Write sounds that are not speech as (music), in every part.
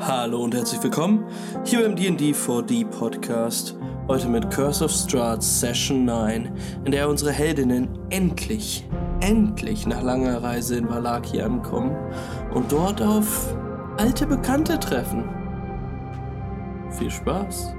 Hallo und herzlich willkommen hier beim D&D 4D Podcast. Heute mit Curse of Strahd Session 9, in der unsere Heldinnen endlich, endlich nach langer Reise in Valaki ankommen und dort auf alte Bekannte treffen. Viel Spaß!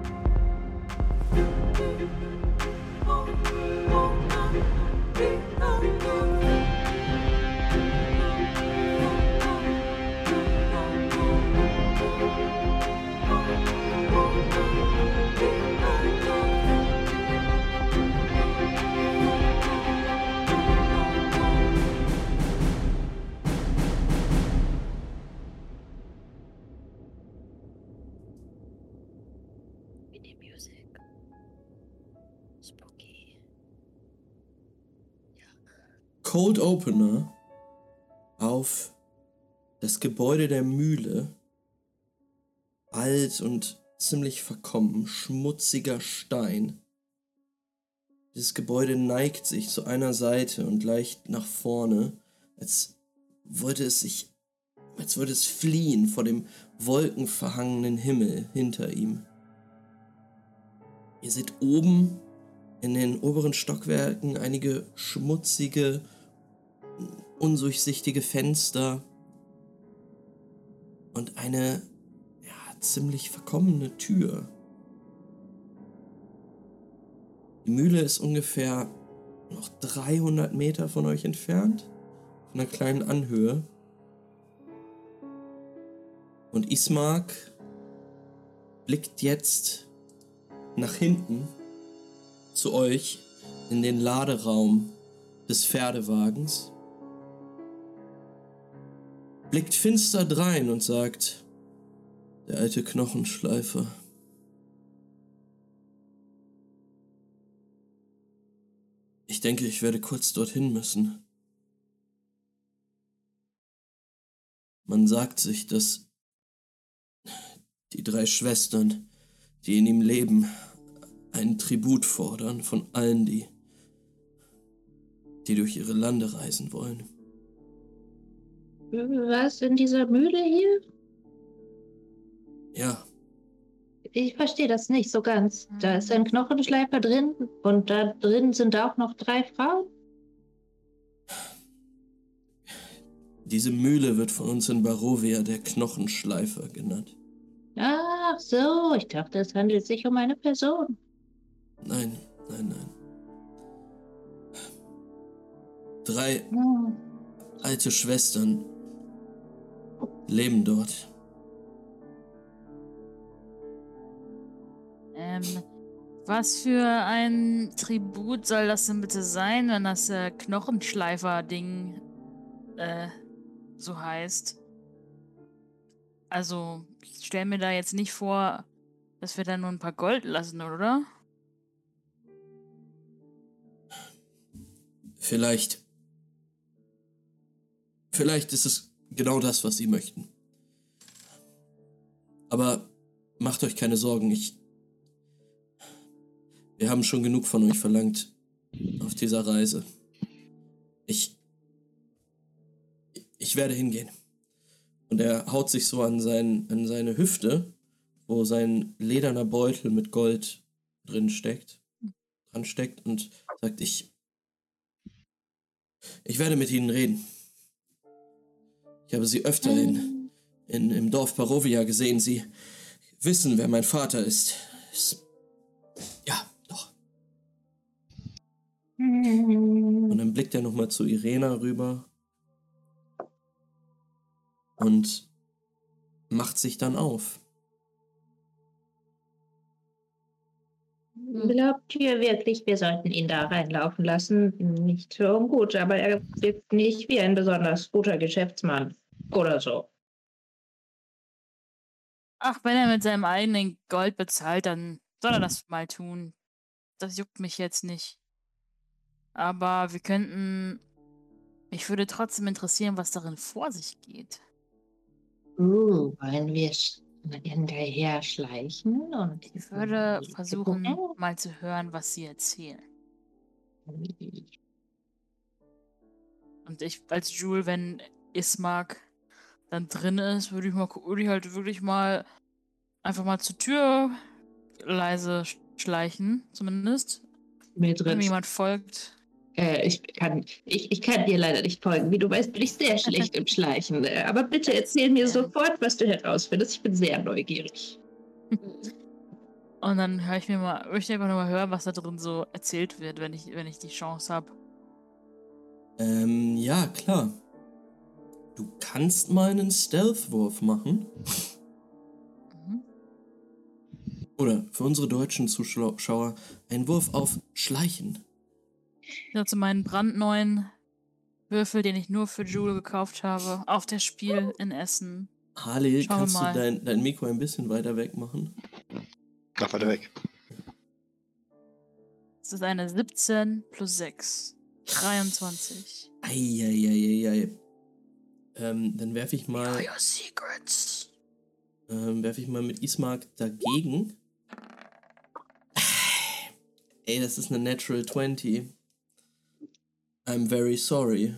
Cold Opener auf das Gebäude der Mühle. Alt und ziemlich verkommen, schmutziger Stein. Dieses Gebäude neigt sich zu einer Seite und leicht nach vorne, als wollte es sich, als würde es fliehen vor dem wolkenverhangenen Himmel hinter ihm. Ihr seht oben in den oberen Stockwerken einige schmutzige, undurchsichtige Fenster und eine ja, ziemlich verkommene Tür. Die Mühle ist ungefähr noch 300 Meter von euch entfernt, von einer kleinen Anhöhe. Und Ismark blickt jetzt nach hinten zu euch in den Laderaum des Pferdewagens, blickt finster drein und sagt, der alte Knochenschleifer. Ich denke, ich werde kurz dorthin müssen. Man sagt sich, dass die drei Schwestern, die in ihm leben, einen Tribut fordern von allen, die, die durch ihre Lande reisen wollen. Was in dieser Mühle hier? Ja, Ich verstehe das nicht so ganz. Da ist ein Knochenschleifer drin und da drin sind auch noch drei Frauen. diese Mühle wird von uns in Barovia der Knochenschleifer genannt. Ach so, ich dachte, es handelt sich um eine Person. Nein, nein, nein. Drei Hm. alte Schwestern leben dort. Ähm, was für ein Tribut soll das denn bitte sein, wenn das äh, Knochenschleifer-Ding äh, so heißt? Also, ich stelle mir da jetzt nicht vor, dass wir da nur ein paar Gold lassen, oder? Vielleicht. Vielleicht ist es genau das, was sie möchten. Aber macht euch keine Sorgen, ich. Wir haben schon genug von euch verlangt auf dieser Reise. Ich. Ich werde hingehen. Und er haut sich so an, sein, an seine Hüfte, wo sein lederner Beutel mit Gold drin steckt, dran steckt und sagt, ich, ich werde mit ihnen reden. Ich habe sie öfter in, in, im Dorf Barovia gesehen. Sie wissen, wer mein Vater ist. Es, ja, doch. Und dann blickt er nochmal zu Irena rüber und macht sich dann auf. Glaubt ihr wirklich, wir sollten ihn da reinlaufen lassen? Nicht so ungut, aber er wirkt nicht wie ein besonders guter Geschäftsmann oder so. Ach, wenn er mit seinem eigenen Gold bezahlt, dann soll er das mal tun. Das juckt mich jetzt nicht. Aber wir könnten. Mich würde trotzdem interessieren, was darin vor sich geht. Uh, wollen wir hinterher schleichen? Und Ich würde versuchen, mal zu hören, was sie erzählen. Und ich als Jule, wenn Ismark dann drin ist, würde ich mal würde ich halt wirklich mal einfach mal zur Tür leise schleichen, zumindest. Wenn mir jemand folgt. Äh, ich, kann, ich, ich kann dir leider nicht folgen. Wie du weißt, bin ich sehr schlecht im Schleichen. Aber bitte erzähl mir Ja. sofort, was du herausfindest. Ich bin sehr neugierig. Und dann höre ich mir mal, möchte ich einfach nur mal hören, was da drin so erzählt wird, wenn ich, wenn ich die Chance habe. Ähm, ja, klar. Du kannst mal einen Stealth-Wurf machen. Mhm. Oder für unsere deutschen Zuschauer ein Wurf auf Schleichen. Dazu meinen brandneuen Würfel, den ich nur für Jule gekauft habe, auf das Spiel in Essen. Harley, Schauen wir kannst du mal. dein, dein Mikro ein bisschen weiter weg machen? Noch weiter weg. Das ist eine 17 plus 6. 23. Eieieiei. Ähm, dann werfe ich mal, your secrets. ähm, werfe ich mal mit Ismark dagegen. Ey, das ist eine Natural 20. I'm very sorry.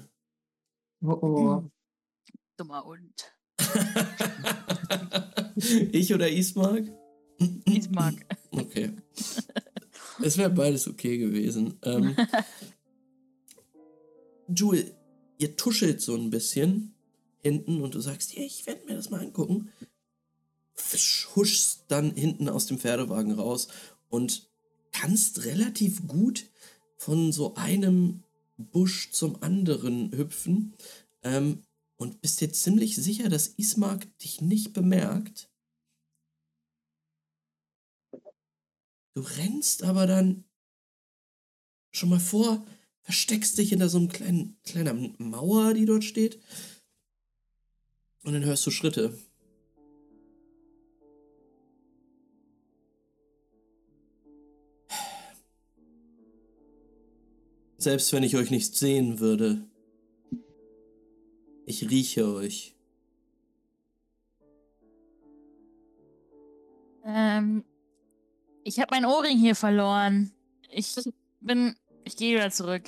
Oh, oh. (laughs) Dummer Hund. (laughs) ich oder Ismark? Mag. (laughs) Okay. Es wäre beides okay gewesen. Ähm, Jule, ihr tuschelt so ein bisschen hinten und du sagst, ja, ich werde mir das mal angucken. Fisch, Huschst dann hinten aus dem Pferdewagen raus und kannst relativ gut von so einem Busch zum anderen hüpfen ähm, und bist dir ziemlich sicher, dass Ismark dich nicht bemerkt. Du rennst aber dann schon mal vor, versteckst dich hinter so einem kleinen, kleiner Mauer, die dort steht. Und dann hörst du Schritte. Selbst wenn ich euch nicht sehen würde, ich rieche euch. Ähm, ich habe meinen Ohrring hier verloren. Ich bin. Ich gehe wieder zurück.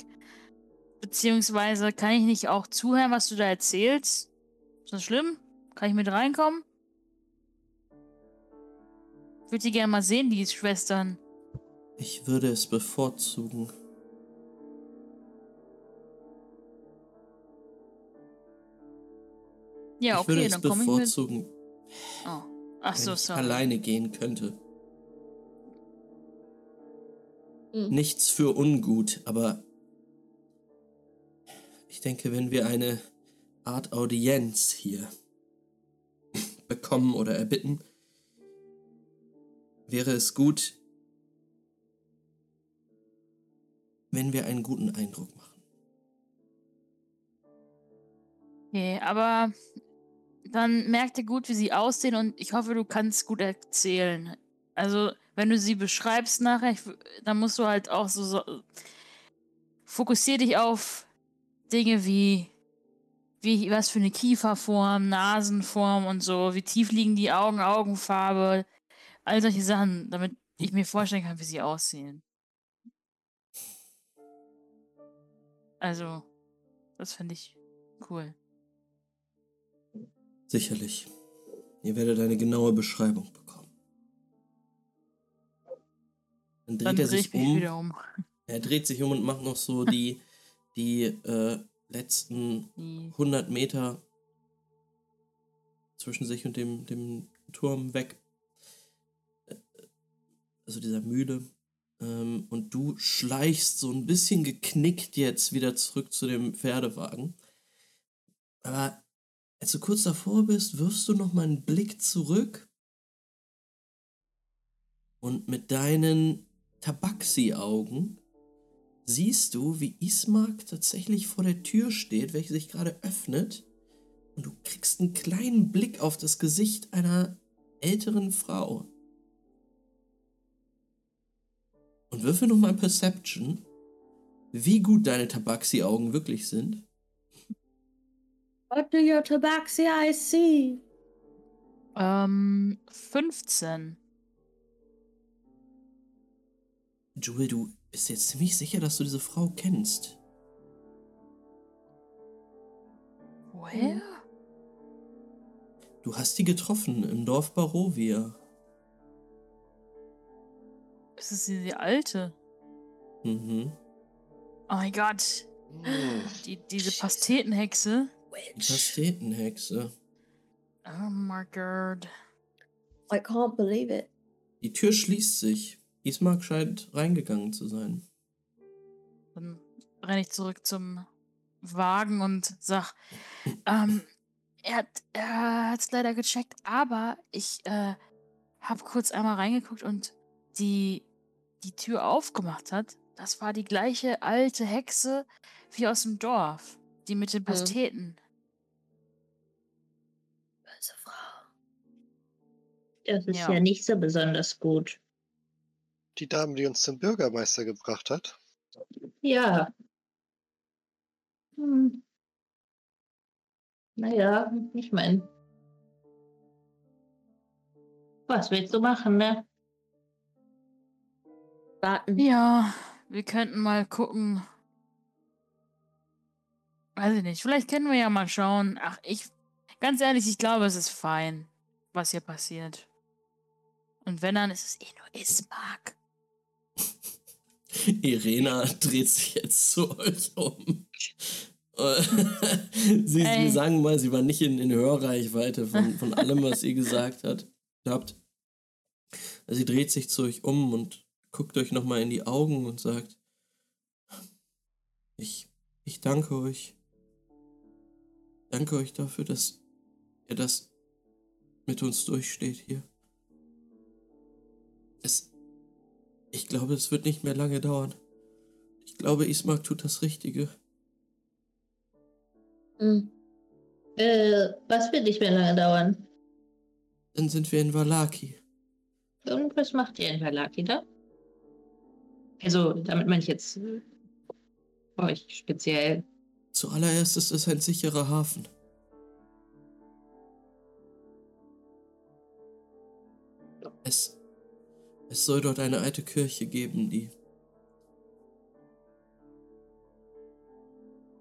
Beziehungsweise kann ich nicht auch zuhören, was du da erzählst? Ist das schlimm? Kann ich mit reinkommen? Ich würde die gerne mal sehen, die Schwestern. Ich würde es bevorzugen. Ja, ich würde okay, es dann komme ich mit. bevorzugen, Oh. Ach wenn so, ich sorry. alleine gehen könnte. Mhm. Nichts für ungut, aber ich denke, wenn wir eine Art Audienz hier (laughs) bekommen oder erbitten, wäre es gut, wenn wir einen guten Eindruck machen. Okay, aber dann merk dir gut, wie sie aussehen und ich hoffe, du kannst gut erzählen. Also, wenn du sie beschreibst nachher, ich dann musst du halt auch so, so fokussier dich auf Dinge wie wie was für eine Kieferform, Nasenform und so, wie tief liegen die Augen, Augenfarbe, all solche Sachen, damit ich mir vorstellen kann, wie sie aussehen. Also, das finde ich cool. Sicherlich. Ihr werdet eine genaue Beschreibung bekommen. Dann dreht Dann er sich um. um. Er dreht sich um und macht noch so die, (laughs) die äh, letzten Die 100 Meter zwischen sich und dem, dem Turm weg. Äh, Also dieser Mühle. Ähm, und du schleichst so ein bisschen geknickt jetzt wieder zurück zu dem Pferdewagen. Aber als du kurz davor bist, wirfst du noch mal einen Blick zurück. Und mit deinen Tabaxi-Augen siehst du, wie Ismark tatsächlich vor der Tür steht, welche sich gerade öffnet. Und du kriegst einen kleinen Blick auf das Gesicht einer älteren Frau. Und würfel nochmal Perception, wie gut deine Tabaxi-Augen wirklich sind. What do your tabaxi eyes see? Ähm, 15. Jewel, du bist jetzt ziemlich sicher, dass du diese Frau kennst. Woher? du hast die getroffen im Dorf Barovia. Ist es die, die alte? Mhm. Oh mein Gott. Hm. Die, diese Pastetenhexe. Die Pastetenhexe. Oh my god. I can't believe it. Die Tür schließt sich. Ismark scheint reingegangen zu sein. Dann renne ich zurück zum Wagen und sag, ähm, er hat er hat's leider gecheckt, aber ich äh, habe kurz einmal reingeguckt und die die Tür aufgemacht hat. Das war die gleiche alte Hexe wie aus dem Dorf, die mit den Pasteten. Böse Frau. Das ist Ja. ja. nicht so besonders gut. Die Dame, die uns zum Bürgermeister gebracht hat. Ja. Hm. Naja, ich meine. Was willst du machen, ne? Warten. Ja, wir könnten mal gucken. Weiß ich nicht. Vielleicht können wir ja mal schauen. Ach, ich. Ganz ehrlich, ich glaube, es ist fein, was hier passiert. Und wenn, dann ist es eh nur Ismark. (laughs) Irena dreht sich jetzt zu euch um. (laughs) Sie, Ey. wir sagen mal, sie war nicht in, in Hörreichweite von, von allem, was ihr gesagt hat, habt. Sie dreht sich zu euch um und guckt euch nochmal in die Augen und sagt, ich, ich danke euch. Danke euch dafür, dass ihr das mit uns durchsteht hier. Es, ich glaube, es wird nicht mehr lange dauern. Ich glaube, Ismark tut das Richtige. Hm. Äh, was wird nicht mehr lange dauern? Dann sind wir in Valaki. Und was macht ihr in Valaki da? Also, damit meine ich jetzt äh, euch speziell. Zuallererst ist es ein sicherer Hafen. Es, es soll dort eine alte Kirche geben, die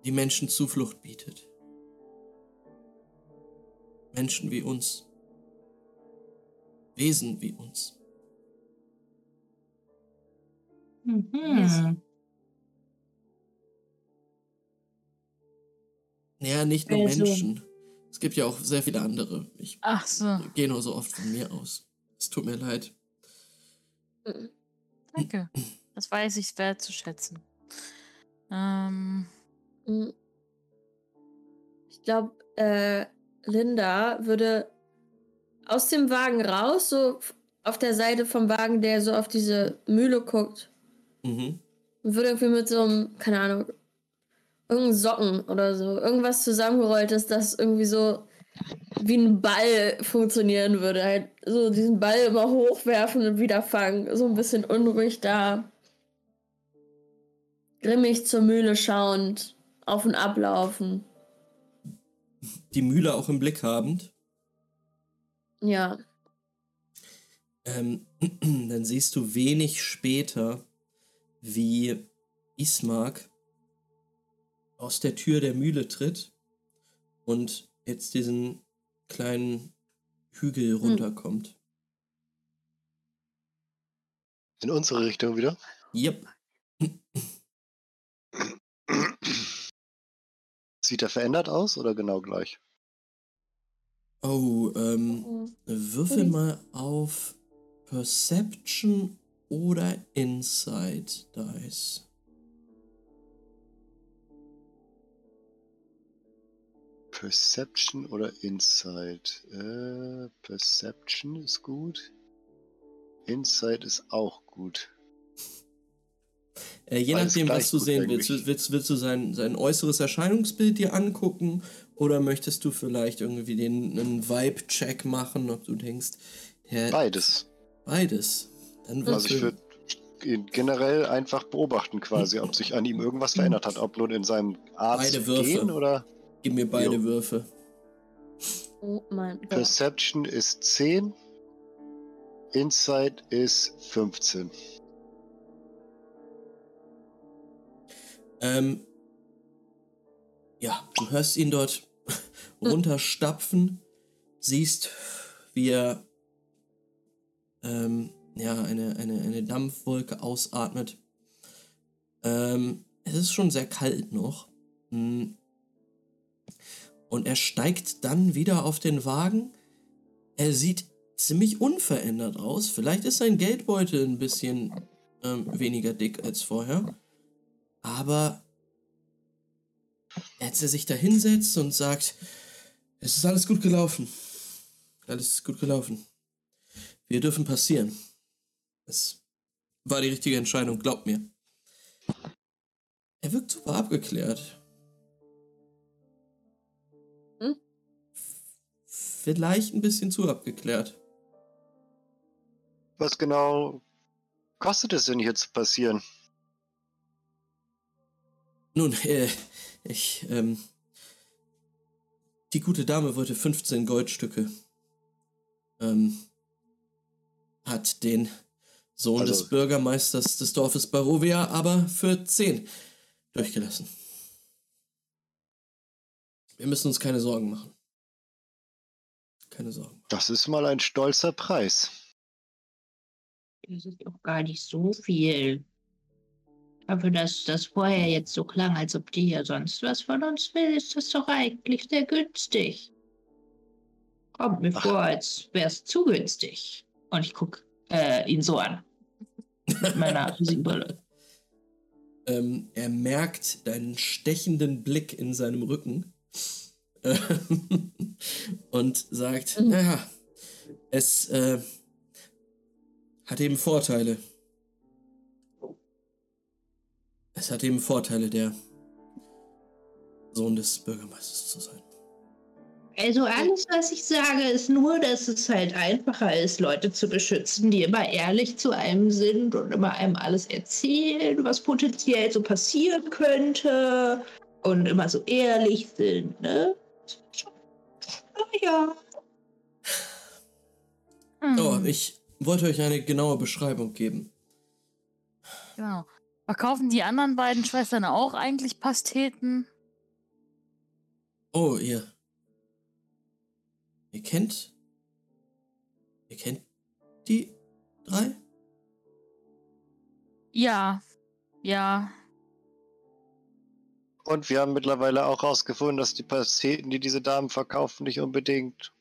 die Menschen Zuflucht bietet. Menschen wie uns. Wesen wie uns. Mhm. Ja, nicht nur Also- Menschen. Es gibt ja auch sehr viele andere. Ich Ach so, gehe nur so oft von mir aus. Es tut mir leid. Hm. danke. Das weiß ich wert zu schätzen. Ähm, Hm. Ich glaube, äh, Linda würde aus dem Wagen raus, so auf der Seite vom Wagen, der so auf diese Mühle guckt, Mhm. und würde irgendwie mit so einem, keine Ahnung, irgendeinem Socken oder so, irgendwas zusammengerolltes, das irgendwie so wie ein Ball funktionieren würde. Halt so diesen Ball immer hochwerfen und wieder fangen. So ein bisschen unruhig da. Grimmig zur Mühle schauend, auf und ablaufen. Die Mühle auch im Blick habend. Ja. Ähm, (clears throat) dann siehst du wenig später, wie Ismark aus der Tür der Mühle tritt und jetzt diesen kleinen Hügel runterkommt. In unsere Richtung wieder. Yep. (clears throat) Sieht er verändert aus oder genau gleich? Oh, ähm, würfel Ui. mal auf Perception oder Insight Dice. Perception oder Insight? Äh, Perception ist gut. Insight ist auch gut. Äh, je nachdem, was du sehen eigentlich. willst. Willst, willst du sein, sein äußeres Erscheinungsbild dir angucken oder möchtest du vielleicht irgendwie den einen Vibe-Check machen, ob du denkst, ja, Beides. beides. Dann Also ich würde generell einfach beobachten quasi, (laughs) ob sich an ihm irgendwas verändert hat. Ob nur in seinem Beide Würfe. gehen oder... Gib mir beide Jo. Würfe. Oh mein Gott. Perception ist 10. Insight ist 15. Ähm, ja, du hörst ihn dort (laughs) runterstapfen. siehst, wie er ähm, ja, eine, eine, eine Dampfwolke ausatmet. Ähm, es ist schon sehr kalt noch. Hm. Und er steigt dann wieder auf den Wagen. Er sieht ziemlich unverändert aus. Vielleicht ist sein Geldbeutel ein bisschen ähm, weniger dick als vorher. Aber als er sich da hinsetzt und sagt, es ist alles gut gelaufen. Alles ist gut gelaufen. Wir dürfen passieren. Es war die richtige Entscheidung, glaubt mir. Er wirkt super abgeklärt. Vielleicht ein bisschen zu abgeklärt. Was genau kostet es denn hier zu passieren? Nun, äh, ich, ähm, die gute Dame wollte 15 Goldstücke. Ähm, hat den Sohn Also- des Bürgermeisters des Dorfes Barovia aber für 10 durchgelassen. Wir müssen uns keine Sorgen machen. Keine Sorgen. Das ist mal ein stolzer Preis. Das ist doch gar nicht so viel. Aber dass das vorher jetzt so klang, als ob die hier sonst was von uns will, ist das doch eigentlich sehr günstig. Kommt mir Ach. vor, als wäre es zu günstig. Und ich gucke äh, ihn so an. Mit meiner (laughs) Riesenbrille. Ähm, er merkt deinen stechenden Blick in seinem Rücken (laughs) und sagt, Mhm. naja, es äh, hat eben Vorteile. Es hat eben Vorteile, der Sohn des Bürgermeisters zu sein. Also alles, was ich sage, ist nur, dass es halt einfacher ist, Leute zu beschützen, die immer ehrlich zu einem sind und immer einem alles erzählen, was potenziell so passieren könnte und immer so ehrlich sind, ne? Ja. Oh, ich wollte euch eine genaue Beschreibung geben. genau. Verkaufen die anderen beiden Schwestern auch eigentlich Pasteten? Oh, ihr. Ihr kennt. Ihr kennt die drei? Ja. Ja. Und wir haben mittlerweile auch herausgefunden, dass die Pasteten, die diese Damen verkaufen, nicht unbedingt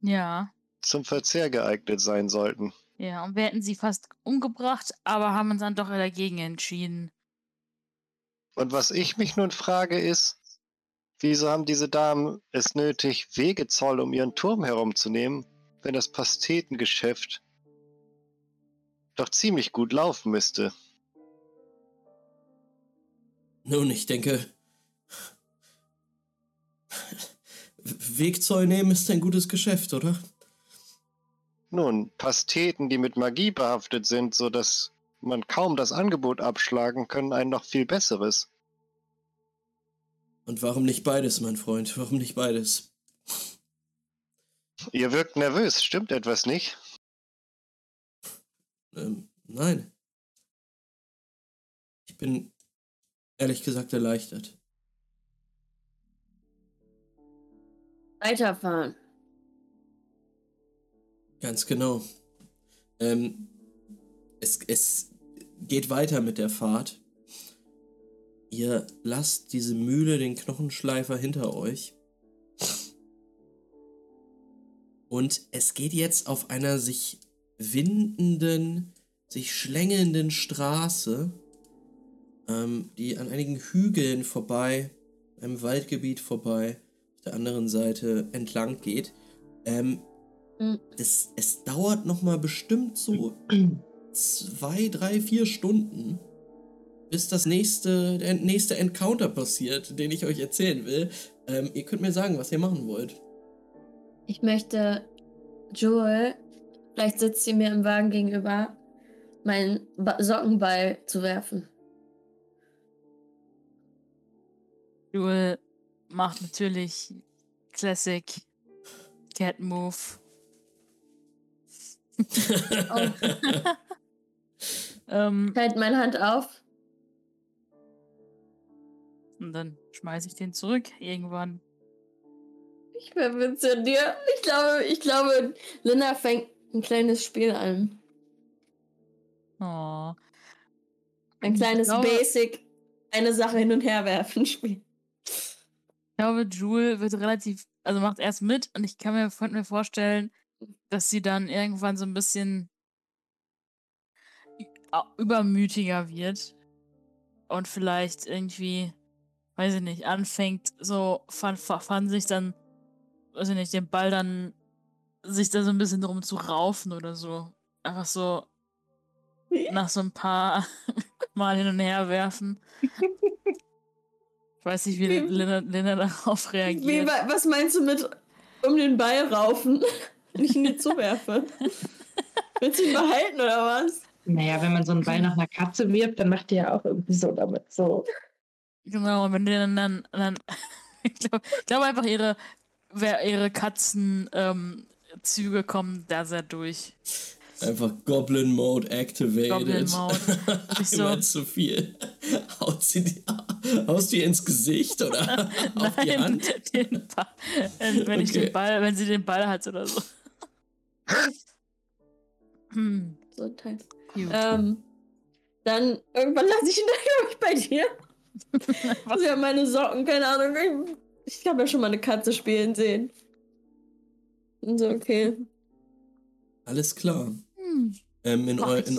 Ja. zum Verzehr geeignet sein sollten. Ja. Und wir hätten sie fast umgebracht, aber haben uns dann doch dagegen entschieden. Und was ich mich nun frage ist, wieso haben diese Damen es nötig, Wegezoll um ihren Turm herumzunehmen, wenn das Pastetengeschäft doch ziemlich gut laufen müsste? Nun, ich denke. Wegzoll nehmen ist ein gutes Geschäft, oder? Nun, Pasteten, die mit Magie behaftet sind, so dass man kaum das Angebot abschlagen, können ein noch viel besseres. Und warum nicht beides, mein Freund? Warum nicht beides? Ihr wirkt nervös, stimmt etwas nicht? Ähm, nein. Ich bin ehrlich gesagt erleichtert. Weiterfahren. Ganz genau. Ähm, es, es geht weiter mit der Fahrt. Ihr lasst diese Mühle, den Knochenschleifer hinter euch. Und es geht jetzt auf einer sich windenden, sich schlängelnden Straße, ähm, die an einigen Hügeln vorbei, einem Waldgebiet vorbei, der anderen Seite entlang geht. Ähm, Mhm. das, es dauert noch mal bestimmt so zwei, drei, vier Stunden, bis das nächste, der nächste Encounter passiert, den ich euch erzählen will. Ähm, ihr könnt mir sagen, was ihr machen wollt. Ich möchte Joel, vielleicht sitzt sie mir im Wagen gegenüber, meinen ba Sockenball zu werfen. Joel macht natürlich Classic Cat Move. Oh. (laughs) ähm, Hält meine Hand auf. und dann schmeiße ich den zurück irgendwann. Ich verwitze dir. Ich glaube, ich glaube, Linda fängt ein kleines Spiel an. Oh. Ein kleines glaube- Basic, eine Sache hin und her werfen Spiel. Ich glaube, Jule wird relativ, also macht erst mit und ich kann mir, könnte mir vorstellen, dass sie dann irgendwann so ein bisschen übermütiger wird und vielleicht irgendwie, weiß ich nicht, anfängt so von, von sich dann, weiß ich nicht, den Ball dann sich da so ein bisschen drum zu raufen oder so. Einfach so (laughs) nach so ein paar (laughs) Mal hin und her werfen. (laughs) Ich weiß nicht, wie Wie- Lena, Lena (laughs) darauf Wie, reagiert. wa- was meinst du mit um den Ball raufen, (laughs) wenn ich ihn dir zuwerfe? Willst du ihn behalten oder was? Naja, wenn man so einen Ball nach einer Katze wirft, dann macht die ja auch irgendwie so damit so. Genau, und wenn die dann, dann, dann (laughs) ich glaube glaub einfach ihre, ihre Katzen ähm, kommen da sehr durch. Einfach Goblin Mode activated. Goblin Mode. (laughs) Ich so- zu viel. Haut sie die, haust du ihr ins Gesicht oder (laughs) auf die Hand? (laughs) den Ball, wenn ich Okay. den Ball, wenn sie den Ball hat oder so. hm, (clears throat) So ein Teil. Ähm, dann irgendwann lasse ich ihn dann, glaube ich, bei dir. Was? Ja, meine Socken, keine Ahnung. Ich, ich habe ja schon mal eine Katze spielen sehen. Und so, okay. Alles klar. Hm. Ähm, in eu, in,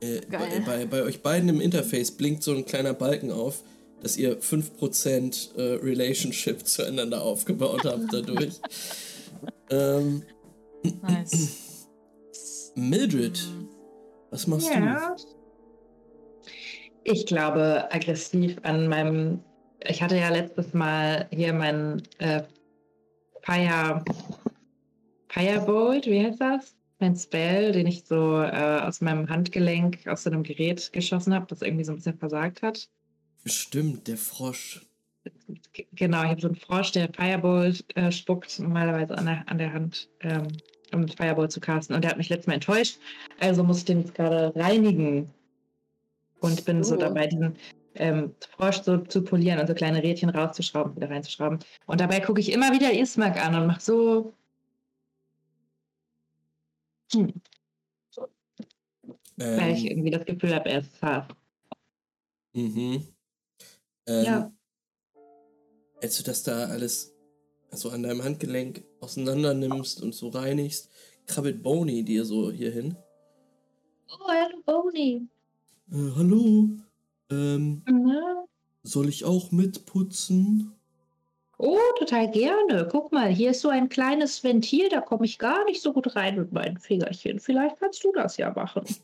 äh, bei, bei, bei euch beiden im Interface blinkt so ein kleiner Balken auf, dass ihr 5% äh, Relationship (laughs) zueinander aufgebaut habt dadurch. (laughs) ähm, Nice. (clears throat) Mildred, was machst Ja. Ich glaube aggressiv an meinem. Ich hatte ja letztes Mal hier meinen äh, Fire. Firebolt, wie heißt das? Mein Spell, den ich so äh, aus meinem Handgelenk aus so einem Gerät geschossen habe, das irgendwie so ein bisschen versagt hat. Stimmt, der Frosch. G- Genau, ich habe so einen Frosch, der Firebolt äh, spuckt, normalerweise an der, an der Hand, ähm, um mit Firebolt zu casten. Und der hat mich letztes Mal enttäuscht. Also muss ich den jetzt gerade reinigen. Und bin so Oh. dabei, diesen ähm, Frosch so zu polieren und so kleine Rädchen rauszuschrauben, wieder reinzuschrauben. Und dabei gucke ich immer wieder Ismark an und mache so. Hm, weil ich Ähm, irgendwie das Gefühl habe, er ist scharf. mhm. Ähm, Ja. Als du das da alles also an deinem Handgelenk auseinander nimmst und so reinigst, krabbelt Boni dir so hier hin. Oh, hallo, Boni. Äh, hallo, ähm, Na? soll ich auch mitputzen? Oh, total gerne. Guck mal, hier ist so ein kleines Ventil, da komme ich gar nicht so gut rein mit meinen Fingerchen. Vielleicht kannst du das ja machen. (laughs)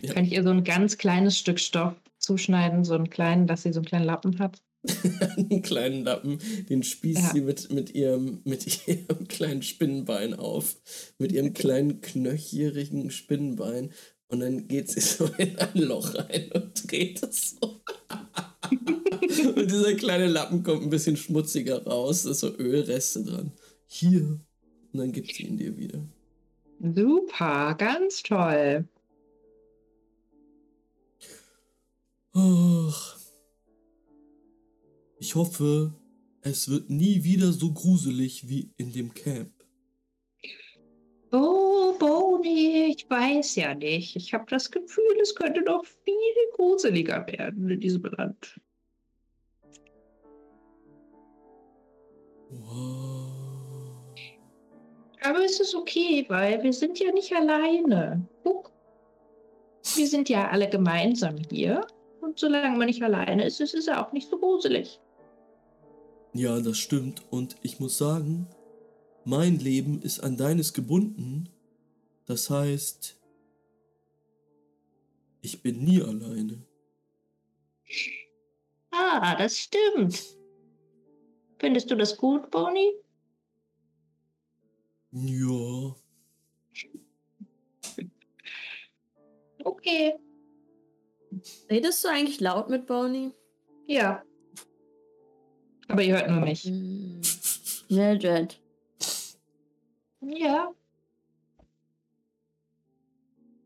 Ja. Kann ich ihr so ein ganz kleines Stück Stoff zuschneiden, so einen kleinen, dass sie so einen kleinen Lappen hat. (laughs) einen kleinen Lappen, den spießt Ja. sie mit, mit, ihrem, mit ihrem (laughs) kleinen Spinnenbein auf. Mit ihrem kleinen knöcherigen Spinnenbein. Und dann geht sie so in ein Loch rein und dreht es so. (laughs) und dieser kleine Lappen kommt ein bisschen schmutziger raus. Da ist so Ölreste dran. Hier. Und dann gibt sie ihn dir wieder. Super, ganz toll. Ach. Ich hoffe, es wird nie wieder so gruselig wie in dem Camp. Oh, Boni, ich weiß ja nicht. Ich habe das Gefühl, es könnte noch viel gruseliger werden in diesem Land. Wow. Aber es ist okay, weil wir sind ja nicht alleine. Guck, wir sind ja alle gemeinsam hier. Und solange man nicht alleine ist, ist es auch nicht so gruselig. Ja, das stimmt. Und ich muss sagen, mein Leben ist an deines gebunden. Das heißt, ich bin nie alleine. Ah, das stimmt. Findest du das gut, Boni? Ja. (laughs) Okay. Redest du eigentlich laut mit Bonnie? Ja. Aber ihr hört nur mich. Hm. Mildred. Ja.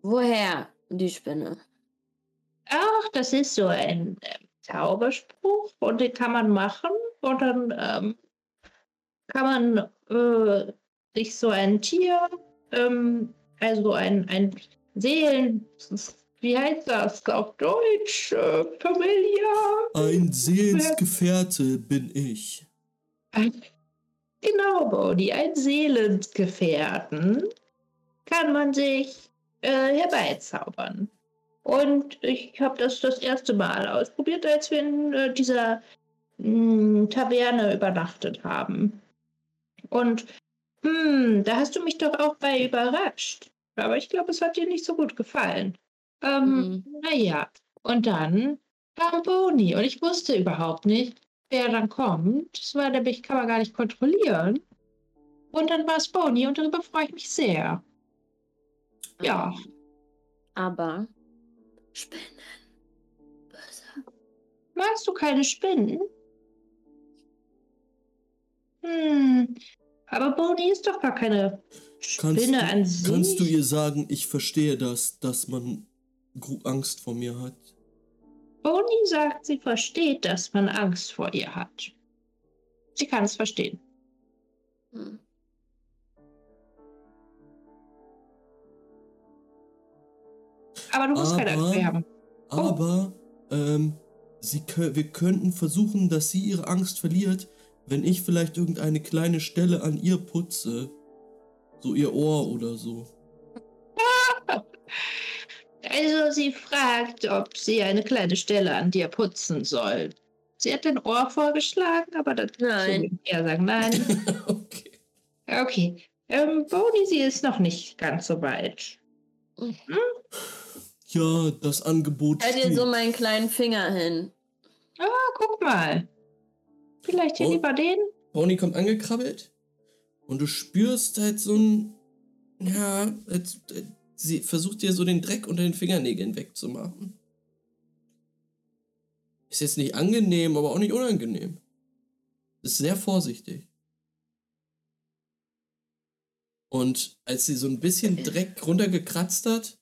Woher die Spinne? Ach, das ist so ein ähm, Zauberspruch und den kann man machen und dann ähm, kann man äh, sich so ein Tier, ähm, also ein, ein Seelen, wie heißt das auf Deutsch? Äh, Familia? Ein Seelensgefährte bin ich. Genau, Bodhi, ein Seelensgefährten kann man sich äh, herbeizaubern. Und ich habe das das erste Mal ausprobiert, als wir in äh, dieser mh, Taverne übernachtet haben. Und hm, da hast du mich doch auch bei überrascht. Aber ich glaube, es hat dir nicht so gut gefallen. Ähm, Mhm. naja. Und dann kam Boni und ich wusste überhaupt nicht, wer dann kommt. Das war nämlich, kann man gar nicht kontrollieren. Und dann war es Boni und darüber freue ich mich sehr. Ja. Aber Spinnen. Böse. Magst du keine Spinnen? Hm. Aber Boni ist doch gar keine Kannst, Spinne du, an sich. kannst du ihr sagen, ich verstehe das, dass man Angst vor mir hat? Boni sagt, sie versteht, dass man Angst vor ihr hat. Sie kann es verstehen. Hm. Aber du musst keine Angst Aber- mehr haben. Aber ähm, sie wir könnten versuchen, dass sie ihre Angst verliert, wenn ich vielleicht irgendeine kleine Stelle an ihr putze. So ihr Ohr oder so. (laughs) Also sie fragt, ob sie eine kleine Stelle an dir putzen soll. Sie hat dein Ohr vorgeschlagen, aber das Nein. er sagen nein. (laughs) okay. Okay. Ähm, Boni, sie ist noch nicht ganz so weit. Ja, das Angebot Halt dir so meinen kleinen Finger hin. Ah, guck mal. Vielleicht hier lieber den? Pony kommt angekrabbelt und du spürst halt so ein. Ja, als, äh, sie versucht dir so den Dreck unter den Fingernägeln wegzumachen. Ist jetzt nicht angenehm, aber auch nicht unangenehm. Ist sehr vorsichtig. Und als sie so ein bisschen Dreck runtergekratzt hat,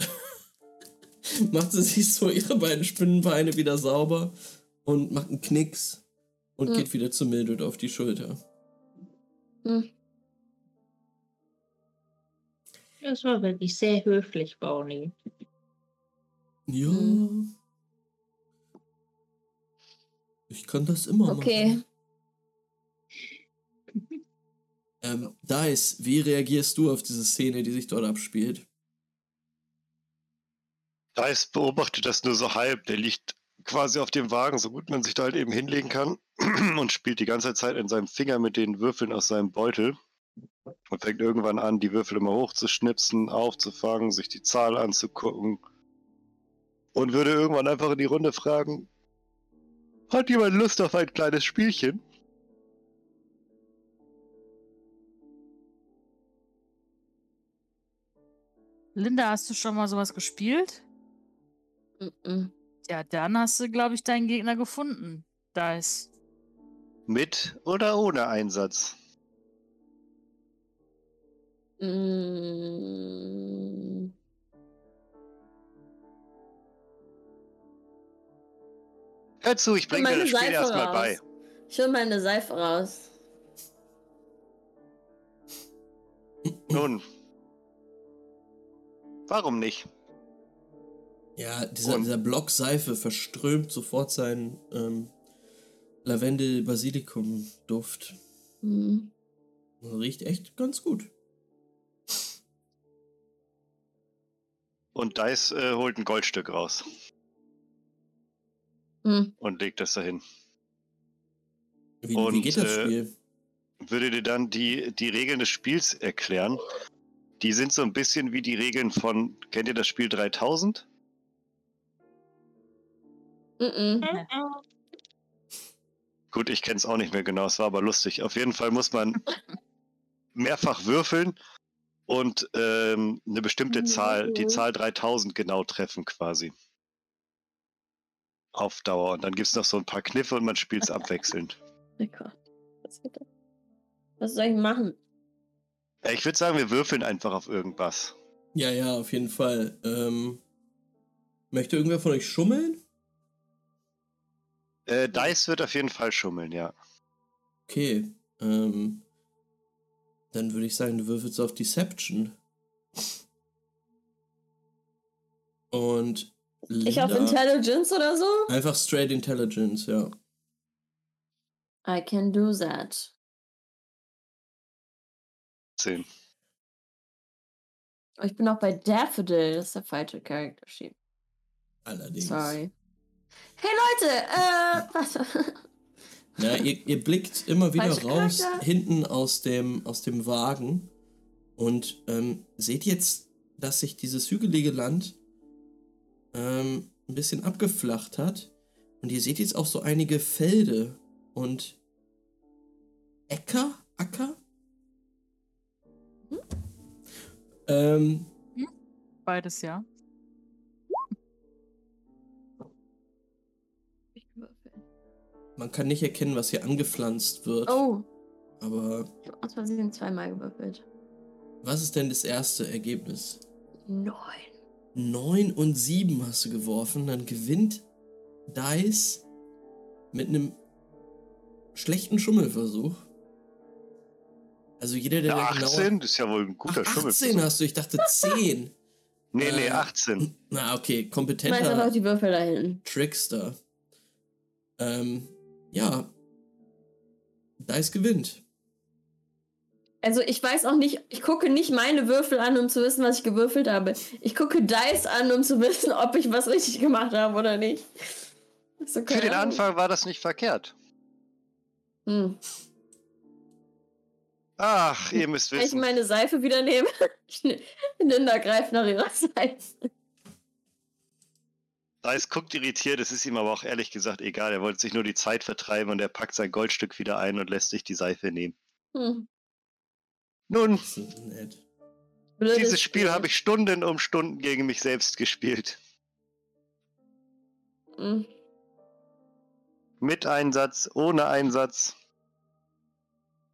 (laughs) macht sie sich so ihre beiden Spinnenbeine wieder sauber und macht einen Knicks und Hm. geht wieder zu Mildred auf die Schulter. Hm. Das war wirklich sehr höflich, Boni. Ja. Hm. Ich kann das immer Okay. machen. Ähm, Dice, wie reagierst du auf diese Szene, die sich dort abspielt? Dice beobachtet das nur so halb. Der liegt quasi auf dem Wagen, so gut man sich da halt eben hinlegen kann (clears throat) und spielt die ganze Zeit in seinem Finger mit den Würfeln aus seinem Beutel und fängt irgendwann an, die Würfel immer hochzuschnipsen, aufzufangen, sich die Zahl anzugucken und würde irgendwann einfach in die Runde fragen, hat jemand Lust auf ein kleines Spielchen? Linda, hast du schon mal sowas gespielt? Mhm. Ja, dann hast du, glaube ich, deinen Gegner gefunden. Da ist. Mit oder ohne Einsatz? Mm. Hör zu, ich bringe dir das Spiel Seife erstmal raus. bei. Ich hol meine Seife raus. Nun. Warum nicht? Ja, dieser, Und- dieser Block Seife verströmt sofort seinen ähm, Lavendel-Basilikum-Duft. Mhm. Riecht echt ganz gut. Und Dice äh, holt ein Goldstück raus Mhm. und legt das dahin. Wie, wie Und, geht das äh, Spiel? Würde dir dann die, die Regeln des Spiels erklären. Die sind so ein bisschen wie die Regeln von, kennt ihr das Spiel 3000? Mhm. Gut, ich kenne es auch nicht mehr genau, es war aber lustig. Auf jeden Fall muss man (laughs) mehrfach würfeln und ähm, eine bestimmte Zahl, die Mhm. Zahl 3000 genau treffen quasi. Auf Dauer. Und dann gibt es noch so ein paar Kniffe und man spielt es abwechselnd. (laughs) Oh Gott. Was soll ich machen? Ja, ich würde sagen, wir würfeln einfach auf irgendwas. Ja, ja, auf jeden Fall. Ähm, möchte irgendwer von euch schummeln? Äh, Dice wird auf jeden Fall schummeln, ja. Okay. Ähm, dann würde ich sagen, du würfelst auf Deception. Und Ich auf Linda- Intelligence oder so? Einfach straight Intelligence, ja. I can do that. 10. Oh, ich bin auch bei Daffodil. Das ist der falsche Character Sheet. Allerdings. Sorry. Hey Leute, äh, warte. (laughs) Ja, ihr, ihr blickt immer wieder Falsche raus, Charakter. hinten aus dem, aus dem Wagen und ähm, seht jetzt, dass sich dieses hügelige Land ähm, ein bisschen abgeflacht hat. Und ihr seht jetzt auch so einige Felde und Äcker? Acker? Ähm, Beides ja. man kann nicht erkennen, was hier angepflanzt wird. Oh, Aber ich habe aus Versehen zweimal gewürfelt. was ist denn das erste Ergebnis? Neun. 9 und 7 hast du geworfen, dann gewinnt Dice mit einem schlechten Schummelversuch. Also jeder, der Ja, da 18 ist ja wohl ein Ach, guter 18 Schummel. hast du, ich dachte 10. Nee, nee, Äh, 18. Na, okay, Ich weiß aber auch kompetenter die Würfel da hinten. Trickster. Ähm, ja. Dice gewinnt. Also ich weiß auch nicht, ich gucke nicht meine Würfel an, um zu wissen, was ich gewürfelt habe. Ich gucke Dice an, um zu wissen, ob ich was richtig gemacht habe oder nicht. So, Für den. Anfang war das nicht verkehrt. Hm. Ach, ihr müsst Kann ich wissen. meine Seife wieder nehmen? (laughs) Linda greift nach ihrer Seife. Dice guckt irritiert, es ist ihm aber auch ehrlich gesagt egal. Er wollte sich nur die Zeit vertreiben und er packt sein Goldstück wieder ein und lässt sich die Seife nehmen. Hm. Nun. Blödes dieses Spiel habe ich Stunden um Stunden gegen mich selbst gespielt. Hm. Mit Einsatz, ohne Einsatz.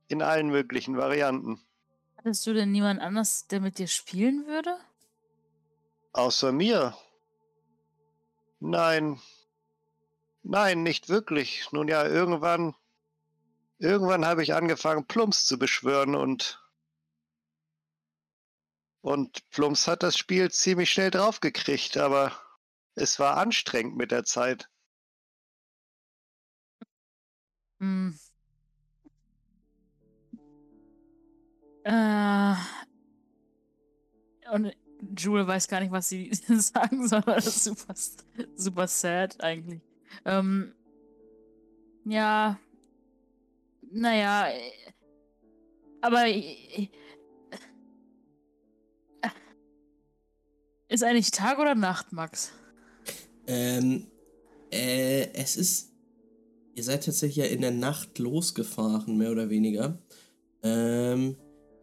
In allen möglichen Varianten. Hattest du denn niemand anders, der mit dir spielen würde? Außer mir. Nein. Nein, nicht wirklich. Nun ja, irgendwann. Irgendwann habe ich angefangen, Plumps zu beschwören und. Und Plumps hat das Spiel ziemlich schnell draufgekriegt, aber es war anstrengend mit der Zeit. Hm. Äh. Und Jule weiß gar nicht, was sie (laughs) sagen soll, das ist super, super sad eigentlich. Ähm, ja. Naja. Aber. äh, Ist eigentlich Tag oder Nacht, Max? Ähm, äh, es ist. Ihr seid tatsächlich ja in der Nacht losgefahren, mehr oder weniger. Ähm,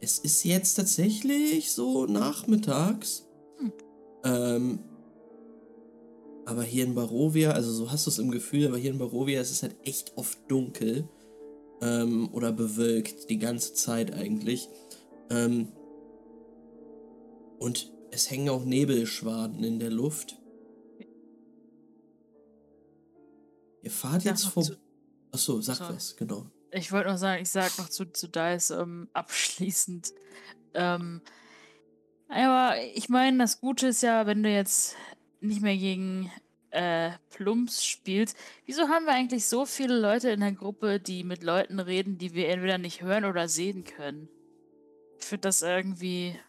es ist jetzt tatsächlich so nachmittags. Hm. Ähm, aber hier in Barovia, also so hast du es im Gefühl, aber hier in Barovia ist es halt echt oft dunkel. Ähm, oder bewölkt, die ganze Zeit eigentlich. Ähm, und es hängen auch Nebelschwaden in der Luft. Ihr fahrt jetzt vor. Achso, sag Sorry. was, genau. Ich wollte noch sagen, ich sag noch zu, zu Dice ähm, (laughs) abschließend. Ähm, aber ich meine, das Gute ist ja, wenn du jetzt nicht mehr gegen äh, Plumps spielst, wieso haben wir eigentlich so viele Leute in der Gruppe, die mit Leuten reden, die wir entweder nicht hören oder sehen können? Ich finde das irgendwie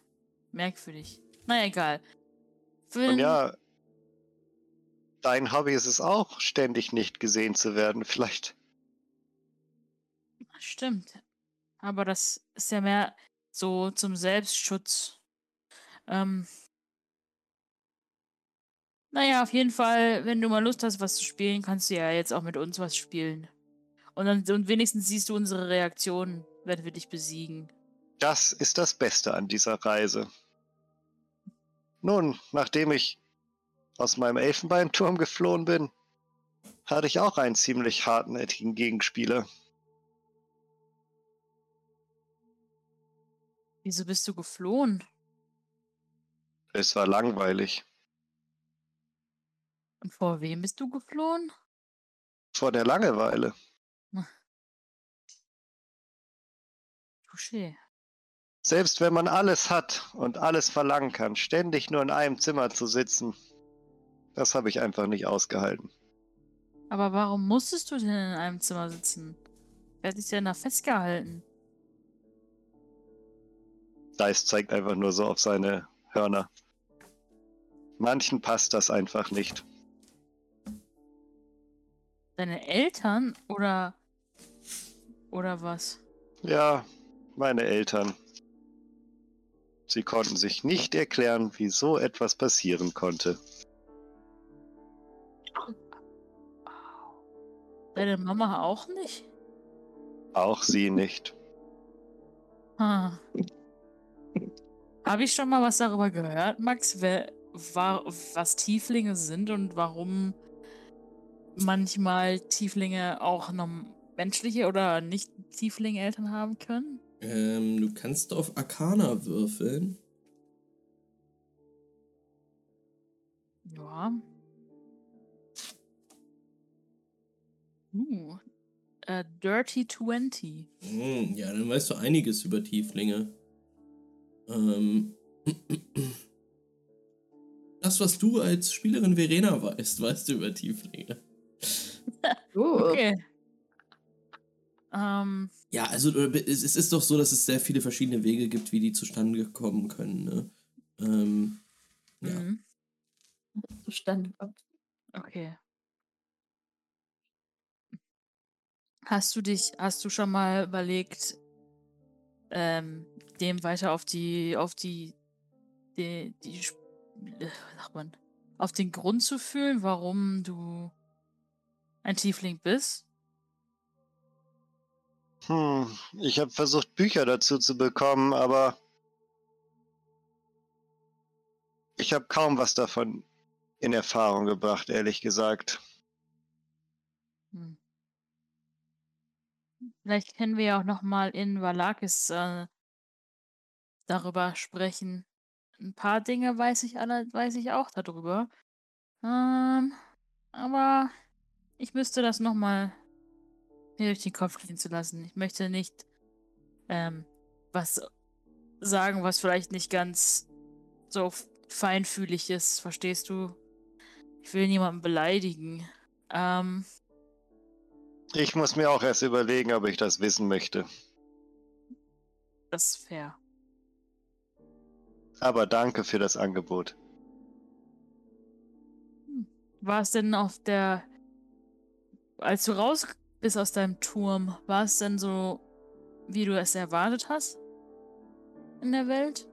merkwürdig. Naja, egal. Für Und ja, dein Hobby ist es auch, ständig nicht gesehen zu werden. Vielleicht. Stimmt. Aber das ist ja mehr so zum Selbstschutz. Ähm. Naja, auf jeden Fall, wenn du mal Lust hast, was zu spielen, kannst du ja jetzt auch mit uns was spielen. Und dann und wenigstens siehst du unsere Reaktion, wenn wir dich besiegen. Das ist das Beste an dieser Reise. Nun, nachdem ich aus meinem Elfenbeinturm geflohen bin, hatte ich auch einen ziemlich hartnäckigen Gegenspieler. Wieso bist du geflohen? Es war langweilig. Und vor wem bist du geflohen? Vor der Langeweile. (laughs) Touché. Selbst wenn man alles hat und alles verlangen kann, ständig nur in einem Zimmer zu sitzen, das habe ich einfach nicht ausgehalten. Aber warum musstest du denn in einem Zimmer sitzen? Wer hat dich denn da festgehalten? Dice zeigt einfach nur so auf seine Hörner. Manchen passt das einfach nicht. Deine Eltern oder oder was? Ja, meine Eltern. Sie konnten sich nicht erklären, wie so etwas passieren konnte. Deine Mama auch nicht? Auch sie nicht. Hm. (laughs) Habe ich schon mal was darüber gehört, Max, wer, war, was Tieflinge sind und warum manchmal Tieflinge auch noch menschliche oder nicht Tiefling-Eltern haben können? Ähm, du kannst auf Arcana würfeln. Ja. Uh, äh, Dirty 20. Hm, ja, dann weißt du einiges über Tieflinge. Ähm. Das, was du als Spielerin Verena weißt, weißt du über Tieflinge. (laughs) Oh. Okay. Ähm, Ja, also äh, es es ist doch so, dass es sehr viele verschiedene Wege gibt, wie die zustande kommen können. Ne? Ähm, ja. mhm. Zustande kommt. Okay. Hast du dich, hast du schon mal überlegt, ähm, dem weiter auf die, auf die, die, die, äh, sagt man, auf den Grund zu fühlen, warum du ein Tiefling bist? Hm, ich habe versucht, Bücher dazu zu bekommen, aber ich habe kaum was davon in Erfahrung gebracht, ehrlich gesagt. Hm. Vielleicht können wir ja auch noch mal in Valakis äh, darüber sprechen. Ein paar Dinge weiß ich alle, weiß ich auch darüber. Ähm, aber ich müsste das noch mal mir durch den Kopf gehen zu lassen. Ich möchte nicht ähm, was sagen, was vielleicht nicht ganz so feinfühlig ist. Verstehst du? Ich will niemanden beleidigen. Ähm, Ich muss mir auch erst überlegen, ob ich das wissen möchte. das ist fair. Aber danke für das Angebot. War es denn auf der. Als du raus bist aus deinem Turm, war es denn so, wie du es erwartet hast? In der Welt?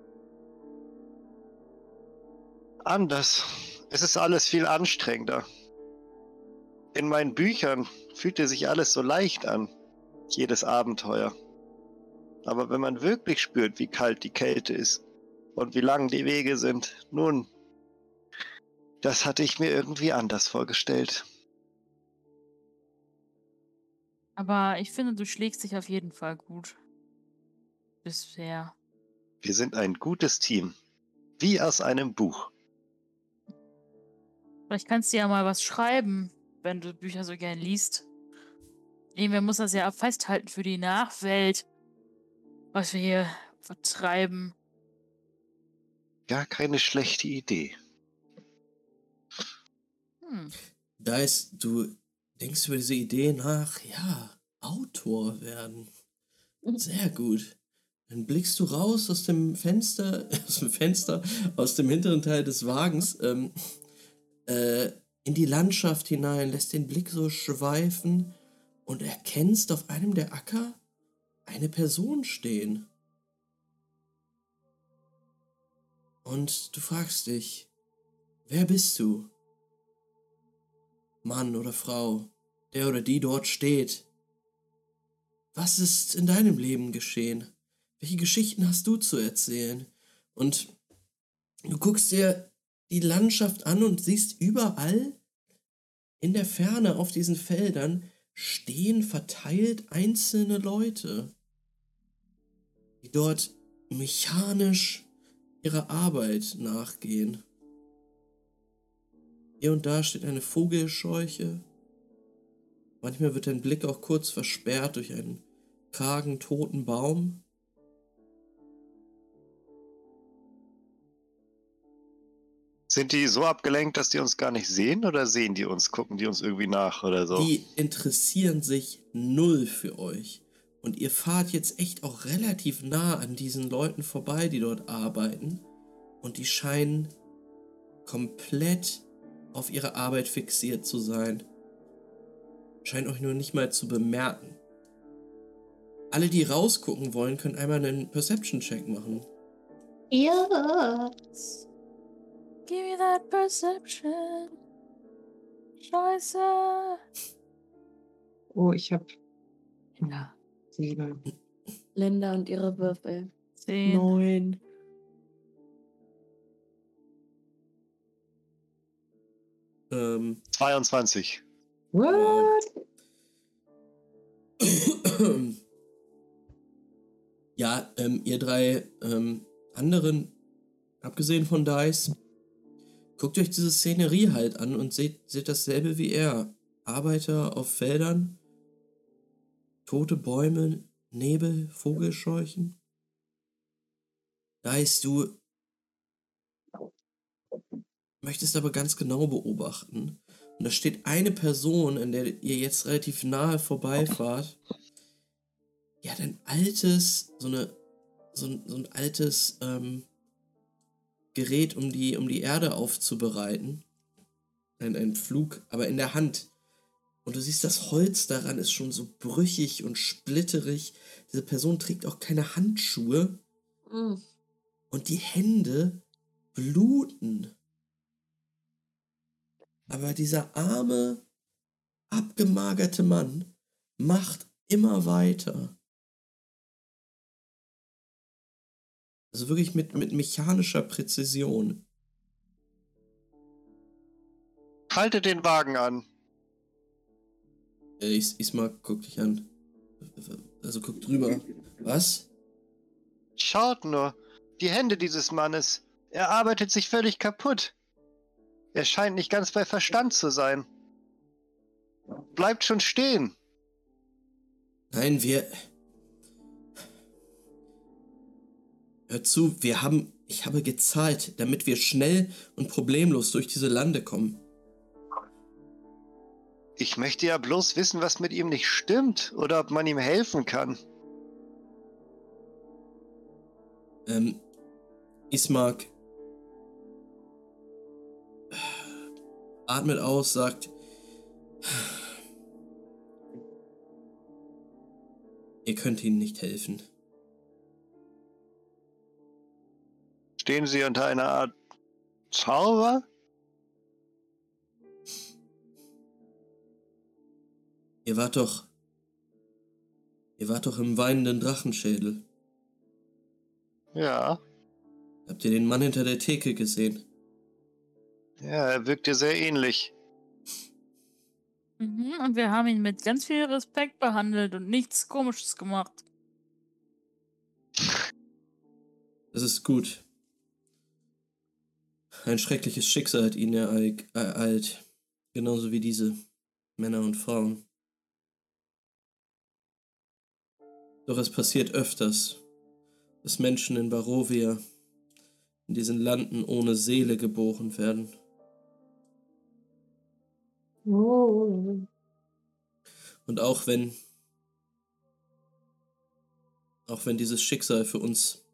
Anders. Es ist alles viel anstrengender. In meinen Büchern fühlte sich alles so leicht an. Jedes Abenteuer. Aber wenn man wirklich spürt, wie kalt die Kälte ist und wie lang die Wege sind, nun, das hatte ich mir irgendwie anders vorgestellt. Aber ich finde, du schlägst dich auf jeden Fall gut. Bisher. Wir sind ein gutes Team. Wie aus einem Buch. Vielleicht kannst du ja mal was schreiben, wenn du Bücher so gern liest. Irgendwer muss das ja festhalten für die Nachwelt, was wir hier vertreiben. Gar keine schlechte Idee. Hm. Da ist, du denkst über diese Idee nach, ja, Autor werden. Sehr gut. Dann blickst du raus aus dem Fenster, (laughs) aus dem Fenster, aus dem hinteren Teil des Wagens, ähm, äh, in die Landschaft hinein, lässt den Blick so schweifen und erkennst auf einem der Acker eine Person stehen. Und du fragst dich, wer bist du? Mann oder Frau, der oder die dort steht. Was ist in deinem Leben geschehen? Welche Geschichten hast du zu erzählen? Und du guckst dir die Landschaft an und siehst überall in der Ferne auf diesen Feldern stehen verteilt einzelne Leute, die dort mechanisch ihrer Arbeit nachgehen. Hier und da steht eine Vogelscheuche. Manchmal wird dein Blick auch kurz versperrt durch einen kargen, toten Baum. Sind die so abgelenkt, dass die uns gar nicht sehen oder sehen die uns, gucken die uns irgendwie nach oder so? Die interessieren sich null für euch. Und ihr fahrt jetzt echt auch relativ nah an diesen Leuten vorbei, die dort arbeiten. Und die scheinen komplett auf ihre Arbeit fixiert zu sein. Scheint euch nur nicht mal zu bemerken. Alle, die rausgucken wollen, können einmal einen Perception-Check machen. Ja. Give me that perception. Scheiße. Oh, ich hab. Ja, sieben. Linda und ihre Würfel. Zehn. Neun. Ähm, 22. What? ja, ähm, ihr drei ähm, anderen, abgesehen von Dice, guckt euch diese Szenerie halt an und seht, seht dasselbe wie er. Arbeiter auf Feldern, tote Bäume, Nebel, Vogelscheuchen. Dice, du möchtest aber ganz genau beobachten. Und da steht eine Person, an der ihr jetzt relativ nahe vorbeifahrt. Die hat ein altes, so eine, so ein, so ein altes ähm, Gerät, um die, um die Erde aufzubereiten. Ein, ein Flug, aber in der Hand. Und du siehst, das Holz daran ist schon so brüchig und splitterig. Diese Person trägt auch keine Handschuhe. Mm. Und die Hände bluten. Aber dieser arme, abgemagerte Mann macht immer weiter. Also wirklich mit, mit mechanischer Präzision. Halte den Wagen an. Äh, Is Isma, guck dich an. Also guck drüber. Was? Schaut nur, die Hände dieses Mannes. Er arbeitet sich völlig kaputt. Er scheint nicht ganz bei Verstand zu sein. Bleibt schon stehen. Nein, wir. Hör zu, wir haben. Ich habe gezahlt, damit wir schnell und problemlos durch diese Lande kommen. Ich möchte ja bloß wissen, was mit ihm nicht stimmt oder ob man ihm helfen kann. Ähm, Ismark atmet aus, sagt, ihr könnt ihnen nicht helfen. Stehen Sie unter einer Art Zauber? Ihr wart doch, ihr wart doch im weinenden Drachenschädel. Ja. Habt ihr den Mann hinter der Theke gesehen? Ja, er wirkte sehr ähnlich. Mhm, und wir haben ihn mit ganz viel Respekt behandelt und nichts Komisches gemacht. (laughs) Das ist gut. Ein schreckliches Schicksal hat ihn ereilt. Genauso wie diese Männer und Frauen. Doch es passiert öfters, dass Menschen in Barovia in diesen Landen ohne Seele geboren werden. Oh. Und auch wenn, auch wenn dieses Schicksal für uns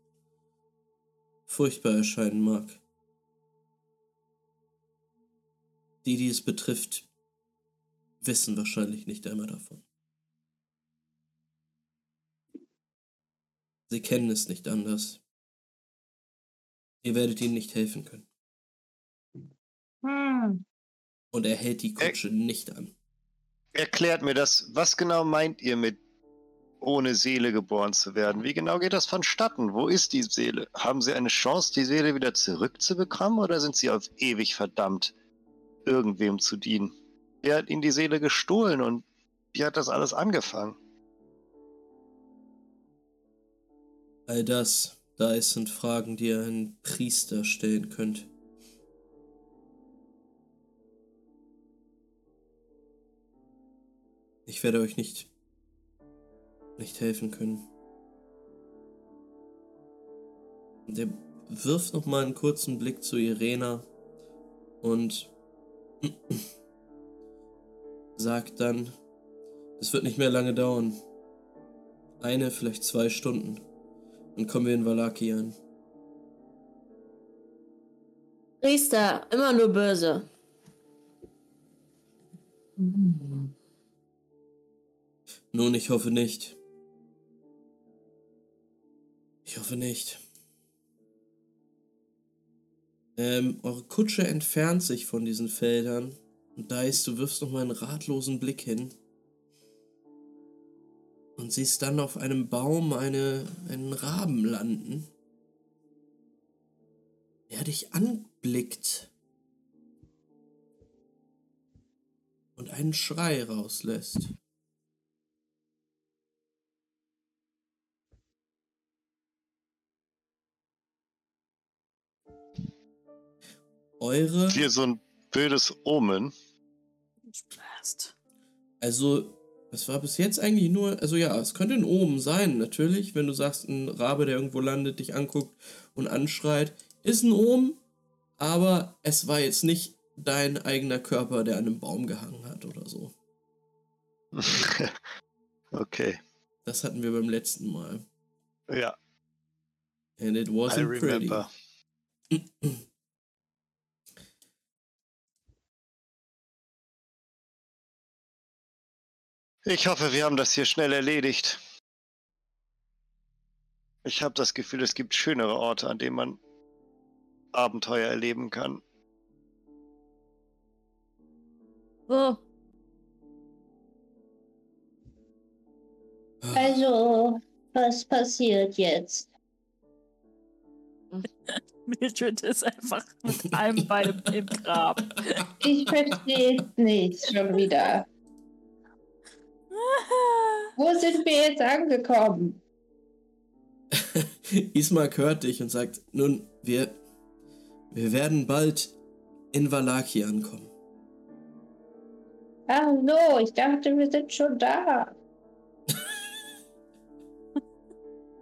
furchtbar erscheinen mag, die, die es betrifft, wissen wahrscheinlich nicht einmal davon. Sie kennen es nicht anders. Ihr werdet ihnen nicht helfen können. Hm. Und er hält die Kutsche nicht an. Erklärt mir das. Was genau meint ihr mit ohne Seele geboren zu werden? Wie genau geht das vonstatten? Wo ist die Seele? Haben sie eine Chance, die Seele wieder zurückzubekommen oder sind sie auf ewig verdammt, irgendwem zu dienen? Wer hat ihnen die Seele gestohlen und wie hat das alles angefangen? All das, da es sind Fragen, die ihr einen Priester stellen könnt. Ich werde euch nicht nicht helfen können. Der wirft noch mal einen kurzen Blick zu Irena und (clears throat) sagt dann, es wird nicht mehr lange dauern. Eine, vielleicht zwei Stunden. Dann kommen wir in Valaki an. Priester, immer nur böse. Nun, ich hoffe nicht. Ich hoffe nicht. Ähm, eure Kutsche entfernt sich von diesen Feldern. Und Dice, du wirfst noch mal einen ratlosen Blick hin. Und siehst dann auf einem Baum eine, einen Raben landen. Der dich anblickt. Und einen Schrei rauslässt. Eure. Hier so ein blödes Omen. Blast. Also, es war bis jetzt eigentlich nur, also ja, es könnte ein Omen sein, natürlich, wenn du sagst, ein Rabe, der irgendwo landet, dich anguckt und anschreit, ist ein Omen, aber es war jetzt nicht dein eigener Körper, der an einem Baum gehangen hat oder so. (laughs) okay. Das hatten wir beim letzten Mal. Ja, And it I wasn't pretty. (clears throat) Ich hoffe, wir haben das hier schnell erledigt. Ich habe das Gefühl, es gibt schönere Orte, an denen man Abenteuer erleben kann. Wo? Also, was passiert jetzt? (laughs) Mildred ist einfach mit einem Bein im Grab. Ich verstehe es nicht schon wieder. Wo sind wir jetzt angekommen? (laughs) Ismark hört dich und sagt, nun, wir, wir werden bald in Valaki ankommen. Ach so, ich dachte, wir sind schon da. (laughs)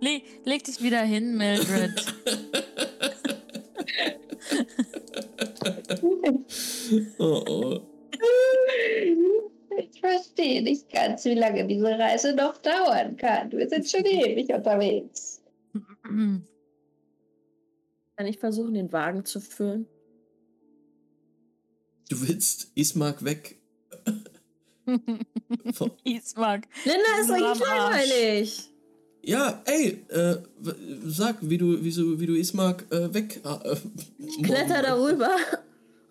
Le leg dich wieder hin, Mildred. (laughs) Oh oh. Ich verstehe nicht ganz, wie lange diese Reise noch dauern kann. Wir sind schon ewig unterwegs. Kann ich versuchen, den Wagen zu füllen? Du willst Ismark weg. (laughs) Ismark. Linda ist eigentlich langweilig. ja, ey, äh, sag, wie du, wie so, wie du Ismark äh, weg. Äh, Ich kletter darüber.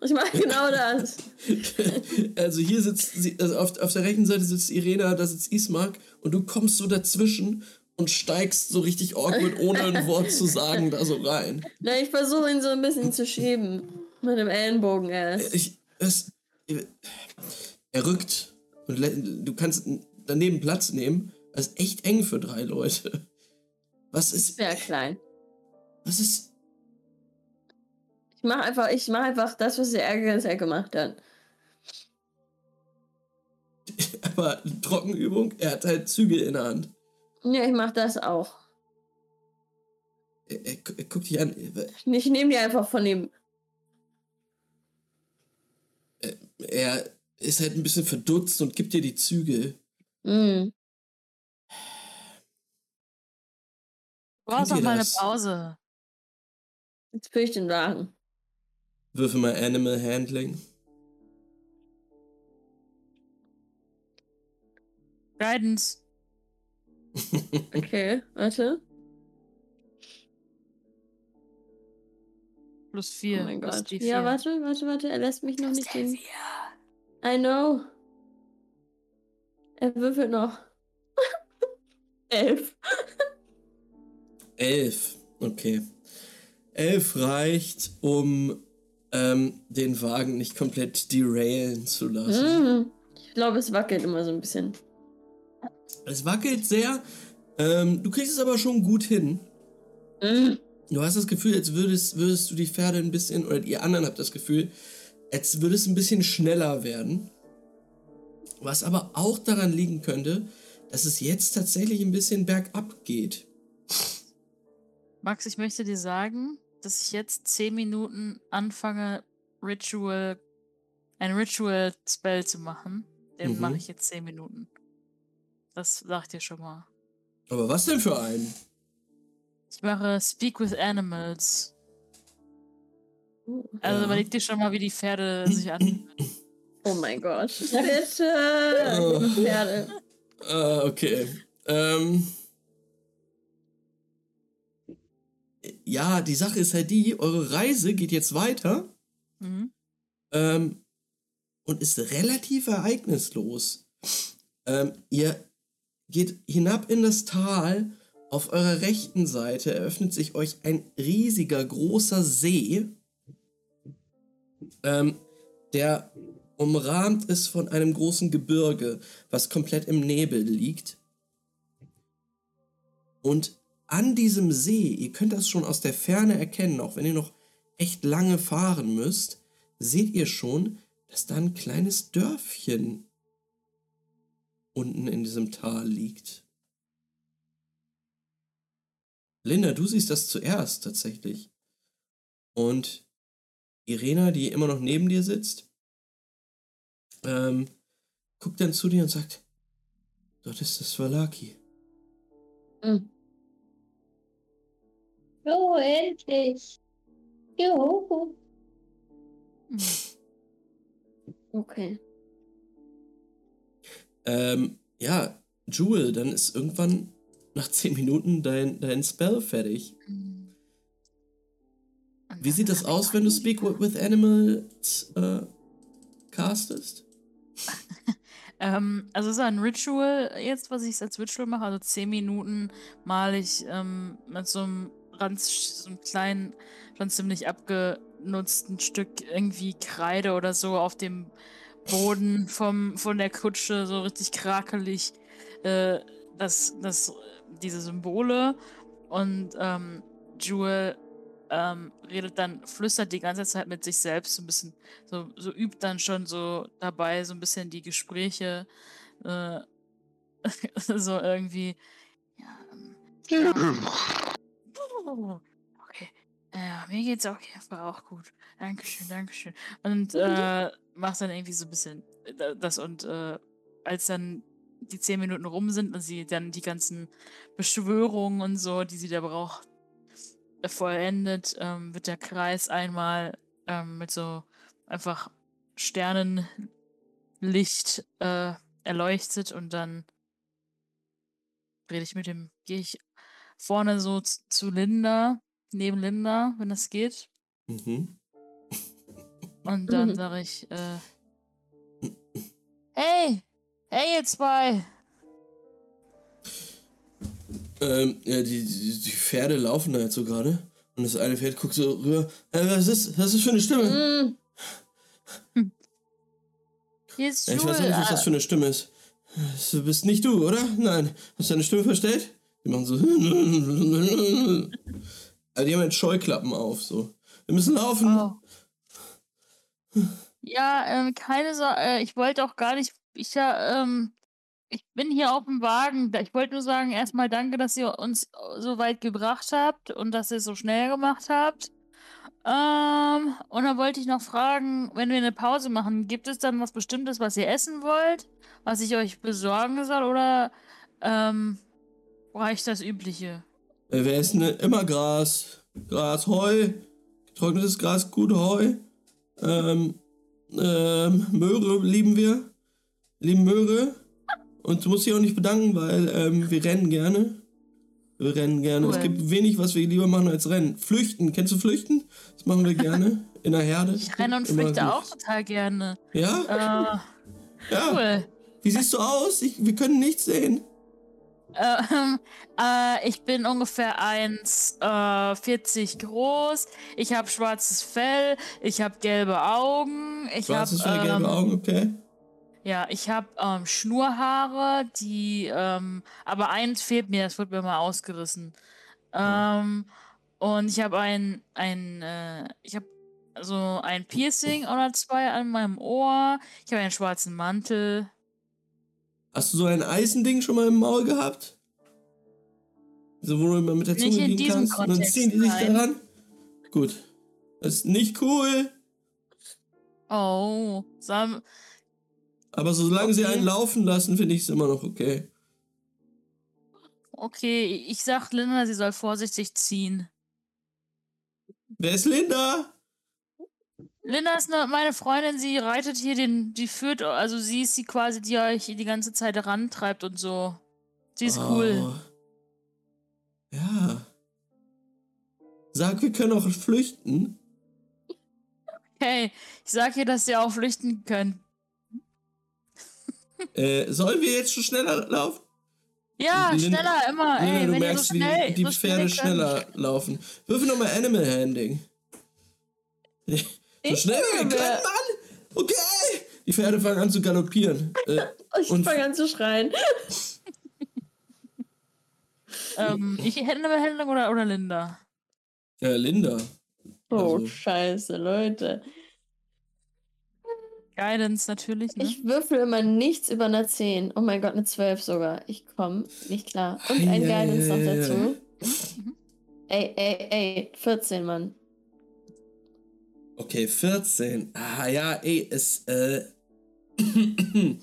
Ich mache genau das. (laughs) Also hier sitzt sie, also auf, auf der rechten Seite sitzt Irena, da sitzt Ismark und du kommst so dazwischen und steigst so richtig awkward, ohne ein Wort zu sagen, da so rein. Na, ich versuche ihn so ein bisschen zu schieben. Mit dem Ellenbogen erst. Ich, es, er rückt und du kannst daneben Platz nehmen. Das ist echt eng für drei Leute. Was ist, Sehr klein. was ist, mache einfach, ich mach einfach das, was der Ärger gemacht hat. (laughs) aber Trockenübung? Er hat halt Zügel in der Hand. Ja, ich mache das auch. Er, er, er guckt dich an. Ich nehme die einfach von ihm. Er ist halt ein bisschen verdutzt und gibt dir die Zügel. Mm. Du brauchst auch mal eine? Pause. Jetzt fülle ich den Wagen. Würfe mal Animal Handling. Guidance. (laughs) Okay, warte. Plus 4. Oh mein plus Gott. D4. Ja, warte, warte, warte. Er lässt mich noch Plus nicht den. D4. I know. Er würfelt noch. (laughs) Elf. Elf. Okay. Elf reicht, um ähm, den Wagen nicht komplett derailen zu lassen. Mm. Ich glaube, es wackelt immer so ein bisschen. Es wackelt sehr. Ähm, du kriegst es aber schon gut hin. Mm. Du hast das Gefühl, als würdest, würdest du die Pferde ein bisschen, oder ihr anderen habt das Gefühl, als würde es ein bisschen schneller werden. Was aber auch daran liegen könnte, dass es jetzt tatsächlich ein bisschen bergab geht. Max, ich möchte dir sagen, dass ich jetzt 10 Minuten anfange, Ritual, ein Ritual-Spell zu machen. Den Mhm. mache ich jetzt 10 Minuten. Das sagt ihr schon mal. Aber was denn für einen? Ich mache Speak with Animals. Also Ja. überleg dir schon mal, wie die Pferde sich an. Oh mein Gott. Bitte. Oh. Pferde. Ah, okay. Ähm. Ja, die Sache ist halt die, eure Reise geht jetzt weiter Mhm. ähm, und ist relativ ereignislos. Ähm, ihr geht hinab in das Tal. Auf eurer rechten Seite eröffnet sich euch ein riesiger, großer See, ähm, der umrahmt ist von einem großen Gebirge, was komplett im Nebel liegt. Und an diesem See, ihr könnt das schon aus der Ferne erkennen, auch wenn ihr noch echt lange fahren müsst, seht ihr schon, dass da ein kleines Dörfchen unten in diesem Tal liegt. Linda, du siehst das zuerst tatsächlich. Und Irena, die immer noch neben dir sitzt, ähm, guckt dann zu dir und sagt, dort ist das Valaki. Mhm. Oh, endlich. Juhu. Mhm. Okay. Ähm, ja, Jewel, dann ist irgendwann nach 10 Minuten dein, dein Spell fertig. Wie sieht das aus, wenn du Speak with Animals äh, castest? (laughs) Ähm, also es ist ein Ritual jetzt, was ich als Ritual mache. Also 10 Minuten male ich ähm, mit so einem ganz so einem kleinen, schon ziemlich abgenutzten Stück irgendwie Kreide oder so auf dem Boden vom, von der Kutsche, so richtig krakelig, äh, das, das, diese Symbole. Und ähm, Jewel ähm, redet dann, flüstert die ganze Zeit mit sich selbst so ein bisschen, so, so übt dann schon so dabei so ein bisschen die Gespräche, äh, (laughs) so irgendwie, ja, ähm, ja, (laughs) oh, okay, ja, mir geht's jeden Fall auch gut, Dankeschön, Dankeschön. Und äh, macht dann irgendwie so ein bisschen äh, das und äh, als dann die zehn Minuten rum sind und sie dann die ganzen Beschwörungen und so, die sie da braucht, äh, vollendet, ähm, wird der Kreis einmal ähm, mit so einfach Sternenlicht äh, erleuchtet und dann rede ich mit dem, gehe ich vorne so zu Linda, neben Linda, wenn das geht. Mhm. Und (laughs) dann Mhm. sage ich, äh, hey, hey ihr zwei. Ähm, ja, die, die, die Pferde laufen da jetzt so gerade. Und das eine Pferd guckt so rüber. Hey, was ist, was ist das für eine Stimme? Mm, Hier ist Ja, ich weiß auch nicht, was das für eine Stimme ist. Das bist nicht du, oder? Nein. Hast du deine Stimme verstellt? Die machen so. (laughs) Also die haben jetzt Scheuklappen auf, so. Wir müssen laufen. Oh. Ja, ähm, keine Sorge, äh, ich wollte auch gar nicht, ich ja, ähm, ich bin hier auf dem Wagen. Ich wollte nur sagen, erstmal danke, dass ihr uns so weit gebracht habt und dass ihr es so schnell gemacht habt. Ähm, und dann wollte ich noch fragen, wenn wir eine Pause machen, gibt es dann was Bestimmtes, was ihr essen wollt, was ich euch besorgen soll, oder ähm, reicht das Übliche? Äh, Wir essen immer Gras. Gras, Heu. Getrocknetes Gras, gut Heu. Ähm, ähm, Möhre lieben wir. Lieben Möhre. Und du musst dich auch nicht bedanken, weil ähm, wir rennen gerne. Wir rennen gerne. Es Cool. gibt wenig, was wir lieber machen als rennen. Flüchten. Kennst du Flüchten? Das machen wir gerne. In der Herde. Ich renne und flüchte gut. auch total gerne. Ja? Äh, Ja. cool. Wie siehst du aus? Ich, wir können nichts sehen. Ähm, (laughs) äh, ich bin ungefähr 1,40 groß. Ich habe schwarzes Fell. Ich habe gelbe Augen. Ich habe Schwarzes Fell, gelbe ähm, Augen, okay. ja, ich habe ähm, Schnurhaare, die ähm, aber eins fehlt mir. Das wird mir mal ausgerissen. Ähm, und ich habe ein ein äh, ich habe so ein Piercing oder zwei an meinem Ohr. Ich habe einen schwarzen Mantel. Hast du so ein Eisending schon mal im Maul gehabt? So, wo du immer mit der Nicht Zunge in liegen kannst und dann Kontext, ziehen die sich daran? Gut. Das ist nicht cool. Oh, Sam, Aber solange sie Okay. einen laufen lassen, finde ich es immer noch okay. okay, ich sag Linda, sie soll vorsichtig ziehen. Wer ist Linda? Linda ist ne, meine Freundin, sie reitet hier den, die führt, also sie ist sie quasi, die euch die ganze Zeit rantreibt und so. Sie ist cool. Oh. Ja. Sag, wir können auch flüchten. Hey, ich sag ihr, dass ihr auch flüchten könnt. (laughs) Äh, sollen wir jetzt schon schneller laufen? Ja, Lin- schneller, immer. Linda, Ey, du wenn ihr merkst, so schnell, wie die so schnell Pferde könnt. schneller laufen. Würfel nochmal Animal Handling. (laughs) so Ich schnell wir liebe. können, Mann! Okay! Die Pferde fangen an zu galoppieren. Äh, (laughs) Ich Und- fange an zu schreien. (laughs) Ähm, ich hätte eine Behandlung oder, oder Linda? äh, Linda. Oh, Also- scheiße, Leute. Guidance natürlich, ne? Ich würfel immer nichts über eine 10. Oh mein Gott, eine 12 sogar. Ich komme nicht klar. Und ein Ei, ei, Guidance noch ei, ei, dazu. Mhm. Ey, ey, ey. 14, Mann. Okay, 14. Ah ja, ey, es, äh. (clears throat)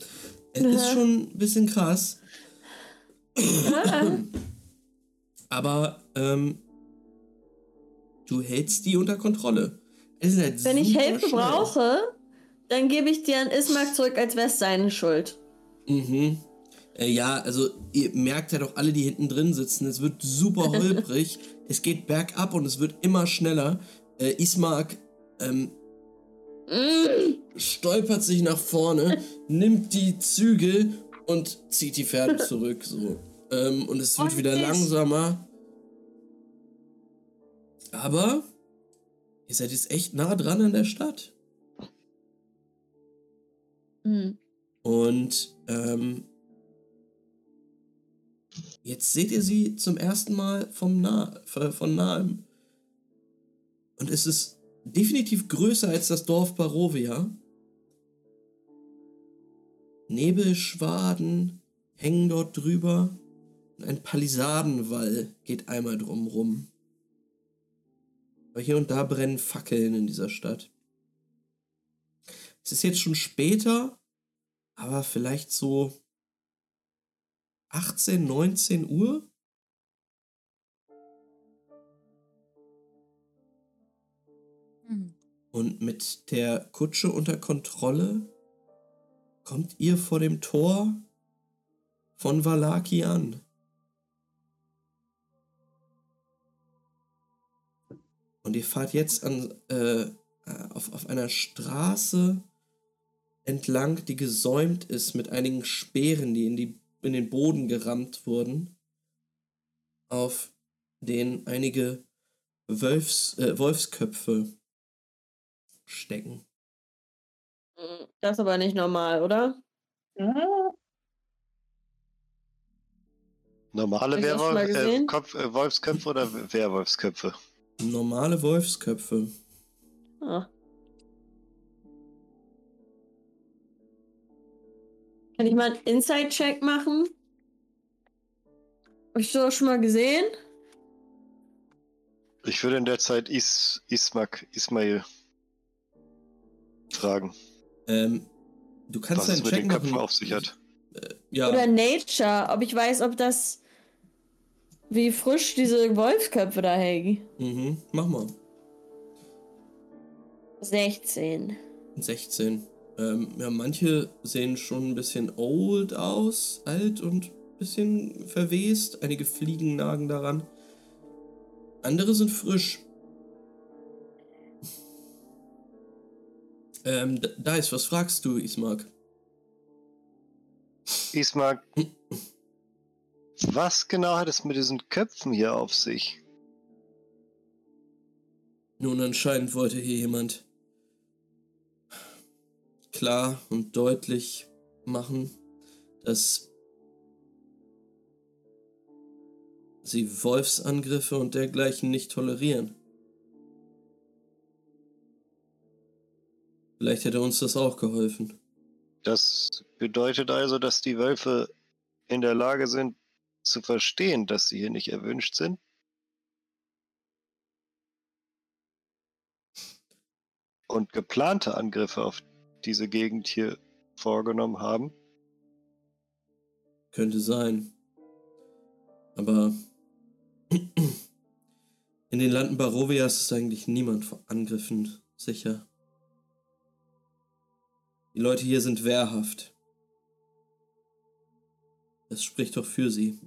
es ist schon ein bisschen krass. (laughs) Aber, ähm. Du hältst die unter Kontrolle. Halt Wenn ich Hilfe schnell. brauche, dann gebe ich dir an Ismark zurück, als wäre es seine Schuld. Mhm. Äh, ja, also ihr merkt ja doch alle, die hinten drin sitzen, es wird super (laughs) holprig, es geht bergab und es wird immer schneller. Äh, Ismark ähm, Mm. stolpert sich nach vorne, nimmt die Zügel und zieht die Pferde (laughs) zurück. So. Ähm, und es wird wieder langsamer. Aber ihr seid jetzt echt nah dran an der Stadt. Mm. Und ähm, jetzt seht ihr sie zum ersten Mal vom nah von nahem. Und es ist definitiv größer als das Dorf Barovia. Nebelschwaden hängen dort drüber und ein Palisadenwall geht einmal drumrum. Aber hier und da brennen Fackeln in dieser Stadt. Es ist jetzt schon später, aber vielleicht so 18, 19 Uhr. Und mit der Kutsche unter Kontrolle kommt ihr vor dem Tor von Valaki an. Und ihr fahrt jetzt an, äh, auf, auf einer Straße entlang, die gesäumt ist mit einigen Speeren, die in, die in den Boden gerammt wurden, auf denen einige Wolfs, äh, Wolfsköpfe stecken. Mm, Das ist aber nicht normal, oder? Normale das schon Werwolf, äh? Kopf, äh, Wolfsköpfe oder Werwolfsköpfe? Normale Wolfsköpfe. Ah. Kann ich mal einen Inside-Check machen? Hab ich das schon mal gesehen? Ich würde in der Zeit Is, Ismak, Ismail fragen, Ähm, du kannst was es einen mit Check den Köpfen auf sich hat. Ja, Oder Nature, ob ich weiß, ob das. Wie frisch diese Wolfsköpfe da hängen. mhm, mach mal. 16. 16. Ähm, ja, manche sehen schon ein bisschen old aus, alt und ein bisschen verwest. Einige Fliegen nagen daran. Andere sind frisch. Ähm, Dice, was fragst du, Ismark? Ismak, was genau hat es mit diesen Köpfen hier auf sich? Nun, anscheinend wollte hier jemand klar und deutlich machen, dass sie Wolfsangriffe und dergleichen nicht tolerieren. Vielleicht hätte uns das auch geholfen. Das bedeutet also, dass die Wölfe in der Lage sind zu verstehen, dass sie hier nicht erwünscht sind? und geplante Angriffe auf diese Gegend hier vorgenommen haben? Könnte sein. Aber (clears throat) in den Landen Barovias ist eigentlich niemand vor Angriffen sicher. Die Leute hier sind wehrhaft. Das spricht doch für sie.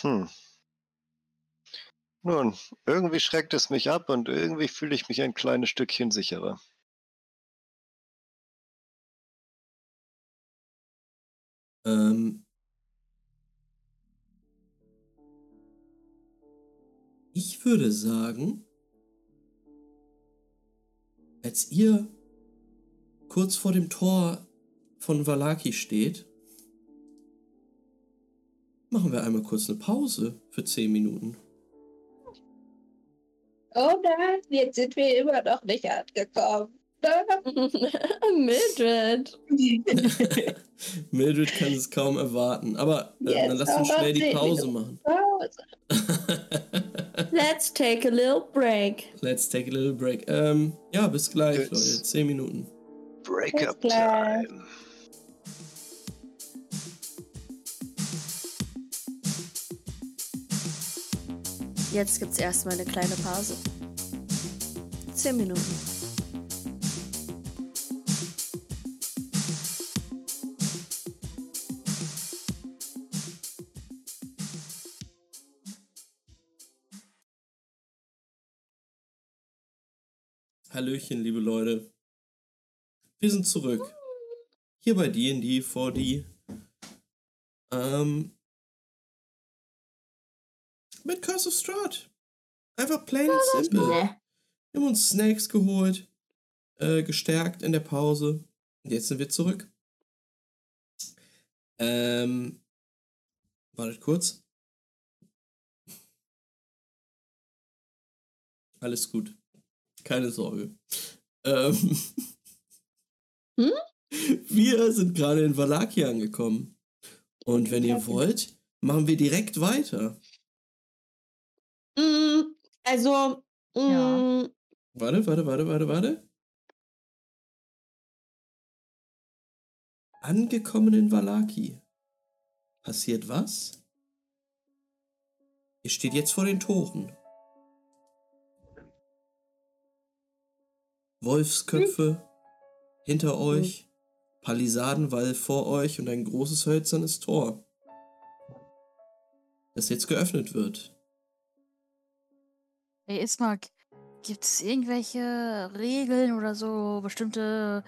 Hm. Nun, irgendwie schreckt es mich ab und irgendwie fühle ich mich ein kleines Stückchen sicherer. Ähm, ich würde sagen, als ihr kurz vor dem Tor von Valaki steht, machen wir einmal kurz eine Pause für 10 Minuten. Oh nein, jetzt sind wir immer noch nicht angekommen. (laughs) (laughs) Mildred. (laughs) Mildred kann es kaum erwarten. Aber äh, dann lass uns schnell die Pause machen. Pause. Let's take a little break. Let's take a little break. Ähm, ja, bis gleich. Leute. 10 Minuten. Breakup. Time. Jetzt gibt's erstmal eine kleine Pause. Zehn Minuten. Hallöchen, liebe Leute. Wir sind zurück. Hier bei D&D 4D. Ähm, mit Curse of Strahd. Einfach plain and simple. Wir haben uns Snacks geholt, äh, gestärkt in der Pause. Und jetzt sind wir zurück. Ähm, wartet kurz. Alles gut. Keine Sorge. Ähm, Hm? (laughs) Wir sind gerade in Valakia angekommen. Und wenn ihr wollt, machen wir direkt weiter. Mm, also, Ja. mm, Warte, warte, warte, warte, warte. Angekommen in Valaki. Passiert was? Ihr steht jetzt vor den Toren. Wolfsköpfe hinter euch, Palisadenwall vor euch und ein großes hölzernes Tor, das jetzt geöffnet wird. Hey Ismark, gibt es irgendwelche Regeln oder so bestimmte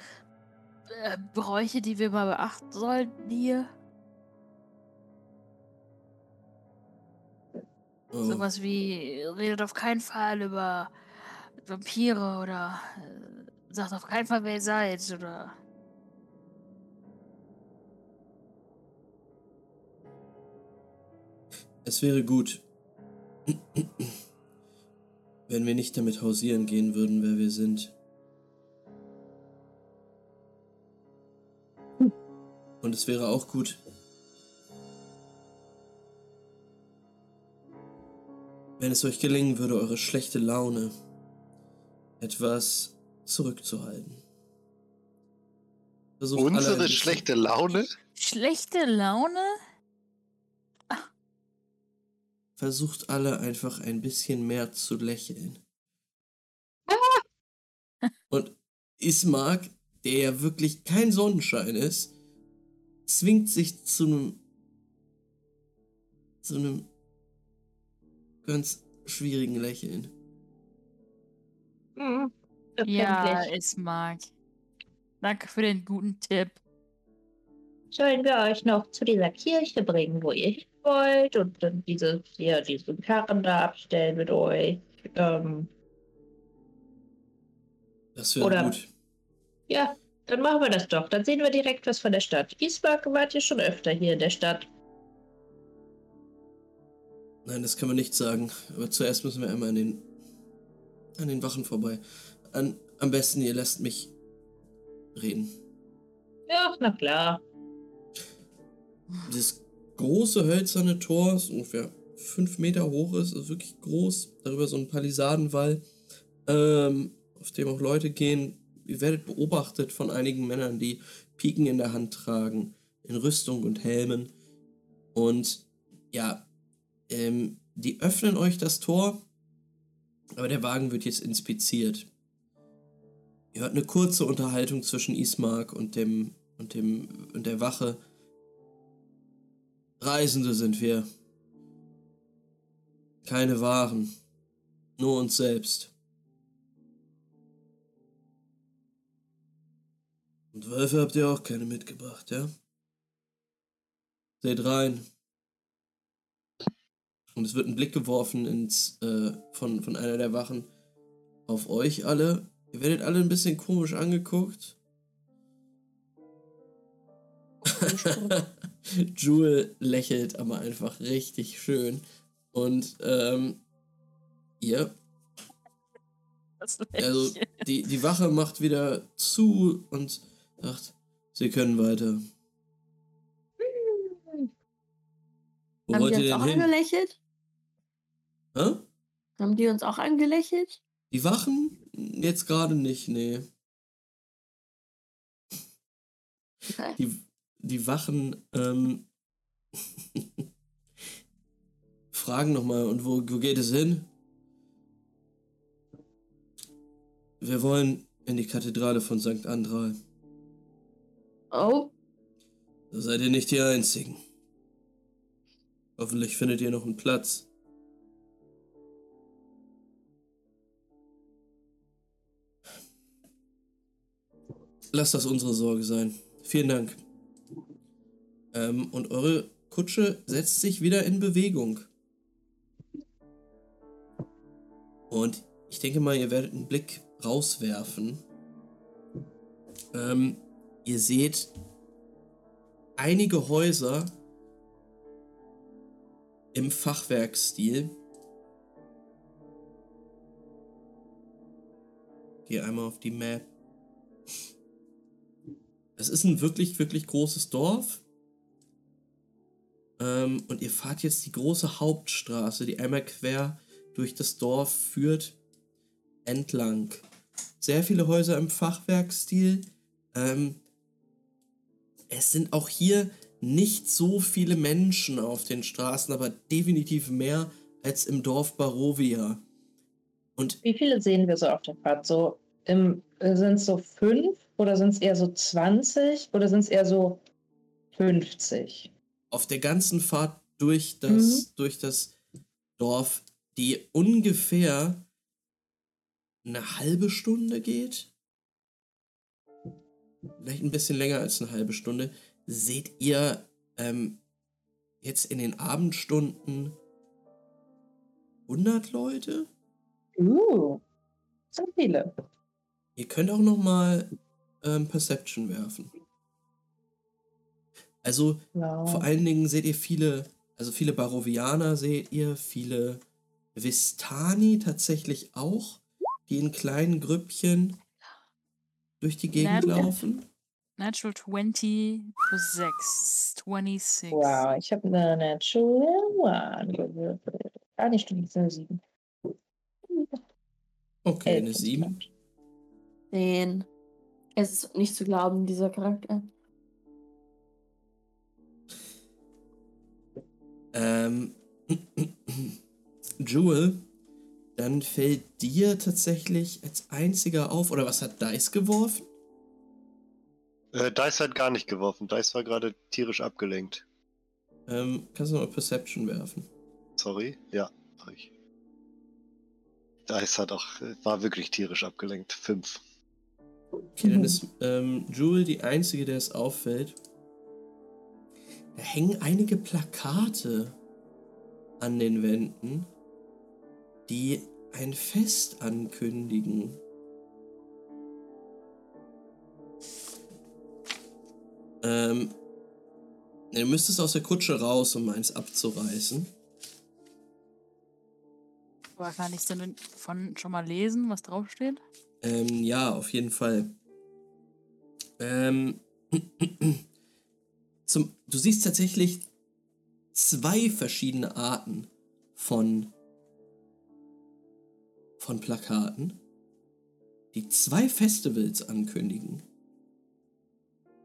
äh, Bräuche, die wir mal beachten sollten hier? Oh. Sowas wie, redet auf keinen Fall über Vampire oder äh, sagt auf keinen Fall, wer ihr seid oder. Es wäre gut, wenn wir nicht damit hausieren gehen würden, wer wir sind. Und es wäre auch gut, wenn es euch gelingen würde, eure schlechte Laune etwas zurückzuhalten. Versucht Unsere schlechte Laune? Schlechte Laune? Versucht alle einfach ein bisschen mehr zu lächeln. Und Ismark, der ja wirklich kein Sonnenschein ist, zwingt sich zu einem zu einem ganz schwierigen Lächeln. Hm, Ja, befremdlich. Ismark. Danke für den guten Tipp. Sollen wir euch noch zu dieser Kirche bringen, wo ihr hin wollt und dann diese, ja, diesen Karren da abstellen mit euch? Ähm, Das wäre gut. ja, dann machen wir das doch. Dann sehen wir direkt was von der Stadt. Ismark wart ihr schon öfter hier in der Stadt. Nein, das kann man nicht sagen. Aber zuerst müssen wir einmal an den an den Wachen vorbei. An, am besten, ihr lasst mich reden. Ja, na klar. Dieses große hölzerne Tor ist ungefähr fünf Meter hoch ist, also wirklich groß. Darüber so ein Palisadenwall, ähm, auf dem auch Leute gehen. Ihr werdet beobachtet von einigen Männern, die Piken in der Hand tragen, in Rüstung und Helmen. Und ja, ähm, die öffnen euch das Tor, aber der Wagen wird jetzt inspiziert. Ihr hört eine kurze Unterhaltung zwischen Ismark und dem und dem und der Wache. Reisende sind wir. Keine Waren. Nur uns selbst. Und Wölfe habt ihr auch keine mitgebracht, ja? Seht rein. Und es wird ein Blick geworfen ins, äh, von, von einer der Wachen auf euch alle. Ihr werdet alle ein bisschen komisch angeguckt. (laughs) Jewel lächelt aber einfach richtig schön. Und ähm, ihr, also die, die Wache macht wieder zu und sagt, sie können weiter. Wo Haben wollt ihr denn hin? angelächelt? Hä? Haben die uns auch angelächelt? Die Wachen? Jetzt gerade nicht, nee. Okay. Die, die Wachen ähm, (laughs) fragen nochmal, und wo, wo geht es hin? Wir wollen in die Kathedrale von St. Andral. Oh, Da seid ihr nicht die Einzigen. Hoffentlich findet ihr noch einen Platz. Lasst das unsere Sorge sein. Vielen Dank. Ähm, und eure Kutsche setzt sich wieder in Bewegung. Und ich denke mal, ihr werdet einen Blick rauswerfen. Ähm, ihr seht einige Häuser im Fachwerkstil. Geh einmal auf die Map. Es ist ein wirklich, wirklich großes Dorf. Ähm, und ihr fahrt jetzt die große Hauptstraße, die einmal quer durch das Dorf führt, entlang. Sehr viele Häuser im Fachwerkstil. Ähm, es sind auch hier nicht so viele Menschen auf den Straßen, aber definitiv mehr als im Dorf Barovia. Und Wie viele sehen wir so auf der Fahrt? So sind es so fünf oder sind es eher so 20 oder sind es eher so 50? auf der ganzen Fahrt durch das, durch das Dorf, die ungefähr eine halbe Stunde geht, vielleicht ein bisschen länger als eine halbe Stunde, seht ihr ähm, jetzt in den Abendstunden 100 Leute? Uh, so viele. Ihr könnt auch noch mal ähm, Perception werfen. Also Wow. Vor allen Dingen seht ihr viele, also viele Barovianer seht ihr, viele Vistani tatsächlich auch, die in kleinen Grüppchen durch die Gegend Na, laufen. Natural 20 plus 6. 26. Wow, ich habe eine Natural One gewürfelt. Ah, nicht sind eine 7. Okay, eine 7. den. Es ist nicht zu glauben, dieser Charakter. Ähm, (clears throat) Jewel, dann fällt dir tatsächlich als einziger auf, oder was hat Dice geworfen? Äh, Dice hat gar nicht geworfen. Dice war gerade tierisch abgelenkt. Ähm, kannst du mal Perception werfen? Sorry. Ja, mach ich. Dice hat auch, äh, war wirklich tierisch abgelenkt. Fünf. Okay, dann ist ähm, Jewel die einzige, der es auffällt. Da hängen einige Plakate an den Wänden, die ein Fest ankündigen. Ähm, du müsstest aus der Kutsche raus, um eins abzureißen. Aber kann ich denn von schon mal lesen, was draufsteht? Ähm, ja, auf jeden Fall. Ähm, (clears throat) zum, du siehst tatsächlich zwei verschiedene Arten von, von Plakaten, die zwei Festivals ankündigen.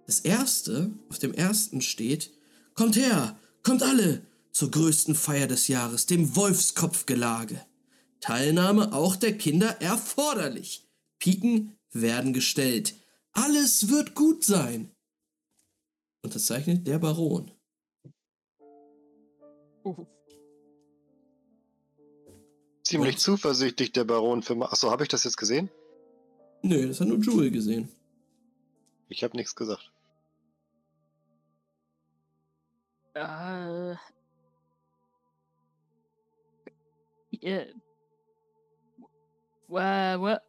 Das erste, auf dem ersten steht, kommt her, kommt alle zur größten Feier des Jahres, dem Wolfskopfgelage. Teilnahme auch der Kinder erforderlich. Piken werden gestellt. Alles wird gut sein. Unterzeichnet der Baron. Oh. Ziemlich Und? zuversichtlich der Baron für. Ma- Achso, habe ich das jetzt gesehen? Nö, das hat nur Jewel gesehen. Ich habe nichts gesagt. Äh. Äh. Wa, wa, wa?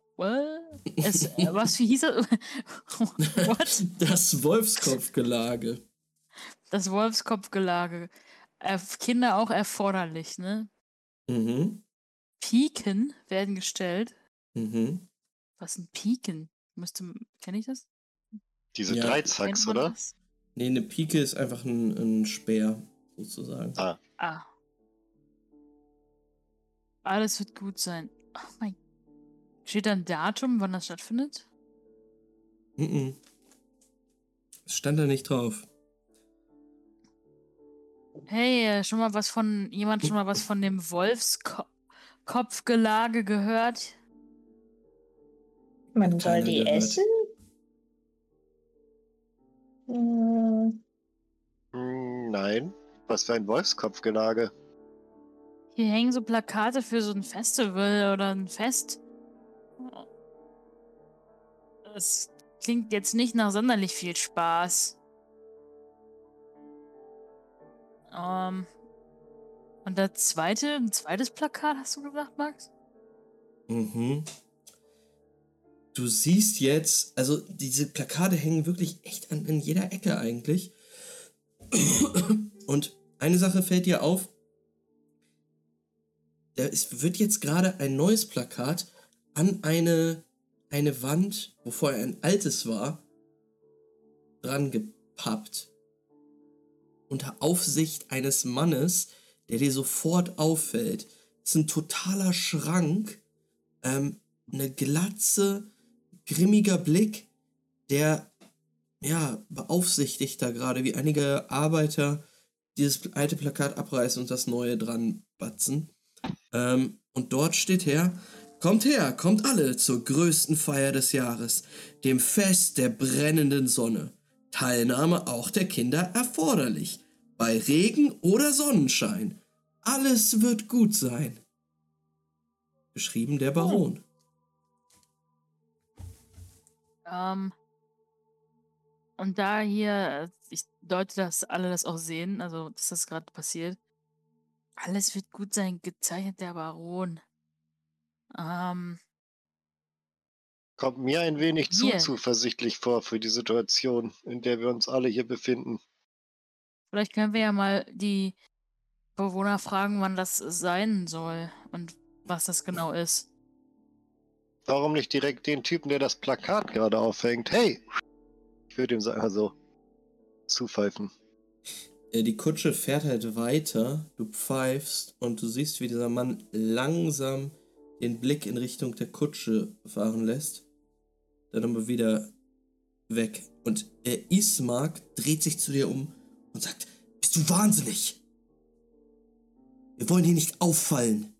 Es, äh, was, wie hieß das? (laughs) What? Das Wolfskopfgelage. Das Wolfskopfgelage. Kinder auch erforderlich, ne? Mhm. Piken werden gestellt. Mhm. Was sind Piken? Müsste, kenne ich das? Diese Ja. Dreizacks, oder? Das? Nee, eine Pike ist einfach ein, ein Speer, sozusagen. Ah, Ah. Alles wird gut sein. Oh mein. Steht da ein Datum, wann das stattfindet? Mhm. Es stand da nicht drauf. Hey, äh, schon mal was von jemand schon mal was von dem Wolfskopfgelage gehört? Man soll die gehört. essen? Hm, hm, nein. Was für ein Wolfskopfgelage. Hier hängen so Plakate für so ein Festival oder ein Fest. Das klingt jetzt nicht nach sonderlich viel Spaß. Ähm. Und das zweite, ein zweites Plakat, hast du gesagt, Max? Mhm. Du siehst jetzt, also diese Plakate hängen wirklich echt an, in jeder Ecke eigentlich. Und eine Sache fällt dir auf. Da ist, wird jetzt gerade ein neues Plakat an eine, eine Wand, wo vorher ein altes war, dran gepappt. Unter Aufsicht eines Mannes, der dir sofort auffällt. Das ist ein totaler Schrank ähm, eine Glatze, grimmiger Blick, der ja beaufsichtigt da gerade, wie einige Arbeiter dieses alte Plakat abreißen und das neue dran batzen. Ähm, und dort steht her, kommt her, kommt alle zur größten Feier des Jahres, dem Fest der brennenden Sonne. Teilnahme auch der Kinder erforderlich. Bei Regen oder Sonnenschein. Alles wird gut sein. Geschrieben der Baron. Ähm. Und da hier, äh, ich deute, dass alle das auch sehen, also dass das gerade passiert. Alles wird gut sein, gezeichnet der Baron. Ähm, Kommt mir ein wenig zu Hier. zuversichtlich vor für die Situation, in der wir uns alle hier befinden. vielleicht können wir ja mal die Bewohner fragen, wann das sein soll und was das genau ist. Warum nicht direkt den Typen, der das Plakat gerade aufhängt? Hey! Ich würde ihm so einfach so zupfeifen. Äh, Die Kutsche fährt halt weiter, du pfeifst und du siehst, wie dieser Mann langsam den Blick in Richtung der Kutsche fahren lässt. Dann aber wieder weg. Und äh, Ismark dreht sich zu dir um und sagt, bist du wahnsinnig? Wir wollen hier nicht auffallen.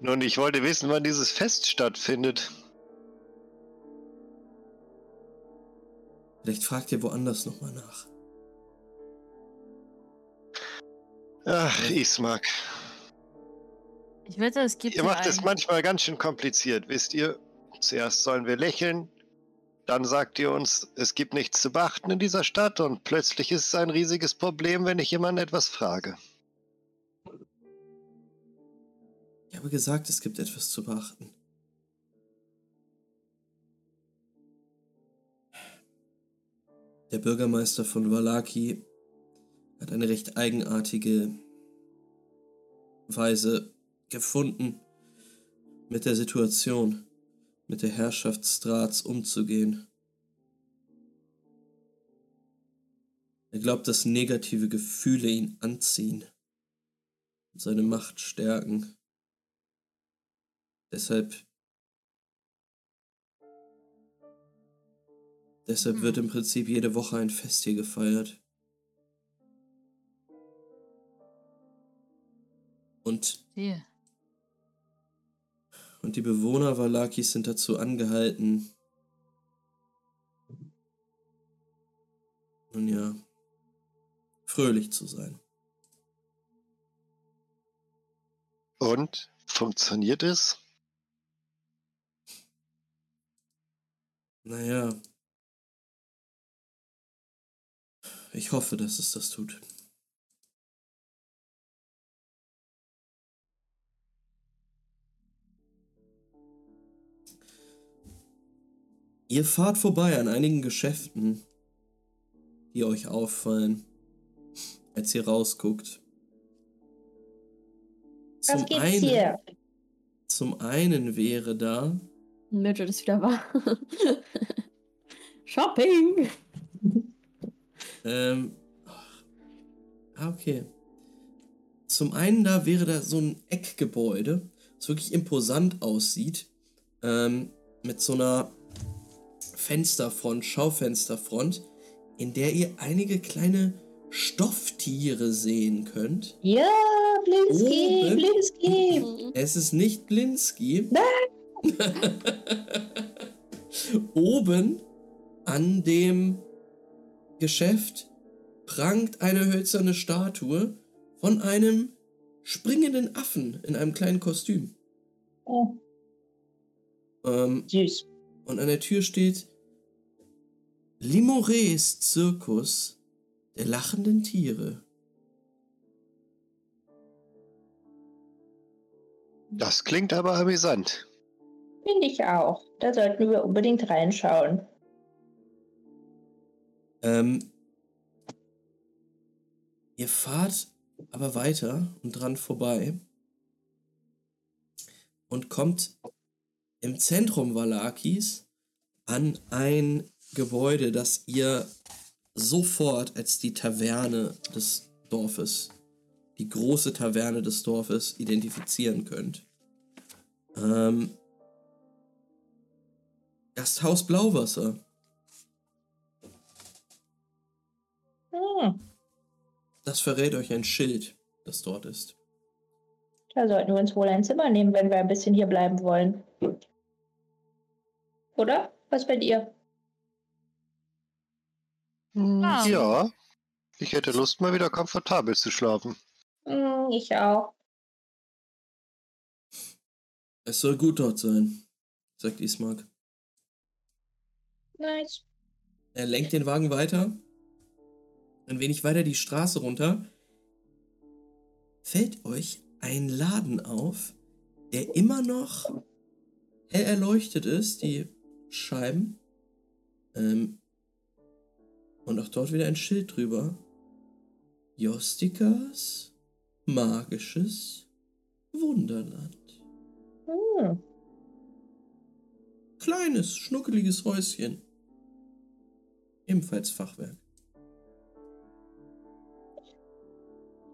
Nun, ich wollte wissen, wann dieses Fest stattfindet. Vielleicht fragt ihr woanders nochmal nach. Ach, Ismark. Ich wette, es gibt Ihr macht es manchmal ganz schön kompliziert, wisst ihr? Zuerst sollen wir lächeln, dann sagt ihr uns, es gibt nichts zu beachten in dieser Stadt und plötzlich ist es ein riesiges Problem, wenn ich jemanden etwas frage. Ich habe gesagt, es gibt etwas zu beachten. Der Bürgermeister von Valaki hat eine recht eigenartige Weise gefunden, mit der Situation, mit der Herrschaft Strats umzugehen. Er glaubt, dass negative Gefühle ihn anziehen und seine Macht stärken. Deshalb. Deshalb Hm. wird im Prinzip jede Woche ein Fest hier gefeiert. Und, Hier. Und die Bewohner Valakis sind dazu angehalten. Nun ja, fröhlich zu sein. Und? Funktioniert es? Naja. Ich hoffe, dass es das tut. Ihr fahrt vorbei an einigen Geschäften, die euch auffallen, als ihr rausguckt. Was gibt's hier? Zum einen wäre da Mildred ist wieder wahr. (laughs) Shopping! Ähm. Ah, okay. Zum einen da wäre da so ein Eckgebäude, das wirklich imposant aussieht. Ähm, mit so einer Fensterfront, Schaufensterfront, in der ihr einige kleine Stofftiere sehen könnt. Ja, Blinski, Oben. Blinski. Es ist nicht Blinski. (laughs) Oben an dem Geschäft prangt eine hölzerne Statue von einem springenden Affen in einem kleinen Kostüm. Oh, Ähm, süß. und an der Tür steht Limores Zirkus der lachenden Tiere. Das klingt aber amüsant. Finde ich auch. Da sollten wir unbedingt reinschauen. Ähm, ihr fahrt aber weiter und dran vorbei und kommt im Zentrum Valakis an ein Gebäude, das ihr sofort als die Taverne des Dorfes, die große Taverne des Dorfes identifizieren könnt. Ähm, Gasthaus Blauwasser. Hm, Das verrät euch ein Schild, das dort ist. da sollten wir uns wohl ein Zimmer nehmen, wenn wir ein bisschen hier bleiben wollen. Oder? Was bei dir? Ah. Ja. Ich hätte Lust, mal wieder komfortabel zu schlafen. Hm, ich auch. Es soll gut dort sein, sagt Ismark. Nice. Er lenkt den Wagen weiter. Ein wenig weiter die Straße runter. Fällt euch ein Laden auf, der immer noch hell erleuchtet ist, die Scheiben. Ähm, und auch dort wieder ein Schild drüber. Jostikas magisches Wunderland. Hm. Kleines, schnuckeliges Häuschen. Ebenfalls Fachwerk.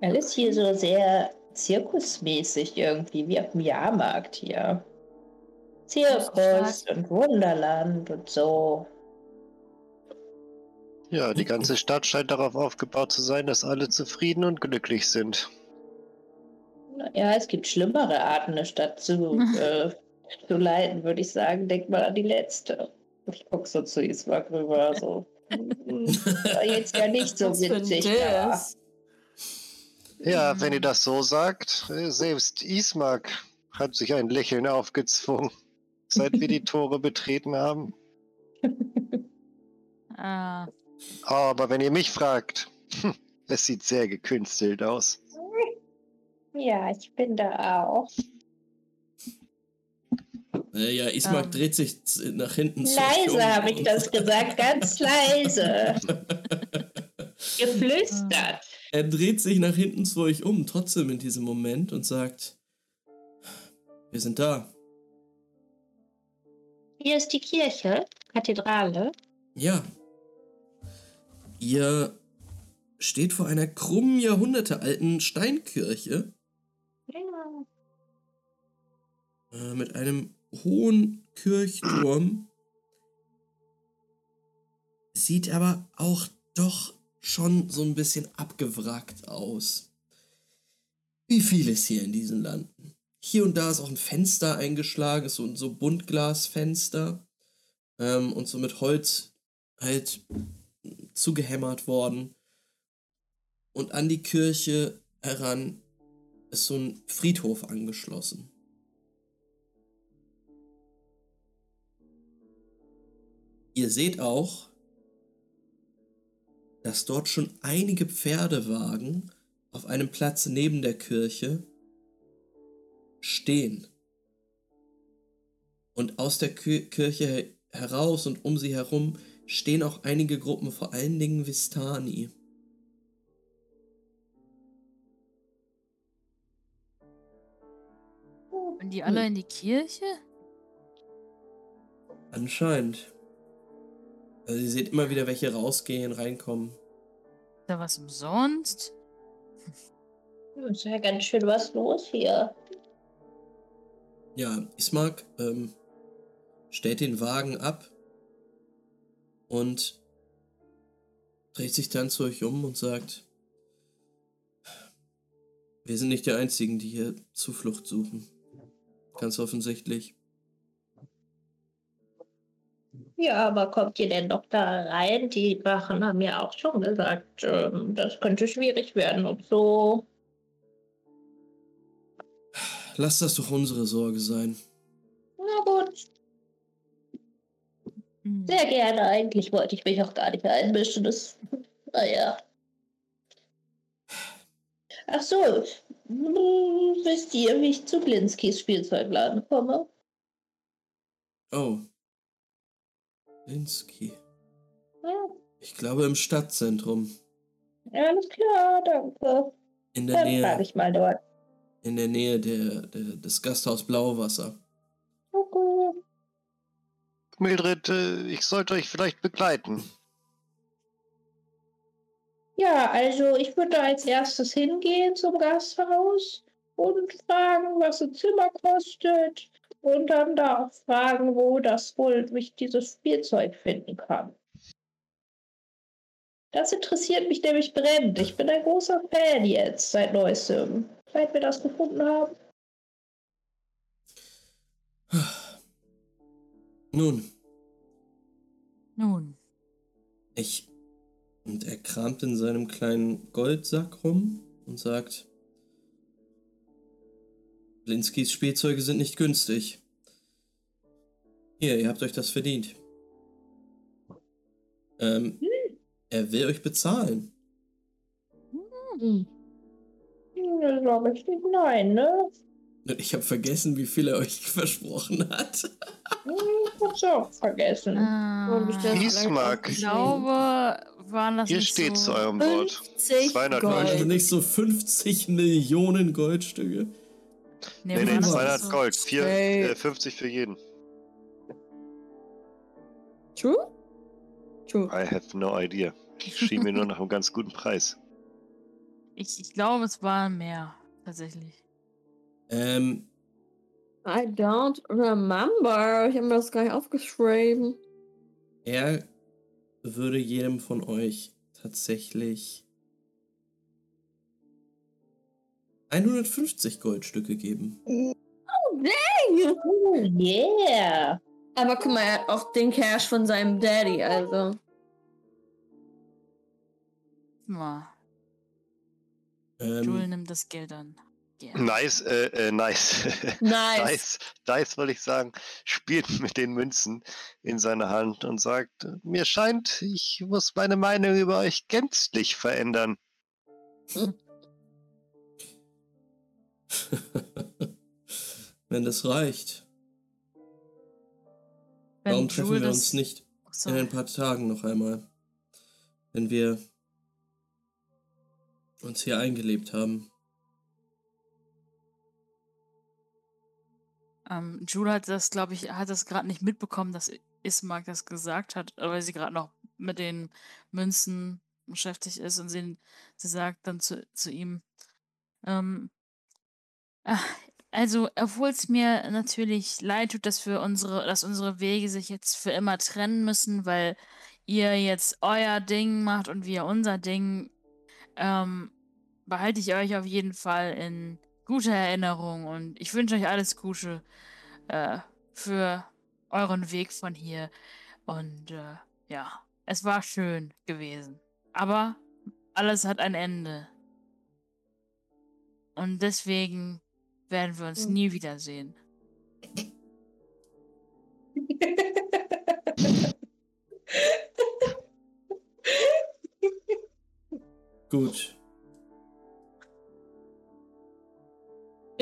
Alles hier so sehr zirkusmäßig irgendwie, wie auf dem Jahrmarkt hier. Zirkus und Wunderland und so. Ja, die ganze Stadt scheint darauf aufgebaut zu sein, dass alle zufrieden und glücklich sind. Ja, es gibt schlimmere Arten, eine Stadt zu, (laughs) äh, zu leiten, würde ich sagen. Denk mal an die letzte. Ich guck so zu Ismark rüber. So. Hm, War jetzt ja nicht so witzig. Ja, wenn ihr das so sagt, selbst Ismark hat sich ein Lächeln aufgezwungen, seit wir die (laughs) Tore betreten haben. Ah, Aber wenn ihr mich fragt, (laughs) es sieht sehr gekünstelt aus. Ja, ich bin da auch. Äh, ja, Ismark Ähm. dreht sich nach hinten zu euch um Leise habe ich das gesagt, ganz (laughs) leise. (laughs) Geflüstert. Er dreht sich nach hinten zu euch um, trotzdem in diesem Moment, und sagt: Wir sind da. Hier ist die Kirche, Kathedrale. Ja. Ihr steht vor einer krummen, jahrhundertealten Steinkirche Ja. äh, mit einem hohen Kirchturm. Sieht aber auch doch schon so ein bisschen abgewrackt aus. Wie vieles hier in diesen Landen. Hier und da ist auch ein Fenster eingeschlagen, ist so, so Buntglasfenster ähm, und so mit Holz halt zugehämmert worden. Und an die Kirche heran ist so ein Friedhof angeschlossen. Ihr seht auch, dass dort schon einige Pferdewagen auf einem Platz neben der Kirche stehen. Und aus der Kir Kirche he- heraus und um sie herum stehen auch einige Gruppen, vor allen Dingen Vistani. Und die alle in die Kirche? Anscheinend. Also ihr seht immer wieder welche rausgehen, reinkommen. Ist da was umsonst? Ist ja ganz schön was los hier. Ja, Ismark ähm, stellt den Wagen ab und dreht sich dann zu euch um und sagt, wir sind nicht die Einzigen, die hier Zuflucht suchen. Ganz offensichtlich. Ja, aber kommt ihr denn doch da rein? Die Wachen haben ja auch schon gesagt, ähm, das könnte schwierig werden und so. Lasst das doch unsere Sorge sein. Sehr gerne. Eigentlich wollte ich mich auch gar nicht einmischen. Das, naja. Ach so, wisst ihr, wie ich zu Blinskis Spielzeugladen komme? Oh. Linsky. Ja, Ich glaube im Stadtzentrum. alles klar, danke. In der Dann Nähe, ich mal dort. in der Nähe der, der, des Gasthaus Blauwasser. Mildred, äh, ich sollte euch vielleicht begleiten. Ja, also ich würde als erstes hingehen zum Gasthaus und fragen, was ein Zimmer kostet. Und dann da auch fragen, wo das wohl ich dieses Spielzeug finden kann. Das interessiert mich nämlich brennend. Ich bin ein großer Fan jetzt seit neuestem. Seit wir das gefunden haben. Nun, Nun, ich. Und er kramt in seinem kleinen Goldsack rum und sagt: Blinskis Spielzeuge sind nicht günstig. Hier, ihr habt euch das verdient. Ähm, er will euch bezahlen. Hm. Das glaube ich nicht. Nein, ne? Ich habe vergessen, wie viel er euch (laughs) versprochen hat. Hm, Ich hab's auch vergessen. Äh, Ismark. ich glaube, waren das Hier nicht steht so... zu eurem Wort. 50 200 Gold. Also nicht so 50 Millionen Goldstücke. Nee, Nee, waren nee, das 200 nicht so- Gold. Vier, äh, 50 für jeden. True? True. I have no idea. Ich schien mir nur nach einem ganz guten Preis. Ich, ich glaube, es waren mehr, tatsächlich. Ähm, I don't remember. Ich habe mir das gar nicht aufgeschrieben. er würde jedem von euch tatsächlich 150 Goldstücke geben. Dang! Oh, yeah. Aber guck mal, er hat auch den Cash von seinem Daddy, also. Mal, Joel Ähm, nimmt das Geld an. Nice, äh, äh, nice. (laughs) Nice. Dice, Dice wollte ich sagen, spielt mit den Münzen in seiner Hand und sagt, mir scheint, ich muss meine Meinung über euch gänzlich verändern. (laughs) wenn das reicht. Wenn Warum treffen wir uns nicht Achso, in ein paar Tagen noch einmal? Wenn wir uns hier eingelebt haben. Ähm, Jule hat das, glaube ich, hat das gerade nicht mitbekommen, dass Ismark das gesagt hat, weil sie gerade noch mit den Münzen beschäftigt ist und sie, sie sagt dann zu, zu ihm, ähm, ach, also, obwohl es mir natürlich leid tut, dass wir unsere, dass unsere Wege sich jetzt für immer trennen müssen, weil ihr jetzt euer Ding macht und wir unser Ding, ähm, behalte ich euch auf jeden Fall in guter Erinnerung und ich wünsche euch alles Gute äh, für euren Weg von hier. Und äh, ja, es war schön gewesen. Aber alles hat ein Ende. Und deswegen werden wir uns Hm. nie wiedersehen. (laughs) Gut.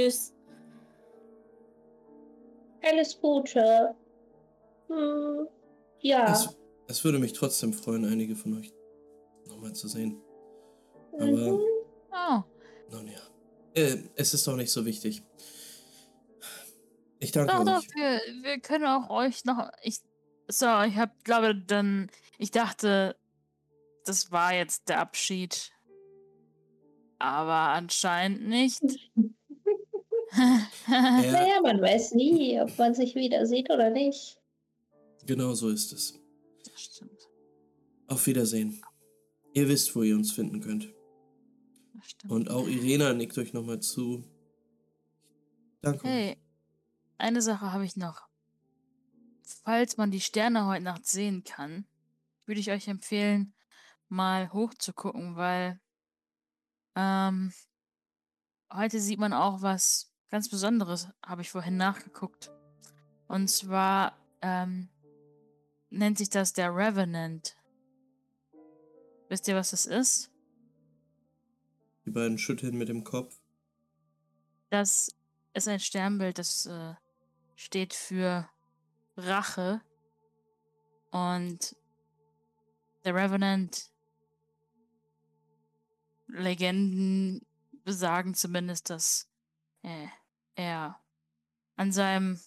Tschüss. Alles Gute. Hm, ja. Es, es würde mich trotzdem freuen, einige von euch nochmal zu sehen. Aber, Mhm. Oh, nun ja. Äh, es ist doch nicht so wichtig. Ich danke doch, doch, euch. wir, wir können auch euch noch. Ich, so, ich hab, glaube dann, ich dachte, das war jetzt der Abschied. Aber anscheinend nicht. (laughs) Ja, Naja, man weiß nie, ob man sich wieder sieht oder nicht. genau so ist es. Das stimmt. Auf Wiedersehen. Ihr wisst, wo ihr uns finden könnt. Das stimmt. Und auch Irena nickt euch nochmal zu. Danke. Hey, eine Sache habe ich noch. Falls man die Sterne heute Nacht sehen kann, würde ich euch empfehlen, mal hochzugucken, weil ähm, heute sieht man auch was ganz Besonderes, habe ich vorhin nachgeguckt. Und zwar ähm, nennt sich das der Revenant. Wisst ihr, was das ist? Die beiden schütteln mit dem Kopf. Das ist ein Sternbild, das äh, steht für Rache. Und der Revenant, Legenden besagen zumindest, dass äh, er an seinem,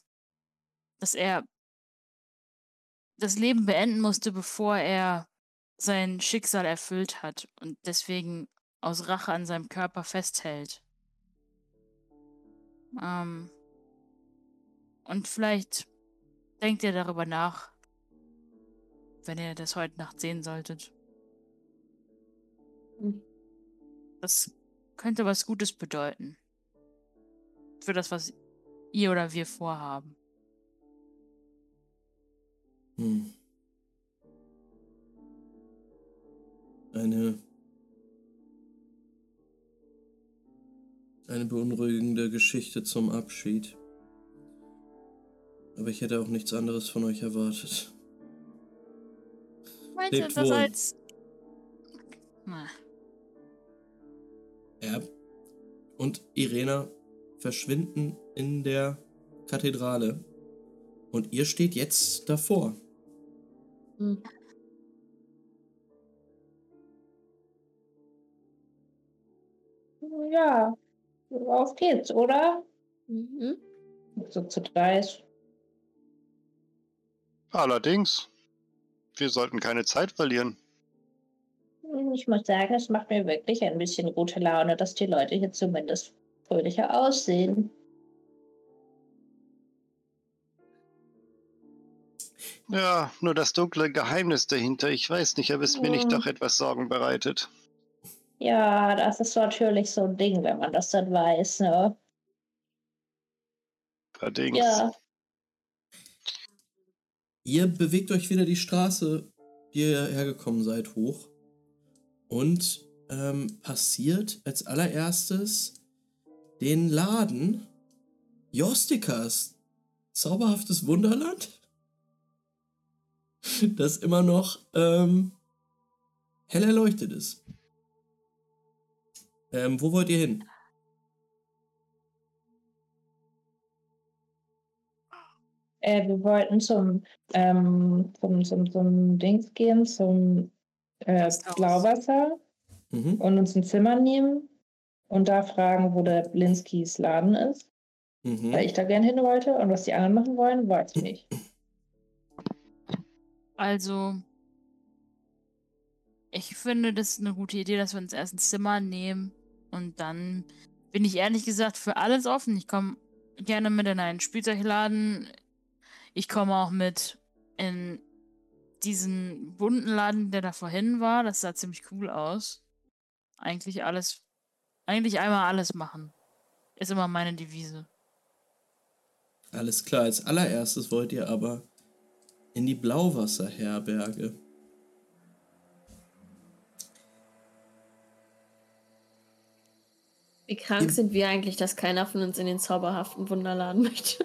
dass er das Leben beenden musste, bevor er sein Schicksal erfüllt hat und deswegen aus Rache an seinem Körper festhält. Ähm, und vielleicht denkt ihr darüber nach, wenn ihr das heute Nacht sehen solltet. Hm. Das könnte was Gutes bedeuten. Für das, was ihr oder wir vorhaben. Hm. Eine. Eine beunruhigende Geschichte zum Abschied. Aber ich hätte auch nichts anderes von euch erwartet. Meint ihr Lebt das wohl. als. Na, Er und Irena verschwinden in der Kathedrale. Und ihr steht jetzt davor. Hm. Ja, auf geht's, oder? Mhm. So zu Dice. Allerdings. Wir sollten keine Zeit verlieren. Ich muss sagen, es macht mir wirklich ein bisschen gute Laune, dass die Leute hier zumindest fröhlicher aussehen. Ja, nur das dunkle Geheimnis dahinter. Ich weiß nicht, ob es mir nicht doch etwas Sorgen bereitet. Ja, das ist natürlich so ein Ding, wenn man das dann weiß, ne? Allerdings. Ja. Ihr bewegt euch wieder die Straße, die ihr hergekommen seid, hoch. Und ähm, passiert als allererstes den Laden Jostikas Zauberhaftes Wunderland, (laughs) das immer noch ähm, hell erleuchtet ist. Ähm, wo wollt ihr hin? Äh, wir wollten zum, ähm, zum, zum, zum Dings gehen, zum äh. Blauwasser Mhm. und uns ein Zimmer nehmen und da fragen, wo der Blinskis Laden ist. Mhm. Weil ich da gern hin wollte und was die anderen machen wollen, weiß ich nicht. Also, Ich finde, das ist eine gute Idee, dass wir uns erst ein Zimmer nehmen. Und dann bin ich ehrlich gesagt für alles offen. Ich komme gerne mit in einen Spielzeugladen. Ich komme auch mit in diesen bunten Laden, der da vorhin war. Das sah ziemlich cool aus. Eigentlich alles, eigentlich einmal alles machen. Ist immer meine Devise. Alles klar, als allererstes wollt ihr aber in die Blauwasserherberge. Wie krank sind wir eigentlich, dass keiner von uns in den zauberhaften Wunderladen möchte?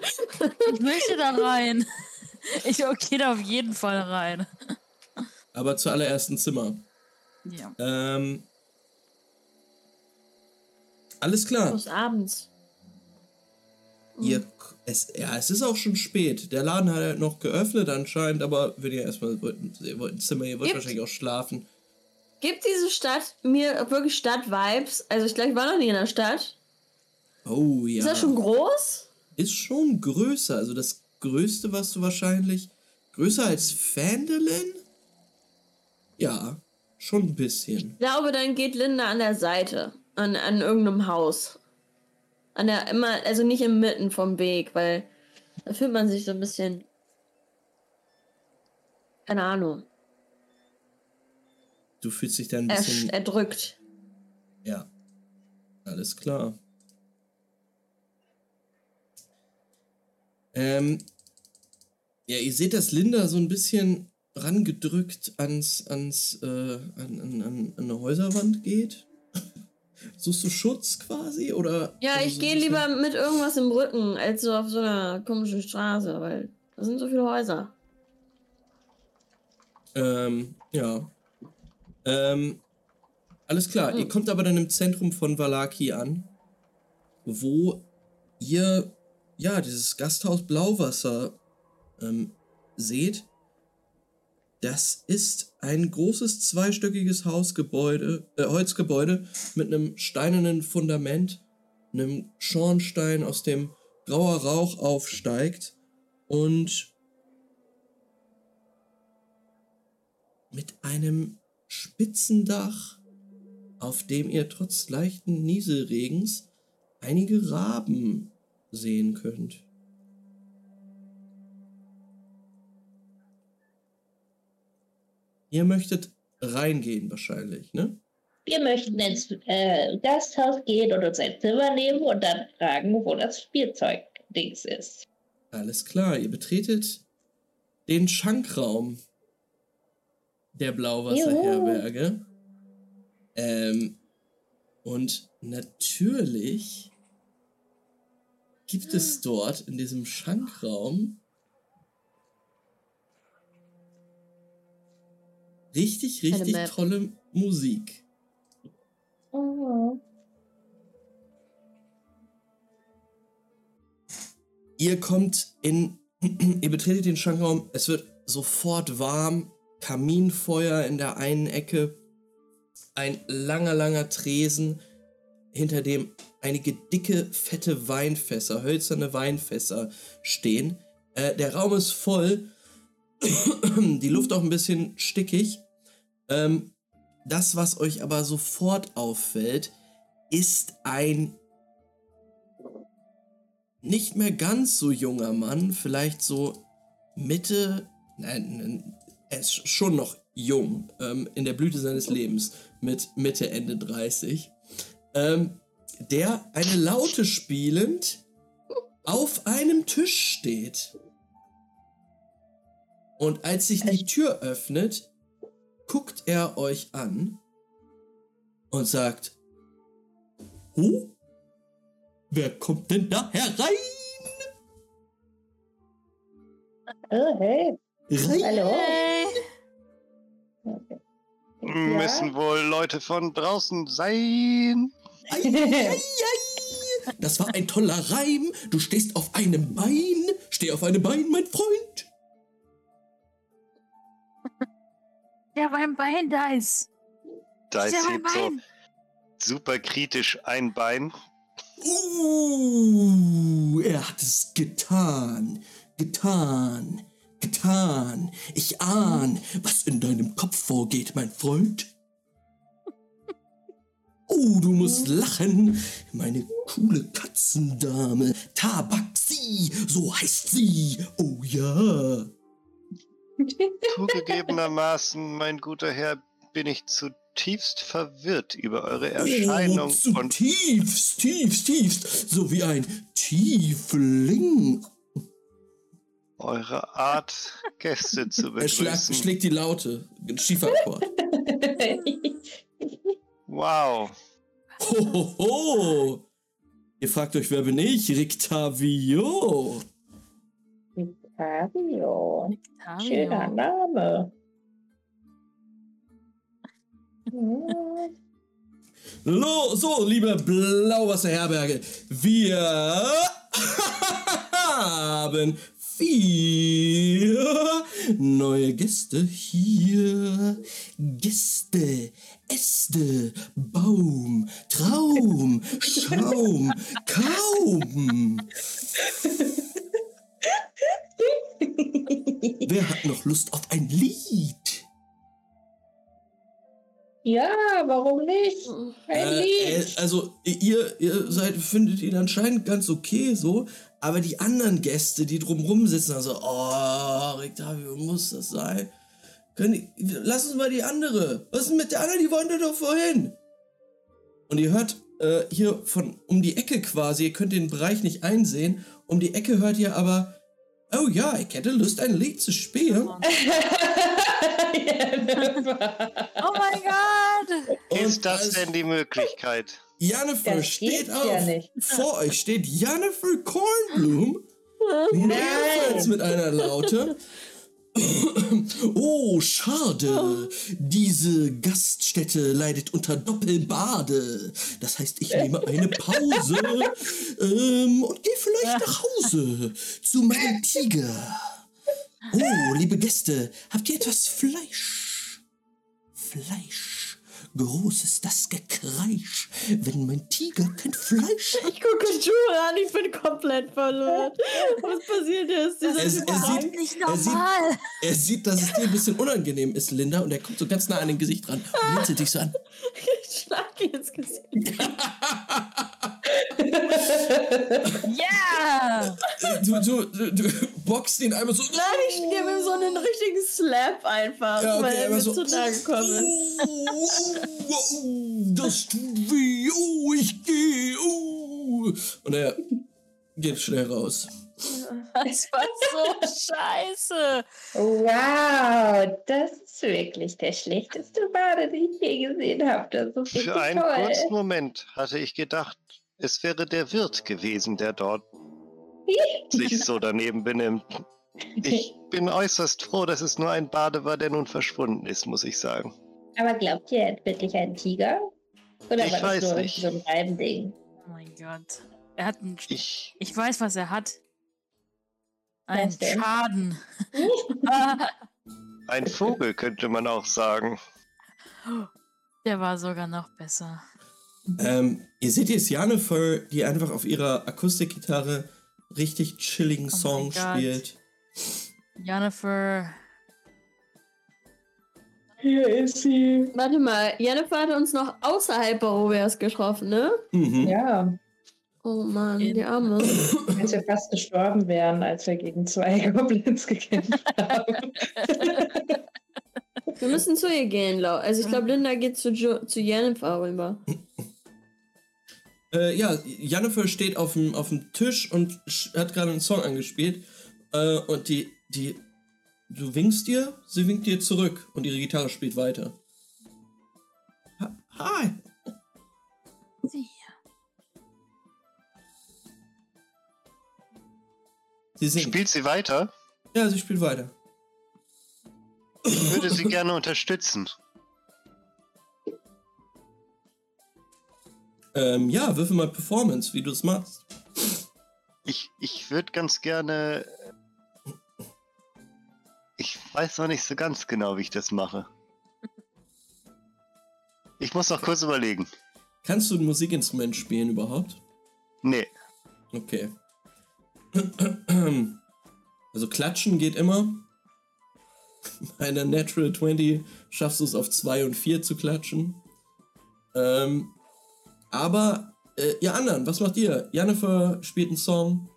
Ich möchte da (laughs) rein. Ich gehe da auf jeden Fall rein. Aber zu allerersten Zimmer. Ja. Ähm, alles klar. Bis abends. Ihr, es, ja, es ist auch schon spät. Der Laden hat halt noch geöffnet anscheinend, aber wenn ihr erstmal wollt, ihr wollt ein Zimmer, ihr wollt Gibt- wahrscheinlich auch schlafen. Gibt diese Stadt mir wirklich Stadt-Vibes? Also ich glaube, ich war noch nie in der Stadt. Oh ja. Ist das schon groß? Ist schon größer. Also das Größte, was du wahrscheinlich. Größer als Phandelin? Ja, schon ein bisschen. Ich glaube, dann geht Linda an der Seite. An, an irgendeinem Haus. An der, immer, also nicht im Mitten vom Weg, weil da fühlt man sich so ein bisschen. Keine Ahnung. Du fühlst dich da ein bisschen. erdrückt. Ja. Alles klar. Ähm, ja, ihr seht, dass Linda so ein bisschen rangedrückt ans, ans, äh, an, an, an eine Häuserwand geht. Suchst du Schutz quasi? Oder? Ja, also ich gehe lieber mit irgendwas im Rücken, als so auf so einer komischen Straße, weil da sind so viele Häuser. Ähm, ja. Ähm, alles klar. Ihr Hm. kommt aber dann im Zentrum von Valaki an, wo ihr, ja, dieses Gasthaus Blauwasser ähm, seht. Das ist ein großes zweistöckiges Hausgebäude, äh, Holzgebäude mit einem steinernen Fundament, einem Schornstein, aus dem grauer Rauch aufsteigt und mit einem Spitzendach, auf dem ihr trotz leichten Nieselregens einige Raben sehen könnt. Ihr möchtet reingehen wahrscheinlich, ne? Wir möchten ins äh, Gasthaus gehen und uns ein Zimmer nehmen und dann fragen, wo das Spielzeugdings ist. Alles klar, ihr betretet den Schankraum der Blauwasserherberge. Ähm, und natürlich gibt es dort in diesem Schankraum richtig, richtig tolle Musik. Oh. Ihr kommt in, (clears throat) ihr betretet den Schankraum, es wird sofort warm, Kaminfeuer in der einen Ecke, ein langer, langer Tresen, hinter dem einige dicke, fette Weinfässer, hölzerne Weinfässer stehen. Äh, der Raum ist voll, die Luft auch ein bisschen stickig. Ähm, das, was euch aber sofort auffällt, ist ein nicht mehr ganz so junger Mann, vielleicht so Mitte, nein, nein, er ist schon noch jung, ähm, in der Blüte seines Lebens, mit Mitte, Ende 30, ähm, der eine Laute spielend auf einem Tisch steht. Und als sich die Tür öffnet, guckt er euch an und sagt, Huh? Wer kommt denn da herein? Oh, hey. Rein? Hallo? Hey. Müssen wohl Leute von draußen sein. Ei, ei, ei. Das war ein toller Reim. Du stehst auf einem Bein. Steh auf einem Bein, mein Freund. Der beim Bein da ist. Da ist Der beim hebt so Bein. super kritisch ein Bein. Uh, er hat es getan. Getan. Getan. Ich ahn, was in deinem Kopf vorgeht, mein Freund. Oh, du musst lachen. Meine coole Katzendame. Tabaxi, so heißt sie. Oh ja. Zugegebenermaßen, mein guter Herr, bin ich zutiefst verwirrt über eure Erscheinung oh, und zutiefst, tiefst, tiefst. So wie ein Tiefling. eure Art, Gäste zu Er schlag, begrüßen. schlägt die Laute. Schieferakkord. Wow. Ho, ho, ho. Ihr fragt euch, wer bin ich? Rictavio. Fabio. Schöner Octavio. Name. (laughs) Lo, so, liebe Blauwasserherberge, wir (laughs) haben vier neue Gäste hier. Gäste, Äste, Baum, Traum, (laughs) Schaum, Kaum. (laughs) Wer hat noch Lust auf ein Lied? Ja, warum nicht? Ein Äh, äh, Lied. also ihr, ihr seid, findet ihn anscheinend ganz okay so, aber die anderen Gäste, die drumrum sitzen, also, oh, Rictavio, muss das sein? Können lass uns mal die andere. Was ist denn mit der anderen? Die wollen doch vorhin. Und ihr hört äh, hier von um die Ecke quasi, ihr könnt den Bereich nicht einsehen, um die Ecke hört ihr aber, oh ja, ich hätte Lust, ein Lied zu spielen. (laughs) Oh mein Gott! Ist das denn die Möglichkeit? Jennifer Das steht auf. ja nicht. Vor euch steht Jennifer Kornblum. (laughs) Mehrmals mit einer Laute. (coughs) Oh, schade. Diese Gaststätte leidet unter Doppelbade. Das heißt, ich nehme eine Pause (laughs) ähm, und gehe vielleicht nach Hause zu meinem Tiger. Oh, liebe Gäste, habt ihr etwas Fleisch? Fleisch. Groß ist das Gekreisch, wenn mein Tiger kein Fleisch hat. Ich gucke Jura an, ich bin komplett verloren. Was passiert jetzt? Dieser Er, Typ er, rein- sieht, Nicht er, sieht, normal! er sieht, dass es dir ein bisschen unangenehm ist, Linda, und er kommt so ganz nah an dein Gesicht ran und blinzelt dich so an. (laughs) Ich schlag ihn ins Gesicht. (laughs) Ja! Du, du, du, du boxst ihn einmal so. Nein, ich gebe ihm so einen richtigen Slap einfach, Ja, okay, weil er mir so. zu nahe gekommen ist. Oh, oh, oh, das tut weh. Oh, ich gehe. Oh. Und er geht schnell raus. Das war so scheiße! Wow, das ist wirklich der schlechteste Bade, den ich je gesehen habe. Das ist Für einen toll. kurzen Moment hatte ich gedacht, es wäre der Wirt gewesen, der dort (laughs) sich so daneben benimmt. Ich bin äußerst froh, dass es nur ein Bade war, der nun verschwunden ist, muss ich sagen. Aber glaubt ihr, er hat wirklich einen Tiger? Oder Ich war weiß das nur nicht. so ein Reimding? Oh mein Gott. Er hat einen. Ich, Ich weiß, was er hat. Ein? Schaden. (laughs) Ein Vogel könnte man auch sagen. Der war sogar noch besser. Ähm, ihr seht jetzt Jennifer, die einfach auf ihrer Akustikgitarre richtig chilligen Oh Song spielt. Jennifer. Hier ist sie. Warte mal, Jennifer hat uns noch außerhalb Barovias getroffen, ne? Mhm. Ja, Oh Mann, die Arme. als wir fast gestorben wären, als wir gegen zwei (laughs) Goblins gekämpft haben. Wir müssen zu ihr gehen, Lau. Also ich glaube, Linda geht zu, jo zu Jennifer rüber. (laughs) Äh, ja, Jennifer steht auf dem, auf dem Tisch und hat gerade einen Song angespielt. Äh, und die, die, du winkst ihr, sie winkt dir zurück und ihre Gitarre spielt weiter. Ha Hi! Sie. Sie singt. Spielt sie weiter? Ja, sie spielt weiter. Ich würde sie gerne unterstützen. Ähm, ja, würfel mal Performance, wie du es machst. Ich, ich würde ganz gerne. Ich weiß noch nicht so ganz genau, wie ich das mache. Ich muss noch kurz überlegen. Kannst du ein Musikinstrument spielen überhaupt? Nee, Okay. Also klatschen geht immer. Bei einer Natural 20 schaffst du es auf 2 und 4 zu klatschen. Ähm, Aber äh, ihr anderen, was macht ihr? Jennifer spielt einen Song.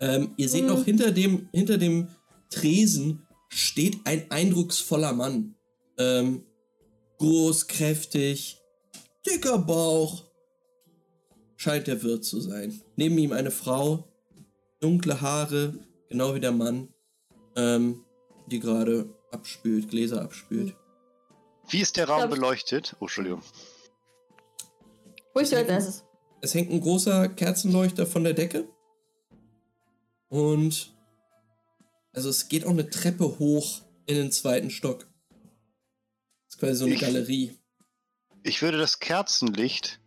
Ähm, ihr seht Mhm. noch hinter dem, hinter dem Tresen steht ein eindrucksvoller Mann. Ähm, groß, kräftig, dicker Bauch. Scheint der Wirt zu sein. Neben ihm eine Frau, dunkle Haare, genau wie der Mann, ähm, die gerade abspült, Gläser abspült. Wie ist der Raum glaub- beleuchtet? Oh, Entschuldigung. Wo ich so als erstes. Es hängt ein großer Kerzenleuchter von der Decke. Und also es geht auch eine Treppe hoch in den zweiten Stock. Das ist quasi so eine Ich- Galerie. Ich würde das Kerzenlicht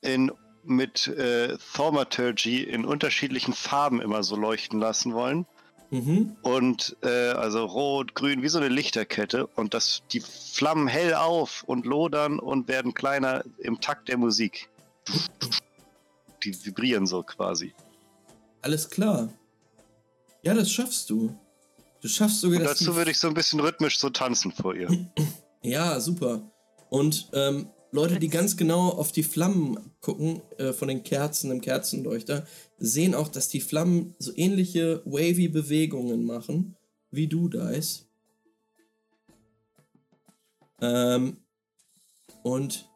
in, mit äh, Thaumaturgy in unterschiedlichen Farben immer so leuchten lassen wollen. Mhm. Und äh, also rot, grün, wie so eine Lichterkette. Und das, die Flammen hell auf und lodern und werden kleiner im Takt der Musik. Die vibrieren so quasi. Alles klar. Ja, das schaffst du. Du schaffst sogar Und dazu würde ich so ein bisschen rhythmisch so tanzen vor ihr. Ja, super. Und ähm, Leute, die ganz genau auf die Flammen gucken äh, von den Kerzen im Kerzenleuchter, sehen auch, dass die Flammen so ähnliche wavy Bewegungen machen, wie du, Dice. Ähm, und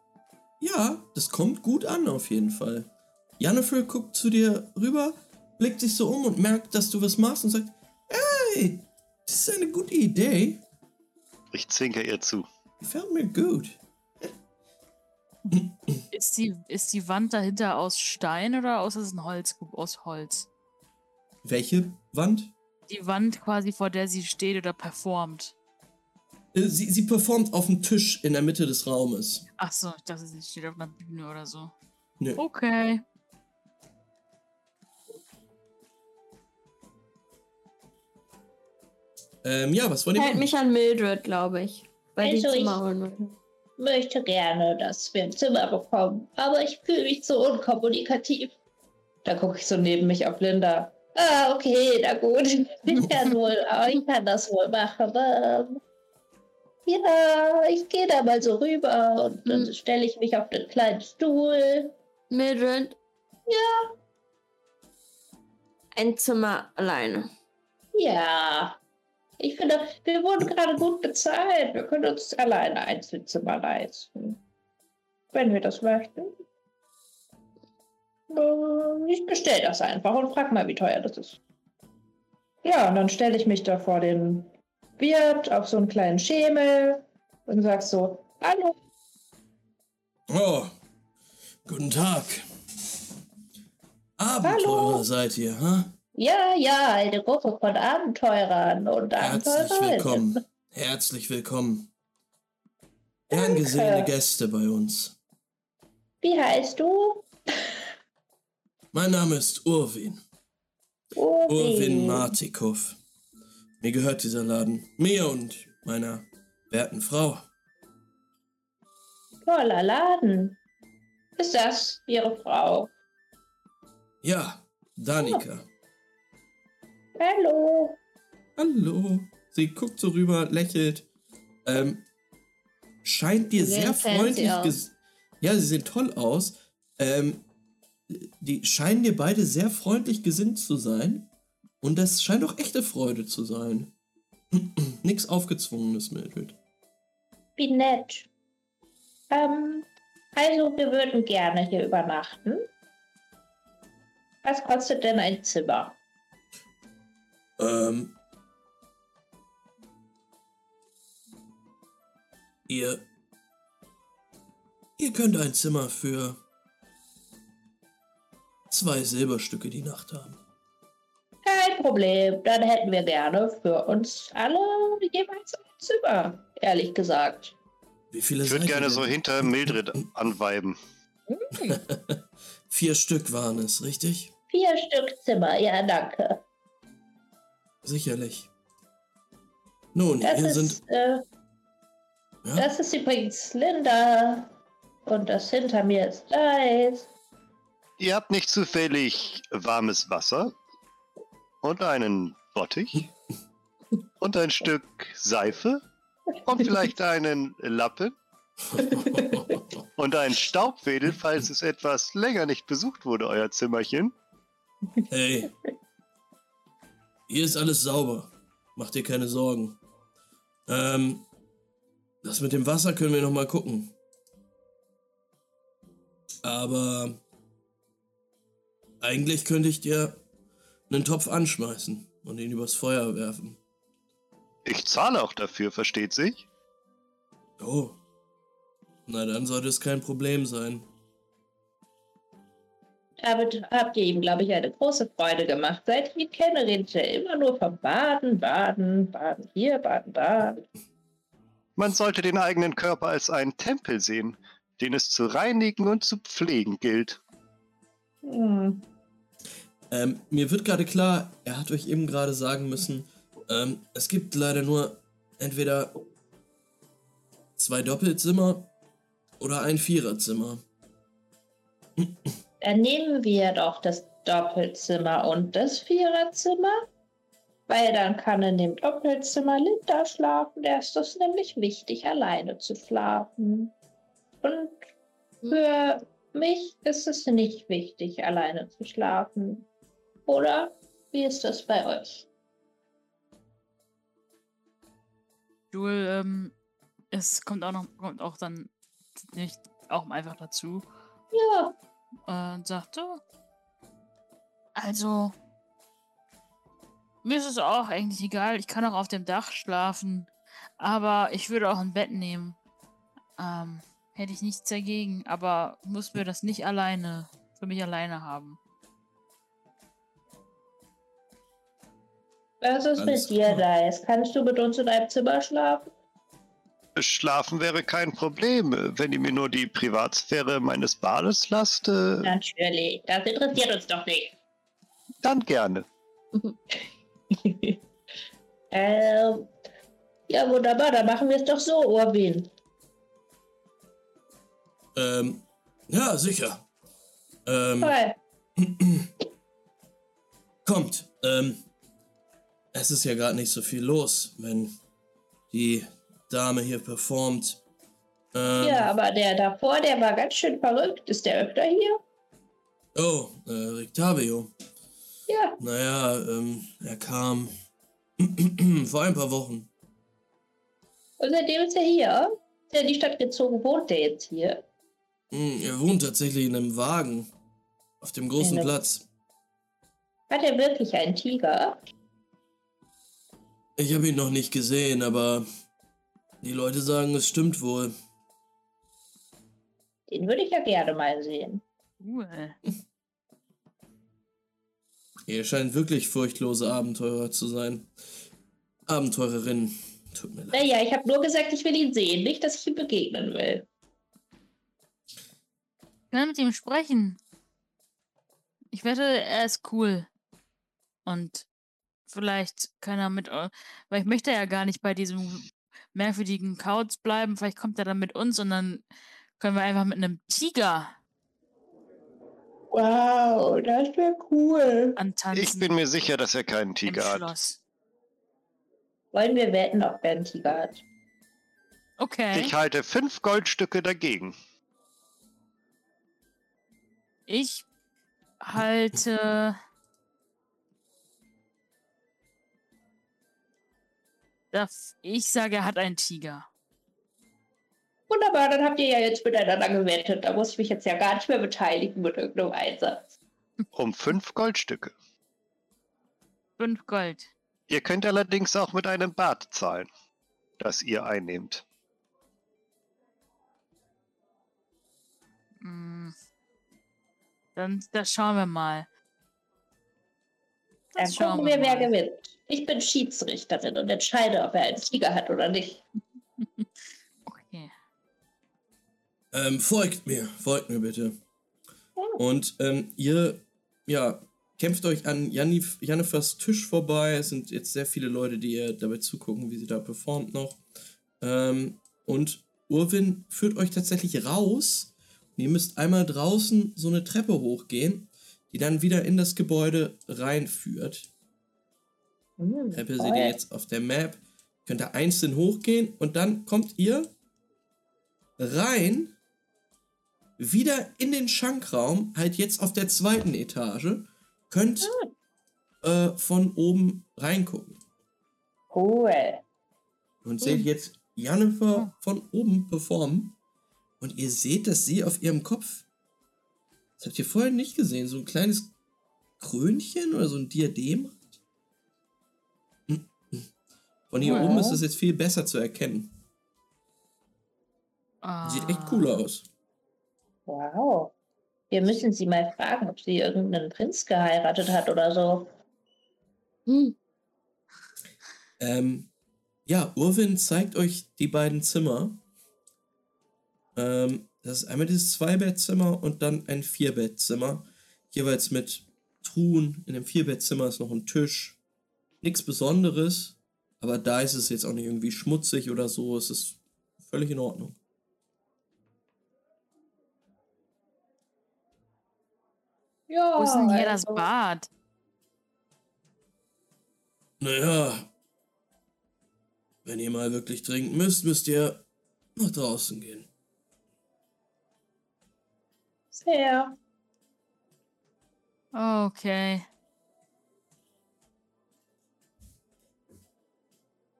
ja, das kommt gut an auf jeden Fall. Jennifer guckt zu dir rüber, blickt sich so um und merkt, dass du was machst und sagt, hey, das ist eine gute Idee. Ich zwinker ihr zu. Gefällt mir gut. Ist die, ist die Wand dahinter aus Stein oder aus, ist es ein Holz, aus Holz? Welche Wand? Die Wand quasi, vor der sie steht oder performt. Äh, Sie, sie performt auf dem Tisch in der Mitte des Raumes. Ach so, ich dachte, sie steht auf einer Bühne oder so. Nö. Okay. Ähm, ja, was wollt ihr Hält machen? mich an Mildred, glaube ich. Weil die Also ich- Zimmer holen wollte. Möchte gerne, dass wir ein Zimmer bekommen, aber ich fühle mich so unkommunikativ. Da gucke ich so neben mich auf Linda. Ah, okay, na gut. Ich kann, wohl, (laughs) ich kann das wohl machen. Ja, ich gehe da mal so rüber und dann Hm. stelle ich mich auf den kleinen Stuhl. Mildred. Ja. Ein Zimmer alleine. Ja. Ich finde, wir wurden gerade gut bezahlt. Wir können uns alleine Einzelzimmer leisten. Wenn wir das möchten. Äh, Ich bestelle das einfach und frag mal, wie teuer das ist. Ja, und dann stelle ich mich da vor den Wirt auf so einen kleinen Schemel und sag so, hallo. Oh, guten Tag. Abenteurer Hallo. seid ihr, ha? Ja, ja, eine Gruppe von Abenteurern und Herzlich Abenteurerinnen. willkommen. Herzlich willkommen. Gern gesehene Gäste bei uns. Wie heißt du? Mein Name ist Urwin. Urwin. Urwin Martikow. Mir gehört dieser Laden. Mir und meiner werten Frau. Toller Laden. Ist das Ihre Frau? Ja, Danica. Hallo. Hallo. Sie guckt so rüber, lächelt. Ähm, scheint dir sehr freundlich. Ja, sie sehen toll aus. Ähm, die scheinen dir beide sehr freundlich gesinnt zu sein. Und das scheint auch echte Freude zu sein. (clears throat) Nix aufgezwungenes, Mildred. Wie nett. Ähm, also wir würden gerne hier übernachten. Was kostet denn ein Zimmer? Ähm. Ihr. Ihr könnt ein Zimmer für zwei Silberstücke die Nacht haben. Kein Problem. Dann hätten wir gerne für uns alle jeweils ein Zimmer, ehrlich gesagt. Wie viele Ich würde gerne denn? so hinter Mildred anweiben. (laughs) Vier Stück waren es, richtig? Vier Stück Zimmer, ja, danke. Sicherlich. Nun, Das hier ist, sind. äh, Ja? das ist übrigens Linda. Und das hinter mir ist Dice. Ihr habt nicht zufällig warmes Wasser und einen Bottich (laughs) und ein Stück Seife und vielleicht einen Lappen. (laughs) Und ein Staubwedel, falls es etwas länger nicht besucht wurde, euer Zimmerchen. hey. Hier ist alles sauber. Mach dir keine Sorgen. Ähm, das mit dem Wasser können wir noch mal gucken. Aber eigentlich könnte ich dir einen Topf anschmeißen und ihn übers Feuer werfen. Ich zahle auch dafür, versteht sich? Oh. Na, dann sollte es kein Problem sein. Damit habt ihr ihm, glaube ich, eine große Freude gemacht. Seit ich ihn kenne, redet er immer nur vom Baden, Baden, Baden hier, Baden da. Man sollte den eigenen Körper als einen Tempel sehen, den es zu reinigen und zu pflegen gilt. Hm. Ähm, mir wird gerade klar, er hat euch eben gerade sagen müssen, ähm, es gibt leider nur entweder zwei Doppelzimmer oder ein Viererzimmer. Dann nehmen wir doch das Doppelzimmer und das Viererzimmer. Weil dann kann in dem Doppelzimmer Linda schlafen. Der ist das nämlich wichtig, alleine zu schlafen. Und für mich ist es nicht wichtig, alleine zu schlafen. Oder wie ist das bei euch? Jule, ähm, es kommt auch noch, kommt auch dann nicht auch einfach dazu Ja, und sagt so. Also, mir ist es auch eigentlich egal. Ich kann auch auf dem Dach schlafen. Aber ich würde auch ein Bett nehmen. Ähm, hätte ich nichts dagegen. Aber muss mir das nicht alleine, für mich alleine haben. was ist Alles mit dir, klar. Dice? Kannst du mit uns in einem Zimmer schlafen? Schlafen wäre kein Problem, wenn ihr mir nur die Privatsphäre meines Bades lasst, äh, Natürlich, das interessiert uns doch nicht. dann gerne. (laughs) ähm, ja, wunderbar, dann machen wir es doch so, Orwin. Ähm, ja, sicher. Ähm, Toll. (clears throat) kommt. Ähm, es ist ja gerade nicht so viel los, wenn die Dame hier performt. Ähm, Ja, aber der davor, der war ganz schön verrückt. Ist der öfter hier? Oh, äh, Rictavio. Ja. Naja, ähm, er kam (clears throat) vor ein paar Wochen. Und seitdem ist er hier. Ist er in die Stadt gezogen, wohnt der jetzt hier? Hm, er wohnt tatsächlich in einem Wagen. Auf dem großen einem- Platz. Hat er wirklich einen Tiger? Ich habe ihn noch nicht gesehen, aber die Leute sagen, es stimmt wohl. Den würde ich ja gerne mal sehen. Cool. Ihr scheint wirklich furchtlose Abenteurer zu sein. Abenteurerin. Tut mir leid. Naja, ich habe nur gesagt, ich will ihn sehen, nicht, dass ich ihm begegnen will. Ich kann mit ihm sprechen. Ich wette, er ist cool. Und vielleicht kann er mit. Weil ich möchte ja gar nicht bei diesem merkwürdigen Kauz bleiben. Vielleicht kommt er dann mit uns und dann können wir einfach mit einem Tiger Wow, das wäre cool. antanzen. Ich bin mir sicher, dass er keinen Tiger hat. Schloss. Wollen wir wetten, ob er einen Tiger hat? Okay. Ich halte fünf Goldstücke dagegen. Ich halte. Das, ich sage, er hat einen Tiger. Wunderbar, dann habt ihr ja jetzt miteinander gewettet. Da muss ich mich jetzt ja gar nicht mehr beteiligen mit irgendeinem Einsatz. Um fünf Goldstücke. Fünf Gold. Ihr könnt allerdings auch mit einem Bad zahlen, das ihr einnehmt. Hm. Dann das schauen wir mal. Dann gucken wir, wer mal. gewinnt. Ich bin Schiedsrichterin und entscheide, ob er einen Tiger hat oder nicht. (laughs) Okay. Ähm, folgt mir, folgt mir bitte. Und ähm, ihr, ja, kämpft euch an Janif, Jannifers Tisch vorbei. Es sind jetzt sehr viele Leute, die ihr dabei zugucken, wie sie da performt noch. Ähm, und Urwin führt euch tatsächlich raus. Und ihr müsst einmal draußen so eine Treppe hochgehen, die dann wieder in das Gebäude reinführt. Hm, Treppe toll. seht ihr jetzt auf der Map. Könnt ihr einzeln hochgehen und dann kommt ihr rein, wieder in den Schankraum, halt jetzt auf der zweiten Etage, könnt äh, von oben reingucken. Cool. Und seht jetzt Jennifer von oben performen. Und ihr seht, dass sie auf ihrem Kopf, das habt ihr vorher nicht gesehen, so ein kleines Krönchen oder so ein Diadem. Von hier Ja. oben ist es jetzt viel besser zu erkennen. Sieht echt cool aus. Wow. Wir müssen sie mal fragen, ob sie irgendeinen Prinz geheiratet hat oder so. Hm. Ähm, ja, Urwin zeigt euch die beiden Zimmer. Ähm, das ist einmal dieses Zweibettzimmer und dann ein Vierbettzimmer. Jeweils mit Truhen. In dem Vierbettzimmer ist noch ein Tisch. Nichts Besonderes, aber da ist es jetzt auch nicht irgendwie schmutzig oder so. Es ist völlig in Ordnung. Ja. Wo ist denn hier das also- Bad? Naja, wenn ihr mal wirklich trinken müsst, müsst ihr nach draußen gehen. Sehr. Okay.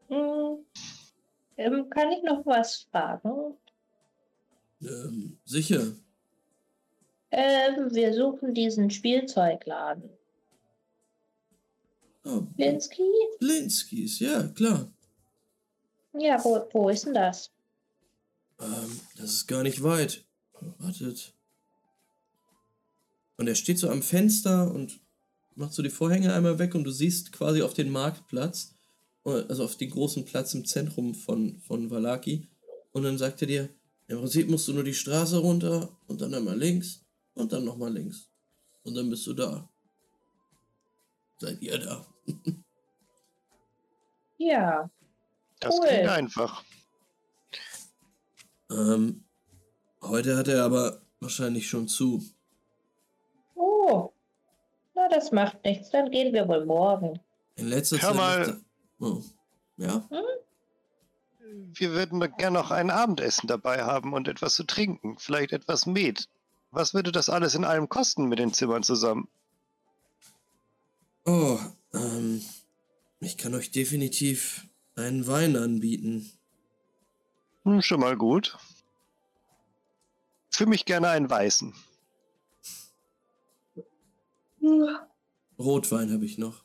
Hm. Ähm, kann ich noch was fragen? Ähm, sicher. Ähm, wir suchen diesen Spielzeugladen. Oh, Linsky? Blinskis, ja, klar. Ja, wo, wo ist denn das? Ähm, das ist gar nicht weit. Wartet. Und er steht so am Fenster und macht so die Vorhänge einmal weg und du siehst quasi auf den Marktplatz, äh, also auf den großen Platz im Zentrum von, von Valaki. Und dann sagt er dir, im Prinzip musst du nur die Straße runter und dann einmal links und dann nochmal links. Und dann bist du da. Seid ihr da? (laughs) Ja. Das Cool. klingt einfach. Ähm, heute hat er aber wahrscheinlich schon zu. Oh. Na, das macht nichts. Dann gehen wir wohl morgen. In letzter Hör Zeit. mal. Oh. Ja? Wir würden doch gern noch ein Abendessen dabei haben und etwas zu trinken. Vielleicht etwas Met. Was würde das alles in allem kosten mit den Zimmern zusammen? Oh, ähm, ich kann euch definitiv einen Wein anbieten. Hm, schon mal gut. Für mich gerne einen weißen. Rotwein habe ich noch.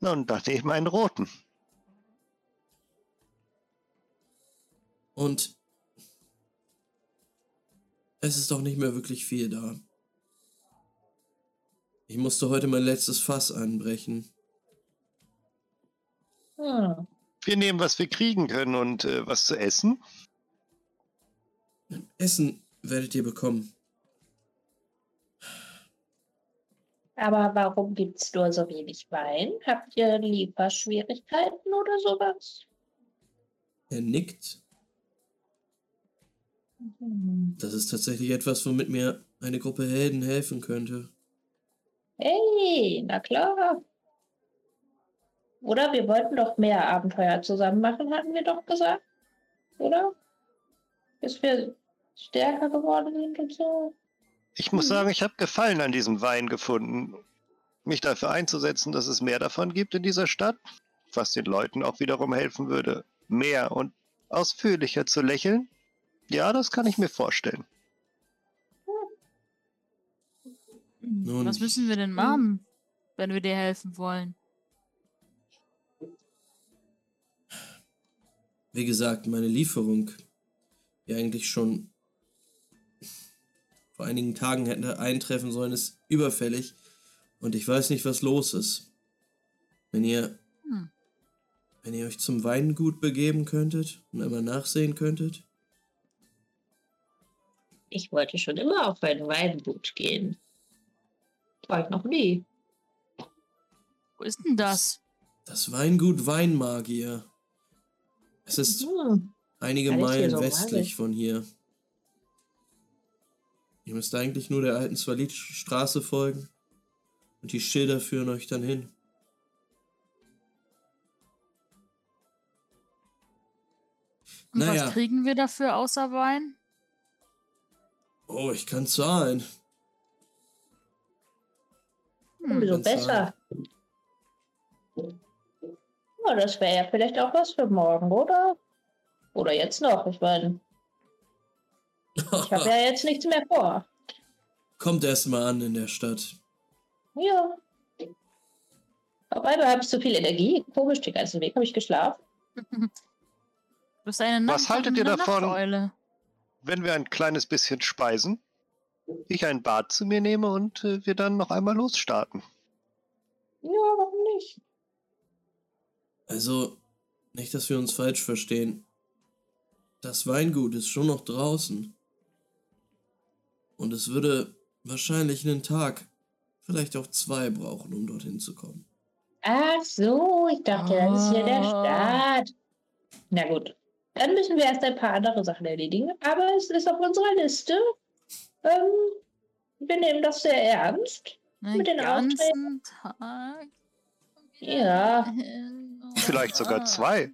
Na, Und dann eben einen roten. Und es ist doch nicht mehr wirklich viel da. Ich musste heute mein letztes Fass anbrechen. Hm. Wir nehmen, was wir kriegen können und äh, was zu essen. Essen werdet ihr bekommen. Aber warum gibt's nur so wenig Wein? Habt ihr Lieferschwierigkeiten oder sowas? Er nickt. Hm. Das ist tatsächlich etwas, womit mir eine Gruppe Helden helfen könnte. Hey, na klar. Oder wir wollten doch mehr Abenteuer zusammen machen, hatten wir doch gesagt. Oder? Bis wir stärker geworden sind und so. Ich muss Mhm. sagen, ich habe Gefallen an diesem Wein gefunden. Mich dafür einzusetzen, dass es mehr davon gibt in dieser Stadt, was den Leuten auch wiederum helfen würde, mehr und ausführlicher zu lächeln. Ja, das kann ich mir vorstellen. Nun. Was müssen wir denn machen, wenn wir dir helfen wollen? Wie gesagt, meine Lieferung, die eigentlich schon vor einigen Tagen hätte eintreffen sollen, ist überfällig. Und ich weiß nicht, was los ist. Wenn ihr, Hm. wenn ihr euch zum Weingut begeben könntet und einmal nachsehen könntet. Ich wollte schon immer auf ein Weingut gehen. War ich noch nie. Wo ist denn das? Das Weingut Weinmagier. Es ist Hm. einige Meilen so westlich magisch. von hier. Ihr müsst eigentlich nur der alten Swalit-Straße folgen. Und die Schilder führen euch dann hin. Und Naja. was kriegen wir dafür außer Wein? Oh, ich kann zahlen. Hm. Umso besser. Ja, das wäre ja vielleicht auch was für morgen, oder? Oder jetzt noch. Ich meine, ich habe ja (laughs) jetzt nichts mehr vor. Kommt erst mal an in der Stadt. Ja. Einmal habe ich so viel Energie. Komisch, den ganzen Weg habe ich geschlafen. (laughs) Du bist eine Was Nacht- haltet ihr davon? Nachteule. Wenn wir ein kleines bisschen speisen, ich ein Bad zu mir nehme und äh, wir dann noch einmal losstarten. Ja, warum nicht? Also, nicht, dass wir uns falsch verstehen. Das Weingut ist schon noch draußen. Und es würde wahrscheinlich einen Tag, vielleicht auch zwei brauchen, um dorthin zu kommen. Ach so, ich dachte, das ist hier der Ah. Staat. Na gut, dann müssen wir erst ein paar andere Sachen erledigen. Aber es ist auf unserer Liste. Ähm, wir nehmen das sehr ernst. Den Mit den ganzen Tag. Ja. Vielleicht sogar zwei.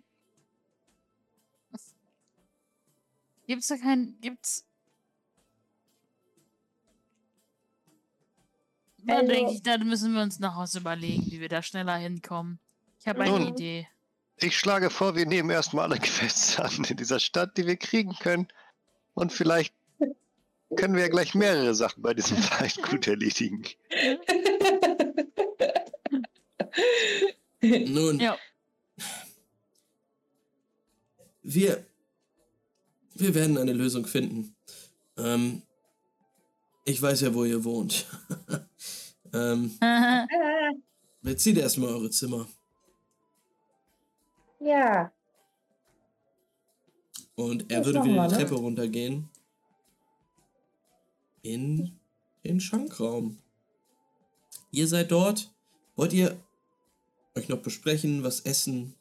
Gibt's da kein. Gibt's. Da Also- denke ich, da müssen wir uns noch was überlegen, wie wir da schneller hinkommen. Ich habe eine. Idee. Ich schlage vor, wir nehmen erstmal alle (laughs) Quests an in dieser Stadt, die wir kriegen können. Und vielleicht können wir ja gleich mehrere Sachen bei diesem (laughs) Weingut erledigen. Nun, Ja. wir, wir werden eine Lösung finden. Ähm, ich weiß ja, wo ihr wohnt. (laughs) ähm, (laughs) bezieht erstmal eure Zimmer. ja, Und er Das würde wieder wir, die ne? Treppe runtergehen. In den Schankraum. Ihr seid dort. Wollt ihr euch noch besprechen, was essen?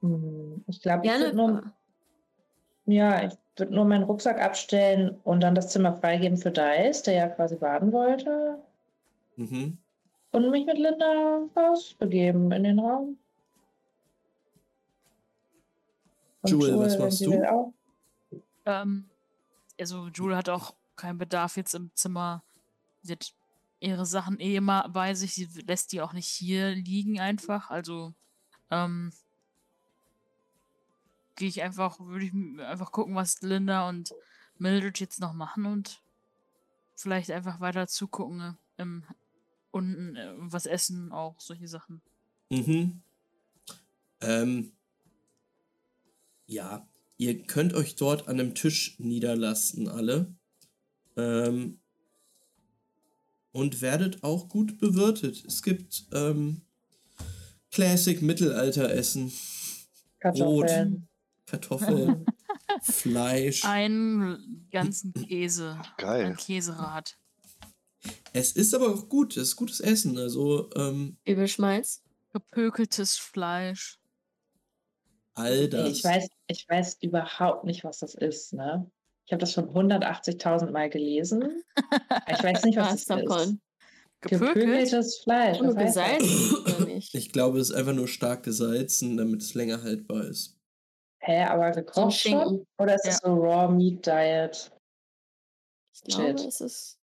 Hm, ich glaube, ich würde nur, ja, ich würde nur meinen Rucksack abstellen und dann das Zimmer freigeben für Dice, der ja quasi baden wollte. Mhm. Und mich mit Linda rausbegeben in den Raum. Und Jewel, was wenn machst du? Ähm, also Jule hat auch keinen Bedarf jetzt im Zimmer. Sie hat ihre Sachen eh immer bei sich. Sie lässt die auch nicht hier liegen einfach. Also ähm, gehe ich einfach, würde ich einfach gucken, was Linda und Mildred jetzt noch machen und vielleicht einfach weiter zugucken äh, im unten äh, was essen auch solche Sachen. Mhm. Ähm, ja, ihr könnt euch dort an einem Tisch niederlassen, alle. Ähm, und werdet auch gut bewirtet. Es gibt ähm, Classic Mittelalter-Essen, Kartoffeln. Kartoffeln, (laughs) Fleisch. Einen ganzen Käse. Geil. Ein Käserad. Es ist aber auch gut, es ist gutes Essen. Also ähm, Übelschmalz. Gepökeltes Fleisch. all das. Ich weiß, ich weiß überhaupt nicht, was das ist, ne? Ich habe das schon 180.000 Mal gelesen. Ich weiß nicht, was (laughs) das ist. Masterkorn. Gepökelt? Gepökeltes Fleisch. Was heißt das? gesalzen? Ich glaube, es ist einfach nur stark gesalzen, damit es länger haltbar ist. Hä, aber So gekocht schon? Oder ist das so Raw Meat Diet? Ich glaube, Shit. es ist.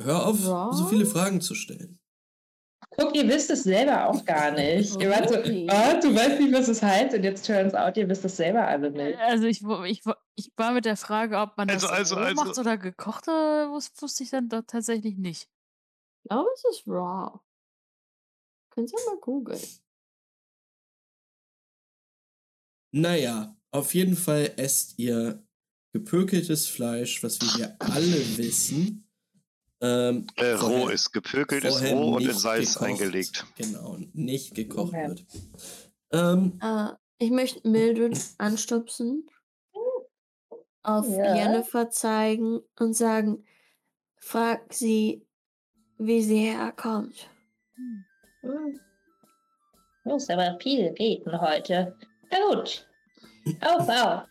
Hör auf, Ja. so viele Fragen zu stellen. Guck, ihr wisst es selber auch gar nicht. (laughs) ihr wart so, ah, du weißt nicht, was es heißt. Und jetzt turns out, ihr wisst es selber alle nicht. Also ich, ich, ich war mit der Frage, ob man Also- das also- also- macht oder gekocht, äh, wus- wusste ich dann doch tatsächlich nicht. Ich glaube, es ist raw. Könnt ihr mal googeln. Naja, auf jeden Fall esst ihr gepökeltes Fleisch, was wir hier alle wissen. Ähm, Äh, roh vorher- ist gepökelt, ist roh und in Salz gekocht. eingelegt. Genau, nicht gekocht Okay. wird. Ähm, Äh, ich möchte Mildred anstupsen, auf Ja. Jennifer zeigen und sagen, frag sie, wie sie herkommt. Hm. Muss aber viel reden heute. Gut. Auf, auf.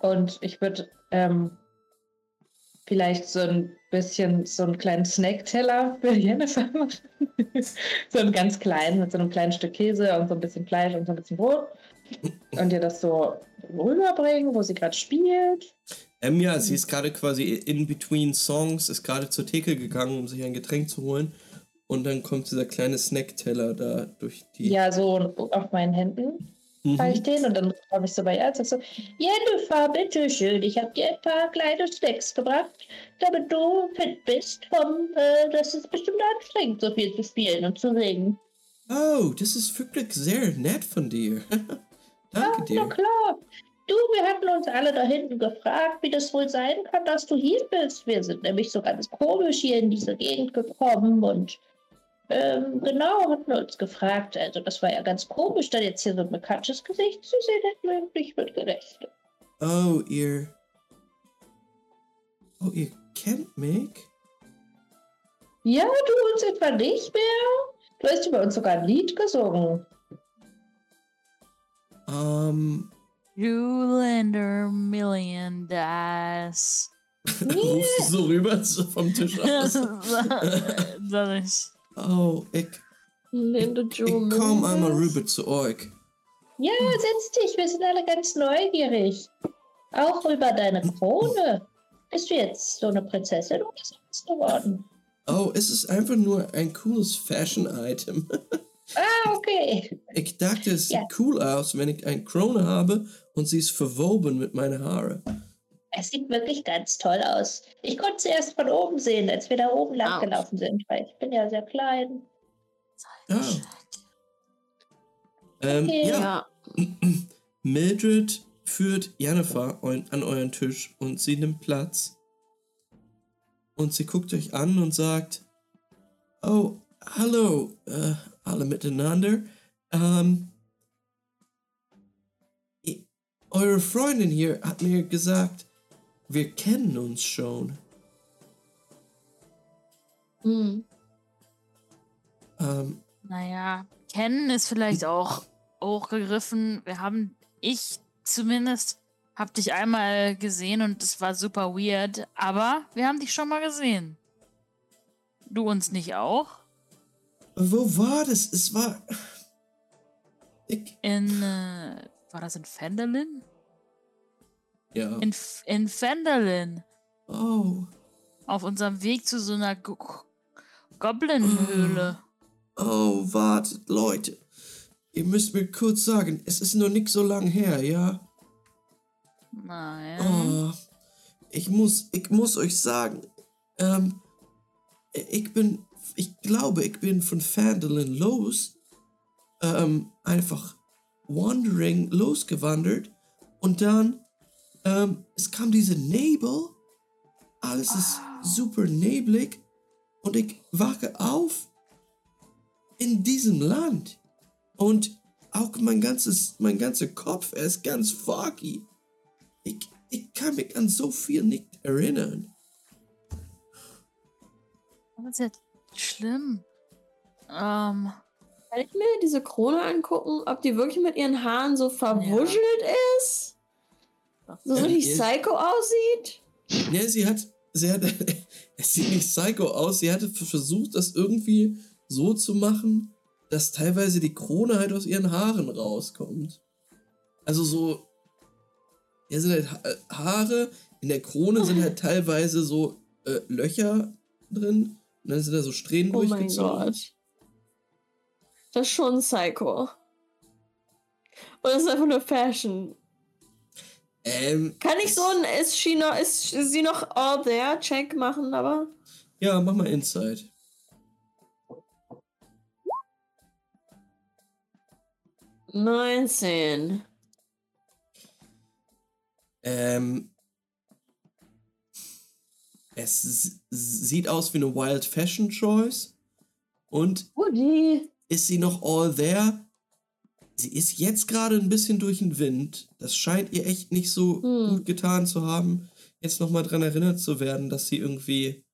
Und ich würde ähm, vielleicht so ein bisschen so einen kleinen Snackteller für Jennifer machen. (laughs) so einen ganz kleinen, mit so einem kleinen Stück Käse und so ein bisschen Fleisch und so ein bisschen Brot. und ihr das so rüberbringen, wo sie gerade spielt? Ähm, ja, sie ist gerade quasi in between Songs, ist gerade zur Theke gegangen, um sich ein Getränk zu holen. Und dann kommt dieser kleine Snackteller da durch die. Ja, so auf meinen Händen Mhm. halte ich den und dann komme ich so bei ihr und sag so, Jennifer, bitteschön, ich habe dir ein paar kleine Snacks gebracht, damit du fit bist. Vom, äh, das ist bestimmt anstrengend, so viel zu spielen und zu singen. Oh, das ist wirklich sehr nett von dir. (laughs) Danke Na dir. klar. Du, wir hatten uns alle da hinten gefragt, wie das wohl sein kann, dass du hier bist. Wir sind nämlich so ganz komisch hier in diese Gegend gekommen und ähm, genau, hatten wir uns gefragt. Also das war ja ganz komisch, da jetzt hier so ein bekanntes Gesicht zu sehen, hätten wir nicht mit gerechnet. Oh, ihr. Oh, ihr kennt mich? Ja, du uns etwa nicht mehr? Du hast über uns sogar ein Lied gesungen. Ähm, You lender million dice. (laughs) rufst du so rüber so vom Tisch aus? (laughs) Sag ich. Oh, ich, Linde ich Joe. komm einmal rüber zu euch. Ja, setz dich, wir sind alle ganz neugierig. Auch über deine Krone. Bist du jetzt so eine Prinzessin oder sonst geworden? Oh, es ist einfach nur ein cooles Fashion-Item. (laughs) Ah, okay. Ich dachte, es Ja. sieht cool aus, wenn ich eine Krone habe und sie ist verwoben mit meinen Haaren. Es sieht wirklich ganz toll aus. Ich konnte es erst von oben sehen, als wir da oben lang gelaufen sind, weil ich bin ja sehr klein. Ah. Ähm, Okay. ja, Ja. (clears throat) Mildred führt Jennifer an euren Tisch und sie nimmt Platz. Und sie guckt euch an und sagt, oh, hallo, äh, alle miteinander. Ähm, eure Freundin hier hat mir gesagt, wir kennen uns schon. Hm. Ähm, Naja, kennen ist vielleicht auch hochgegriffen. Wir haben, ich zumindest, hab dich einmal gesehen und es war super weird, aber wir haben dich schon mal gesehen. Du uns nicht auch? wo war das? Es war... Ich, In, äh, war das in Fendelin? Ja. In, F- in Fendelin. Oh. Auf unserem Weg zu so einer Go Goblin-Höhle. Oh, wartet, Leute. Ihr müsst mir kurz sagen, es ist noch nicht so lang her, ja? Nein. Oh, ich muss, ich muss euch sagen, ähm, ich bin, ich glaube, ich bin von Fandolin los, ähm, einfach wandering losgewandert und dann, ähm, es kam diese Nebel, alles ist super neblig und ich wache auf in diesem Land und auch mein ganzes, mein ganzer Kopf, er ist ganz foggy. Ich, ich kann mich an so viel nicht erinnern. Das ist jetzt schlimm. Ähm, Kann ich mir diese Krone angucken, ob die wirklich mit ihren Haaren so verwuschelt ist? So richtig die psycho aussieht? Ja, sie hat, sie hat, (laughs) es sieht nicht psycho aus, sie hatte versucht, das irgendwie so zu machen, dass teilweise die Krone halt aus ihren Haaren rauskommt. Also so, ja, sind halt Ha- äh, Haare, in der Krone sind halt teilweise so äh, Löcher drin und dann sind da so Strähnen Oh mein durchgezogen. Gott. Das ist schon psycho. Und das ist einfach nur Fashion. Ähm, Kann ich so ein, ist sie noch, ist sie noch all there Check machen, aber? ja, mach mal Inside. Neunzehn. Ähm, es sieht aus wie eine Wild Fashion Choice. Und Woody. ist sie noch all there? Sie ist jetzt gerade ein bisschen durch den Wind. Das scheint ihr echt nicht so Hm. gut getan zu haben, jetzt nochmal dran erinnert zu werden, dass sie irgendwie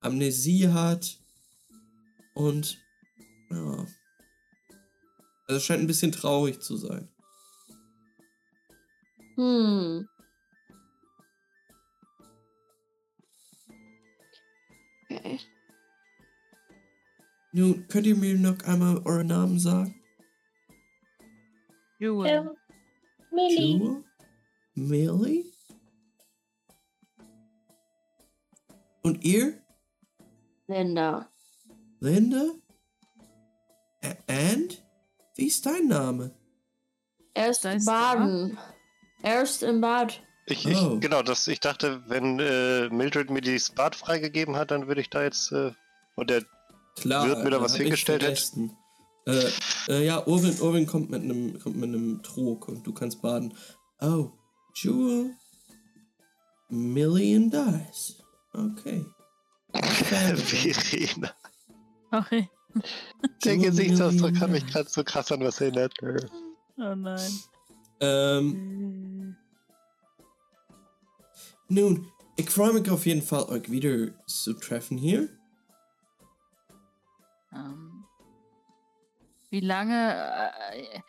Amnesie hat. Und ja. Also es scheint ein bisschen traurig zu sein. Hm. Okay. Nun, könnt ihr mir noch einmal euren Namen sagen? Jewel. Ähm, Millie. Jewel? Millie? Und ihr? Linda. Linda? A and? Wie ist dein Name? Er ist ist baden. Er ist im Bad. Ich, Oh. ich, genau, das, ich dachte, wenn äh, Mildred mir das Bad freigegeben hat, dann würde ich da jetzt. Äh, und der Klar. Wird mir da was hingestellt hätte? Äh, äh, ja, Orwin, Orwin kommt mit einem kommt mit einem Trog und du kannst baden. Oh, Jewel, Million Dice. Okay. (laughs) Verena. Okay. (laughs) Der Gesichtsausdruck hat mich gerade so krass an was erinnert. Oh nein. Ähm, nun, ich freue mich auf jeden Fall, euch wieder zu treffen hier. Ähm, wie lange. Äh,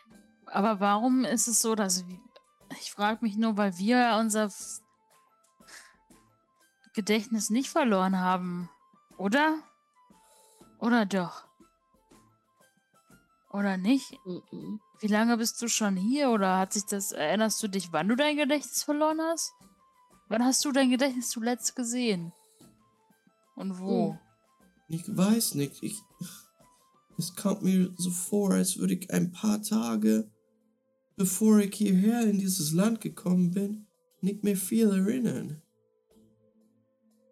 aber warum ist es so, dass. Ich frage mich nur, weil wir unser F- Gedächtnis nicht verloren haben. Oder? Oder doch? Oder nicht? Mhm. Wie lange bist du schon hier? Oder hat sich das. Erinnerst du dich, wann du dein Gedächtnis verloren hast? Wann hast du dein Gedächtnis zuletzt gesehen? Und wo? Hm. Ich weiß nicht, ich. Es kommt mir so vor, als würde ich ein paar Tage, bevor ich hierher in dieses Land gekommen bin, nicht mehr viel erinnern.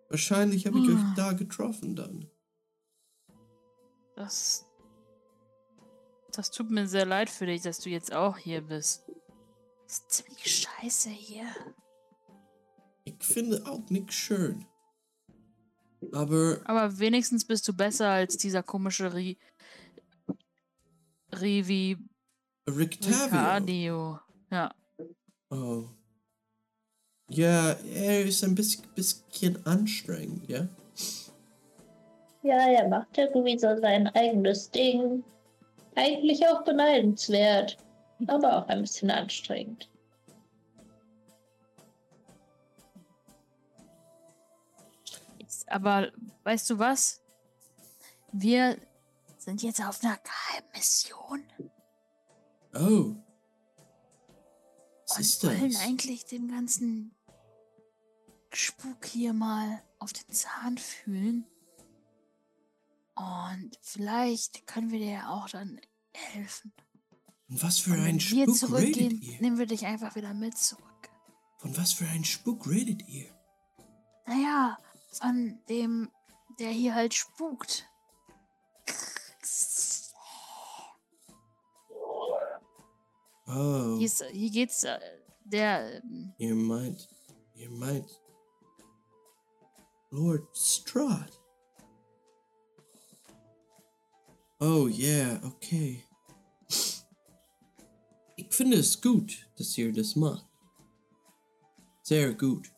Wahrscheinlich habe ich Ah. euch da getroffen dann. Das. Das tut mir sehr leid für dich, dass du jetzt auch hier bist. Das ist ziemlich scheiße hier. Ich finde auch nicht schön. Aber Aber wenigstens bist du besser als dieser komische Ri. Rivi. Rictavio. Ja. Oh. Ja, er ist ein bisschen, anstrengend, ja? Ja, er macht irgendwie so sein eigenes Ding. Eigentlich auch beneidenswert, aber auch ein bisschen anstrengend. Aber weißt du was? Wir sind jetzt auf einer Geheimmission Oh. Was und ist wollen das? eigentlich dem ganzen Spuk hier mal auf den Zahn fühlen. Und vielleicht können wir dir ja auch dann helfen. Und was für Und ein wenn wir Spuk zurückgehen, redet ihr? nehmen wir dich einfach wieder mit zurück. Von was für ein Spuk redet ihr? Naja, von dem, der hier halt spukt. Oh, Hier, ist, hier geht's, äh, der, ähm, ihr meint, ihr meint Lord Strahd. Oh yeah, okay. Ich finde es gut, dass ihr das macht. Sehr gut.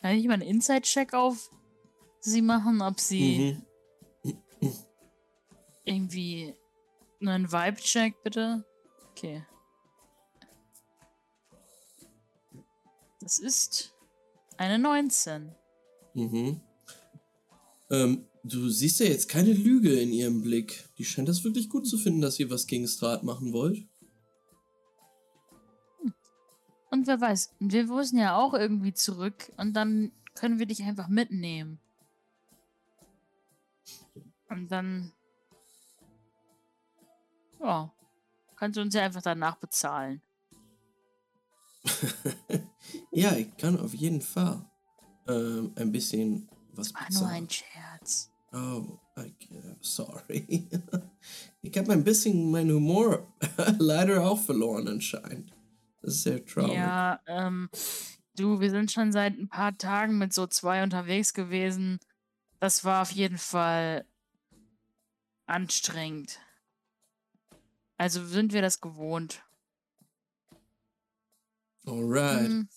kann ich mal einen Inside-Check auf sie machen, ob sie Mhm. Irgendwie nur einen Vibe-Check, bitte? Okay. Das ist eine 19. Mhm. Ähm, du siehst ja jetzt keine Lüge in ihrem Blick. Die scheint das wirklich gut zu finden, dass ihr was gegen Strahd machen wollt. Und wer weiß, wir müssen ja auch irgendwie zurück und dann können wir dich einfach mitnehmen. Und dann. Ja. Kannst du uns ja einfach danach bezahlen. (laughs) ja, ich kann auf jeden Fall ähm, ein bisschen was War nur ein bezahlen. Scherz. Oh, I, uh, sorry. (laughs) ich habe ein bisschen meinen Humor (laughs) leider auch verloren anscheinend. Das ist sehr traurig. Ja, ähm, du, wir sind schon seit ein paar Tagen mit so zwei unterwegs gewesen. Das war auf jeden Fall anstrengend. Also sind wir das gewohnt. Alright. Hm,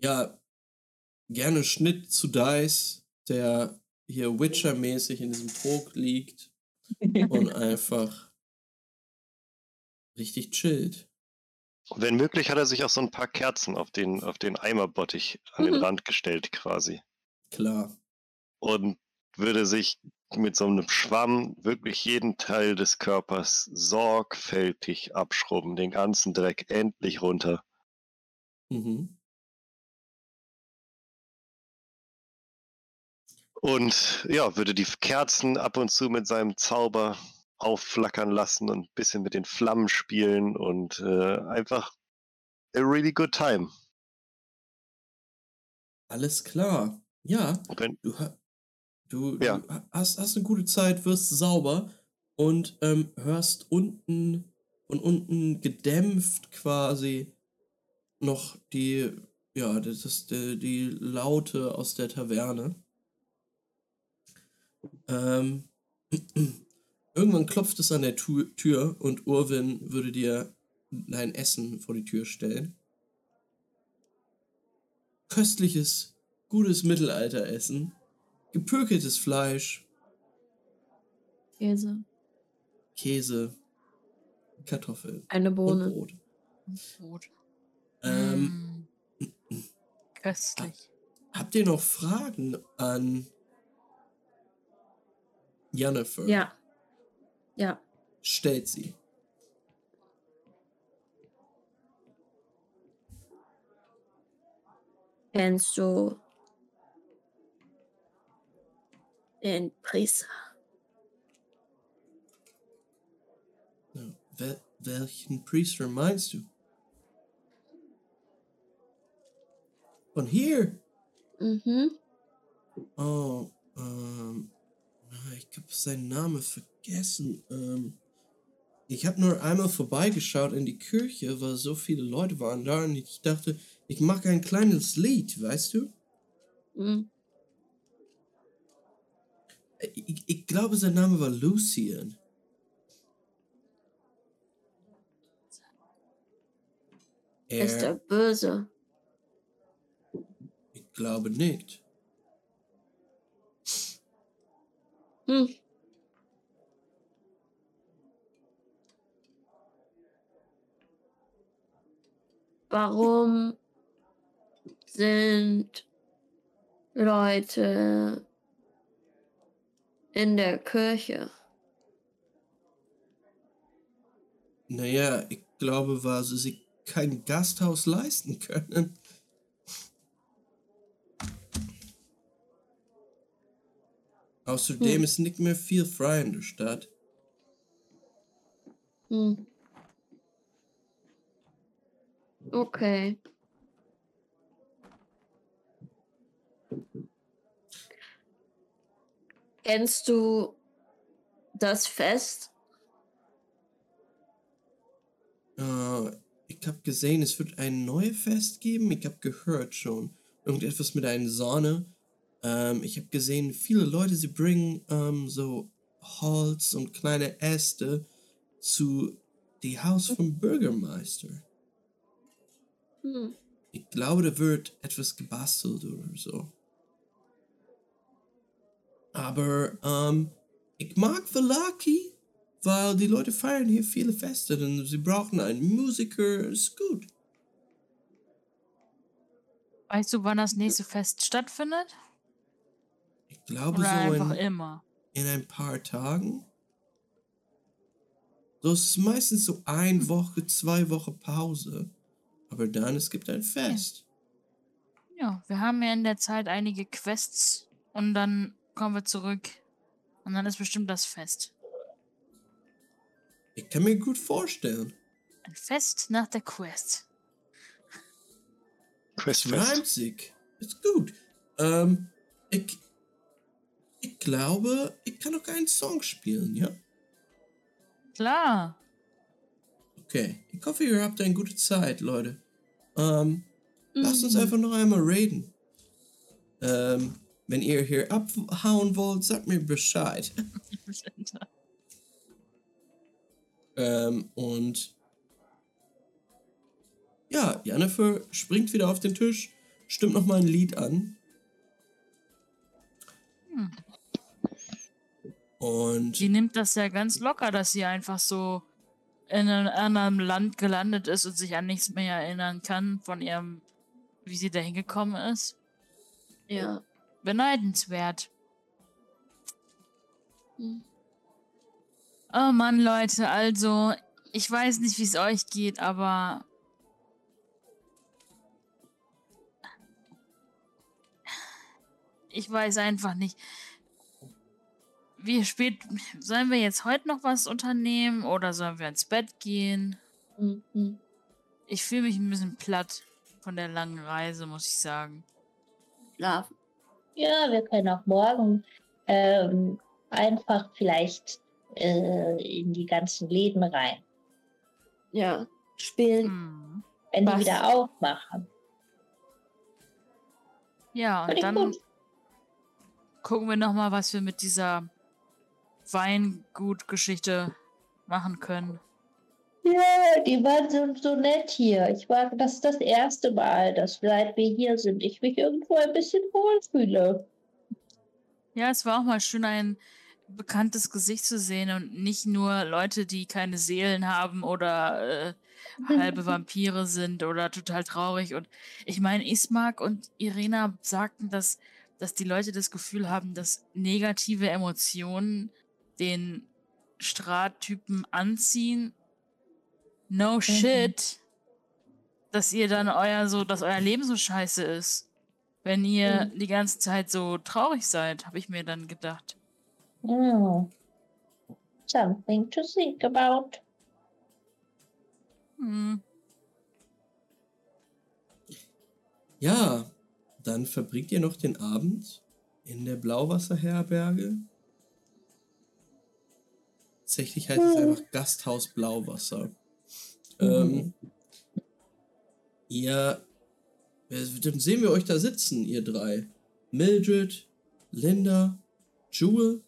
Ja, gerne Schnitt zu Dice, der hier Witcher-mäßig in diesem Trog liegt und (laughs) einfach richtig chillt. Wenn möglich, hat er sich auch so ein paar Kerzen auf den, auf den Eimerbottich an den. (laughs) Rand gestellt, quasi. Klar. Und würde sich mit so einem Schwamm wirklich jeden Teil des Körpers sorgfältig abschrubben, den ganzen Dreck endlich runter. Mhm. Und ja, würde die Kerzen ab und zu mit seinem Zauber aufflackern lassen und ein bisschen mit den Flammen spielen und äh, einfach a really good time. Alles klar. Ja, Wenn, du, du, Ja. du ha- hast, hast eine gute Zeit, wirst sauber und ähm, hörst unten von unten gedämpft quasi noch die, ja, das ist die, die Laute aus der Taverne. Ähm, (clears throat) irgendwann klopft es an der Tu Tür und Urwin würde dir dein Essen vor die Tür stellen. Köstliches, gutes Mittelalteressen, gepökeltes Fleisch, Käse. Käse, Kartoffeln Eine und Bohne. Brot. Brot. Ähm, Mm. Köstlich. habt ihr noch Fragen an Jennifer? Ja. Ja. Stellt sie. Kennst du Ja. Wel welchen Priester meinst du? Von hier? Mhm. Oh, ähm, ah, ich habe seinen Namen vergessen. Ähm, ich habe nur einmal vorbeigeschaut in die Kirche, weil so viele Leute waren da und ich dachte, ich mache ein kleines Lied, weißt du? Mhm. Ich, ich glaube, sein Name war Lucian. Ist er Er, böse? ich glaube nicht. Hm. Warum sind Leute in der Kirche? Naja, ich glaube, weil sie sich kein Gasthaus leisten können. Außerdem Hm. ist nicht mehr viel frei in der Stadt. Hm. Okay. Kennst du das Fest? Äh, ich habe gesehen, es wird ein neues Fest geben. Ich habe gehört schon. Irgendetwas mit einer Sonne. Ähm, ich habe gesehen, viele Leute, sie bringen ähm, so Holz und kleine Äste zu die Haus vom Bürgermeister. Hm. Ich glaube, da wird etwas gebastelt oder so. Aber ähm, ich mag Velaki, weil die Leute feiern hier viele Feste, denn sie brauchen einen Musiker, ist gut. Weißt du, wann das nächste Fest stattfindet? Ich glaube Oder so einfach in, immer? in ein paar Tagen. So es ist meistens so ein Woche, zwei Wochen Pause. Aber dann, es gibt ein Fest. Ja, wir haben ja in der Zeit einige Quests und dann kommen wir zurück. Und dann ist bestimmt das Fest. Ich kann mir gut vorstellen. Ein Fest nach der Quest. Es Questfest. reimt sich. Ist gut. Ähm, ich, ich glaube, ich kann noch einen Song spielen, ja? Klar. Okay. Ich hoffe, ihr habt eine gute Zeit, Leute. Ähm, lasst uns Mhm. einfach noch einmal reden. Ähm, wenn ihr hier abhauen wollt, sagt mir Bescheid. (laughs) ähm, und ja, Jennifer springt wieder auf den Tisch, stimmt noch mal ein Lied an. Hm. Und Sie nimmt das ja ganz locker, dass sie einfach so in einem anderen Land gelandet ist und sich an nichts mehr erinnern kann von ihrem, wie sie da hingekommen ist. Ja. Beneidenswert. Hm. Oh Mann, Leute, also, ich weiß nicht, wie es euch geht, aber. Ich weiß einfach nicht. Wie spät. Sollen wir jetzt heute noch was unternehmen oder sollen wir ins Bett gehen? Hm, hm. Ich fühle mich ein bisschen platt von der langen Reise, muss ich sagen. Schlafen. Ja, wir können auch morgen ähm, einfach vielleicht äh, in die ganzen Läden rein, Ja. Spielen. Hm. wenn Was? die wieder aufmachen. Ja, und dann gut. gucken wir nochmal, was wir mit dieser Weingutgeschichte machen können. Ja, die waren so, so nett hier. Ich war, das ist das erste Mal, dass seit wir hier sind, ich mich irgendwo ein bisschen wohlfühle. Ja, es war auch mal schön, ein bekanntes Gesicht zu sehen und nicht nur Leute, die keine Seelen haben oder äh, halbe (laughs) Vampire sind oder total traurig. Und ich meine, Ismark und Irena sagten, dass, dass die Leute das Gefühl haben, dass negative Emotionen den Strahltypen anziehen. No shit. Dass ihr dann euer so, dass euer Leben so scheiße ist. Wenn ihr die ganze Zeit so traurig seid, habe ich mir dann gedacht. Hm. Something to think about. Hm, Ja, dann verbringt ihr noch den Abend in der Blauwasserherberge. Tatsächlich heißt es einfach Gasthaus Blauwasser. Ähm, ihr, äh, dann sehen wir euch da sitzen, ihr drei. Mildred, Linda, Jewel.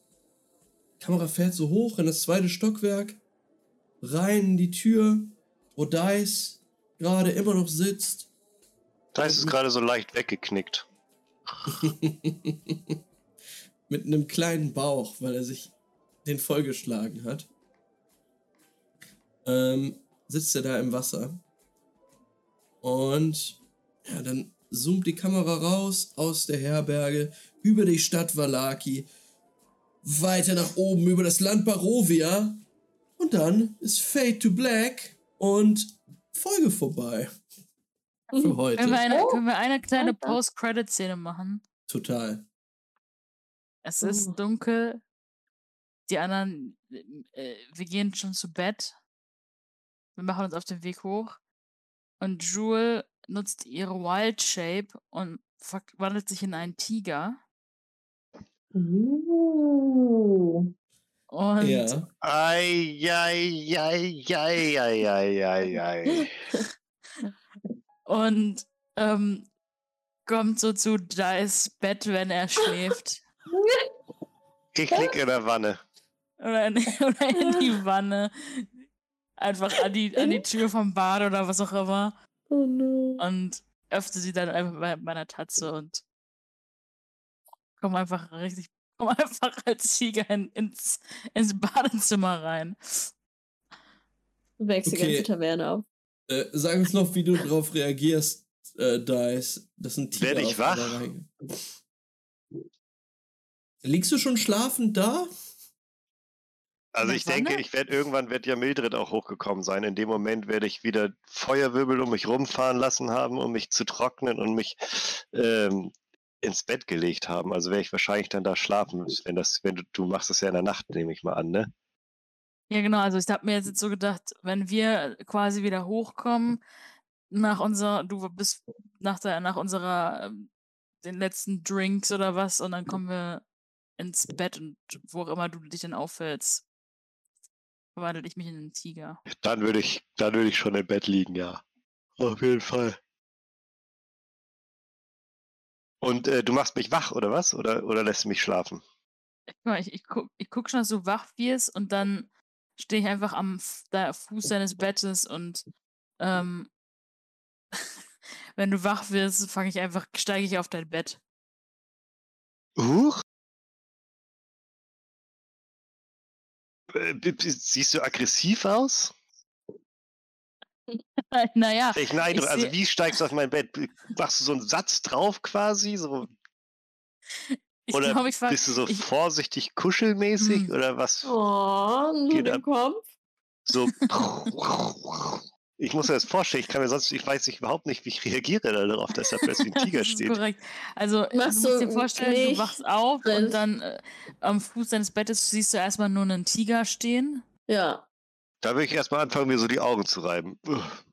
Kamera fährt so hoch in das zweite Stockwerk. Rein in die Tür, wo Dice gerade immer noch sitzt. Da ist es gerade so leicht weggeknickt. (laughs) mit einem kleinen Bauch, weil er sich den vollgeschlagen hat. Ähm, sitzt er da im Wasser. Und ja, dann zoomt die Kamera raus aus der Herberge über die Stadt Valaki, weiter nach oben über das Land Barovia. Und dann ist Fade to Black und Folge vorbei. Für heute. Können, wir eine, Oh, können wir eine kleine. Post-Credit-Szene machen? Total. Es ist Oh. dunkel. Die anderen, äh, wir gehen schon zu Bett. Wir machen uns auf den Weg hoch. Und Jewel nutzt ihre Wild Shape und verwandelt sich in einen Tiger. Uh. Und Ja. Ei, ei, ei, ei, ei, ei, ei, ei. und ähm, kommt so zu Dice Bett, wenn er schläft. Ich lieg in der Wanne. Oder in, (laughs) oder in die Wanne. Einfach an die, an die Tür vom Bad oder was auch immer. Oh no. Und öffne sie dann einfach bei meiner Tatze und komm einfach richtig, komm (laughs) einfach als Tiger in, ins, ins Badezimmer rein. Du wächst die Okay. ganze Taverne auf. Äh, sag uns noch, wie du darauf reagierst, äh, Dice. Das sind Tiger. Werd ich wach? Liegst du schon schlafend da? Also ich denke, ich werde irgendwann wird ja Mildred auch hochgekommen sein. In dem Moment werde ich wieder Feuerwirbel um mich rumfahren lassen haben, um mich zu trocknen und mich ähm, ins Bett gelegt haben. Also werde ich wahrscheinlich dann da schlafen, wenn das, wenn du, du machst das ja in der Nacht, nehme ich mal an, ne? Ja, genau. Also ich habe mir jetzt so gedacht, wenn wir quasi wieder hochkommen nach unserer, du bist nach der, nach unserer, ähm, den letzten Drinks oder was, und dann kommen wir ins Bett und wo auch immer du dich dann auffällst, verwandle ich mich in einen Tiger. Dann würde ich, dann würde ich schon im Bett liegen, ja. Auf jeden Fall. Und äh, du machst mich wach, oder was? Oder, oder lässt du mich schlafen? Ich, ich, guck, ich guck schon, dass du wach wirst und dann stehe ich einfach am da, Fuß deines Bettes und ähm, (laughs) wenn du wach wirst, fange ich einfach, steige ich auf dein Bett. Huch? Siehst du aggressiv aus? (laughs) naja, Welchen Eindruck? ich Also wie steigst du auf mein Bett? Machst du so einen Satz drauf quasi? So, Ich Oder glaube, ich war. Bist du so ich, vorsichtig kuschelmäßig Hm. oder was? Oh, nur den. Kopf. So. (laughs) (laughs) Ich muss mir das vorstellen, ich kann mir sonst, ich weiß ich überhaupt nicht, wie ich reagiere darauf, dass da plötzlich ein Tiger (laughs) das ist steht. korrekt. Also, du Machst musst du dir vorstellen, nicht du wachst auf drin. und dann äh, am Fuß deines Bettes siehst du erstmal nur einen Tiger stehen. Ja. Da will ich erstmal anfangen, mir so die Augen zu reiben. Uff.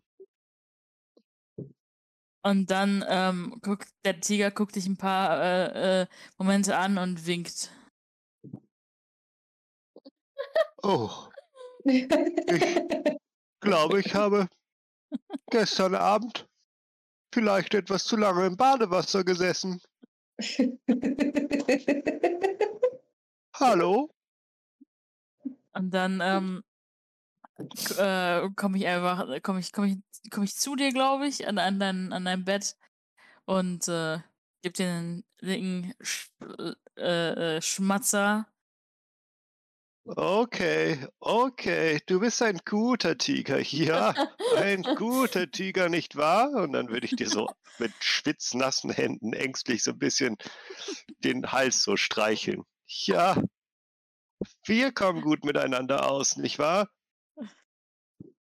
Und dann ähm, guckt der Tiger guckt dich ein paar äh, äh, Momente an und winkt. Oh, glaube ich habe gestern Abend vielleicht etwas zu lange im Badewasser gesessen. (laughs) Hallo? Und dann ähm, äh, komme ich einfach, komme ich, komme ich, komme ich zu dir, glaube ich, an, an, dein, an dein Bett und äh, gib dir einen dicken Sch äh, äh, Schmatzer. Okay, okay, du bist ein guter Tiger. (laughs) Ja, ein guter Tiger, nicht wahr? Und dann würde ich dir so (laughs) mit schwitznassen Händen ängstlich so ein bisschen den Hals so streicheln. Ja, wir kommen gut miteinander aus, nicht wahr?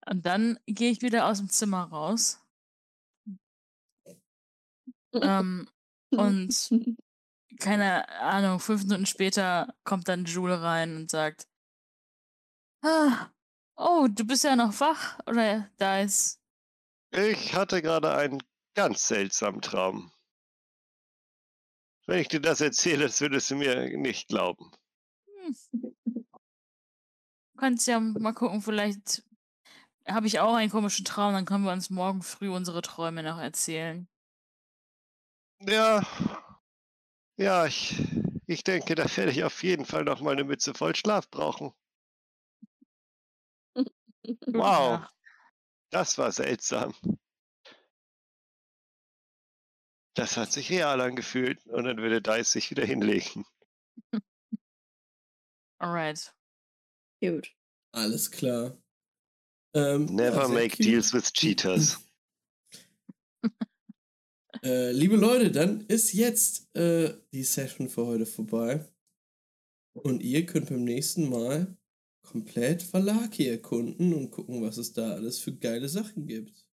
Und dann gehe ich wieder aus dem Zimmer raus. Ähm, und (laughs) keine Ahnung, fünf Minuten später kommt dann Jule rein und sagt, ah, oh, du bist ja noch wach, oder da ist, Ich hatte gerade einen ganz seltsamen Traum. Wenn ich dir das erzähle, das würdest du mir nicht glauben. hm. kannst ja mal gucken, vielleicht habe ich auch einen komischen Traum, dann können wir uns morgen früh unsere Träume noch erzählen. Ja, ja, ich, ich denke, da werde ich auf jeden Fall noch mal eine Mütze voll Schlaf brauchen. (laughs) Wow. Das war seltsam. Das hat sich real angefühlt und dann würde Dice sich wieder hinlegen. (laughs) Alright. Gut. Alles klar. Ähm, Never ja, make cute. deals with cheaters. (laughs) Äh, liebe Leute, dann ist jetzt äh, die Session für heute vorbei. Und ihr könnt beim nächsten Mal komplett Verlag hier erkunden und gucken, was es da alles für geile Sachen gibt.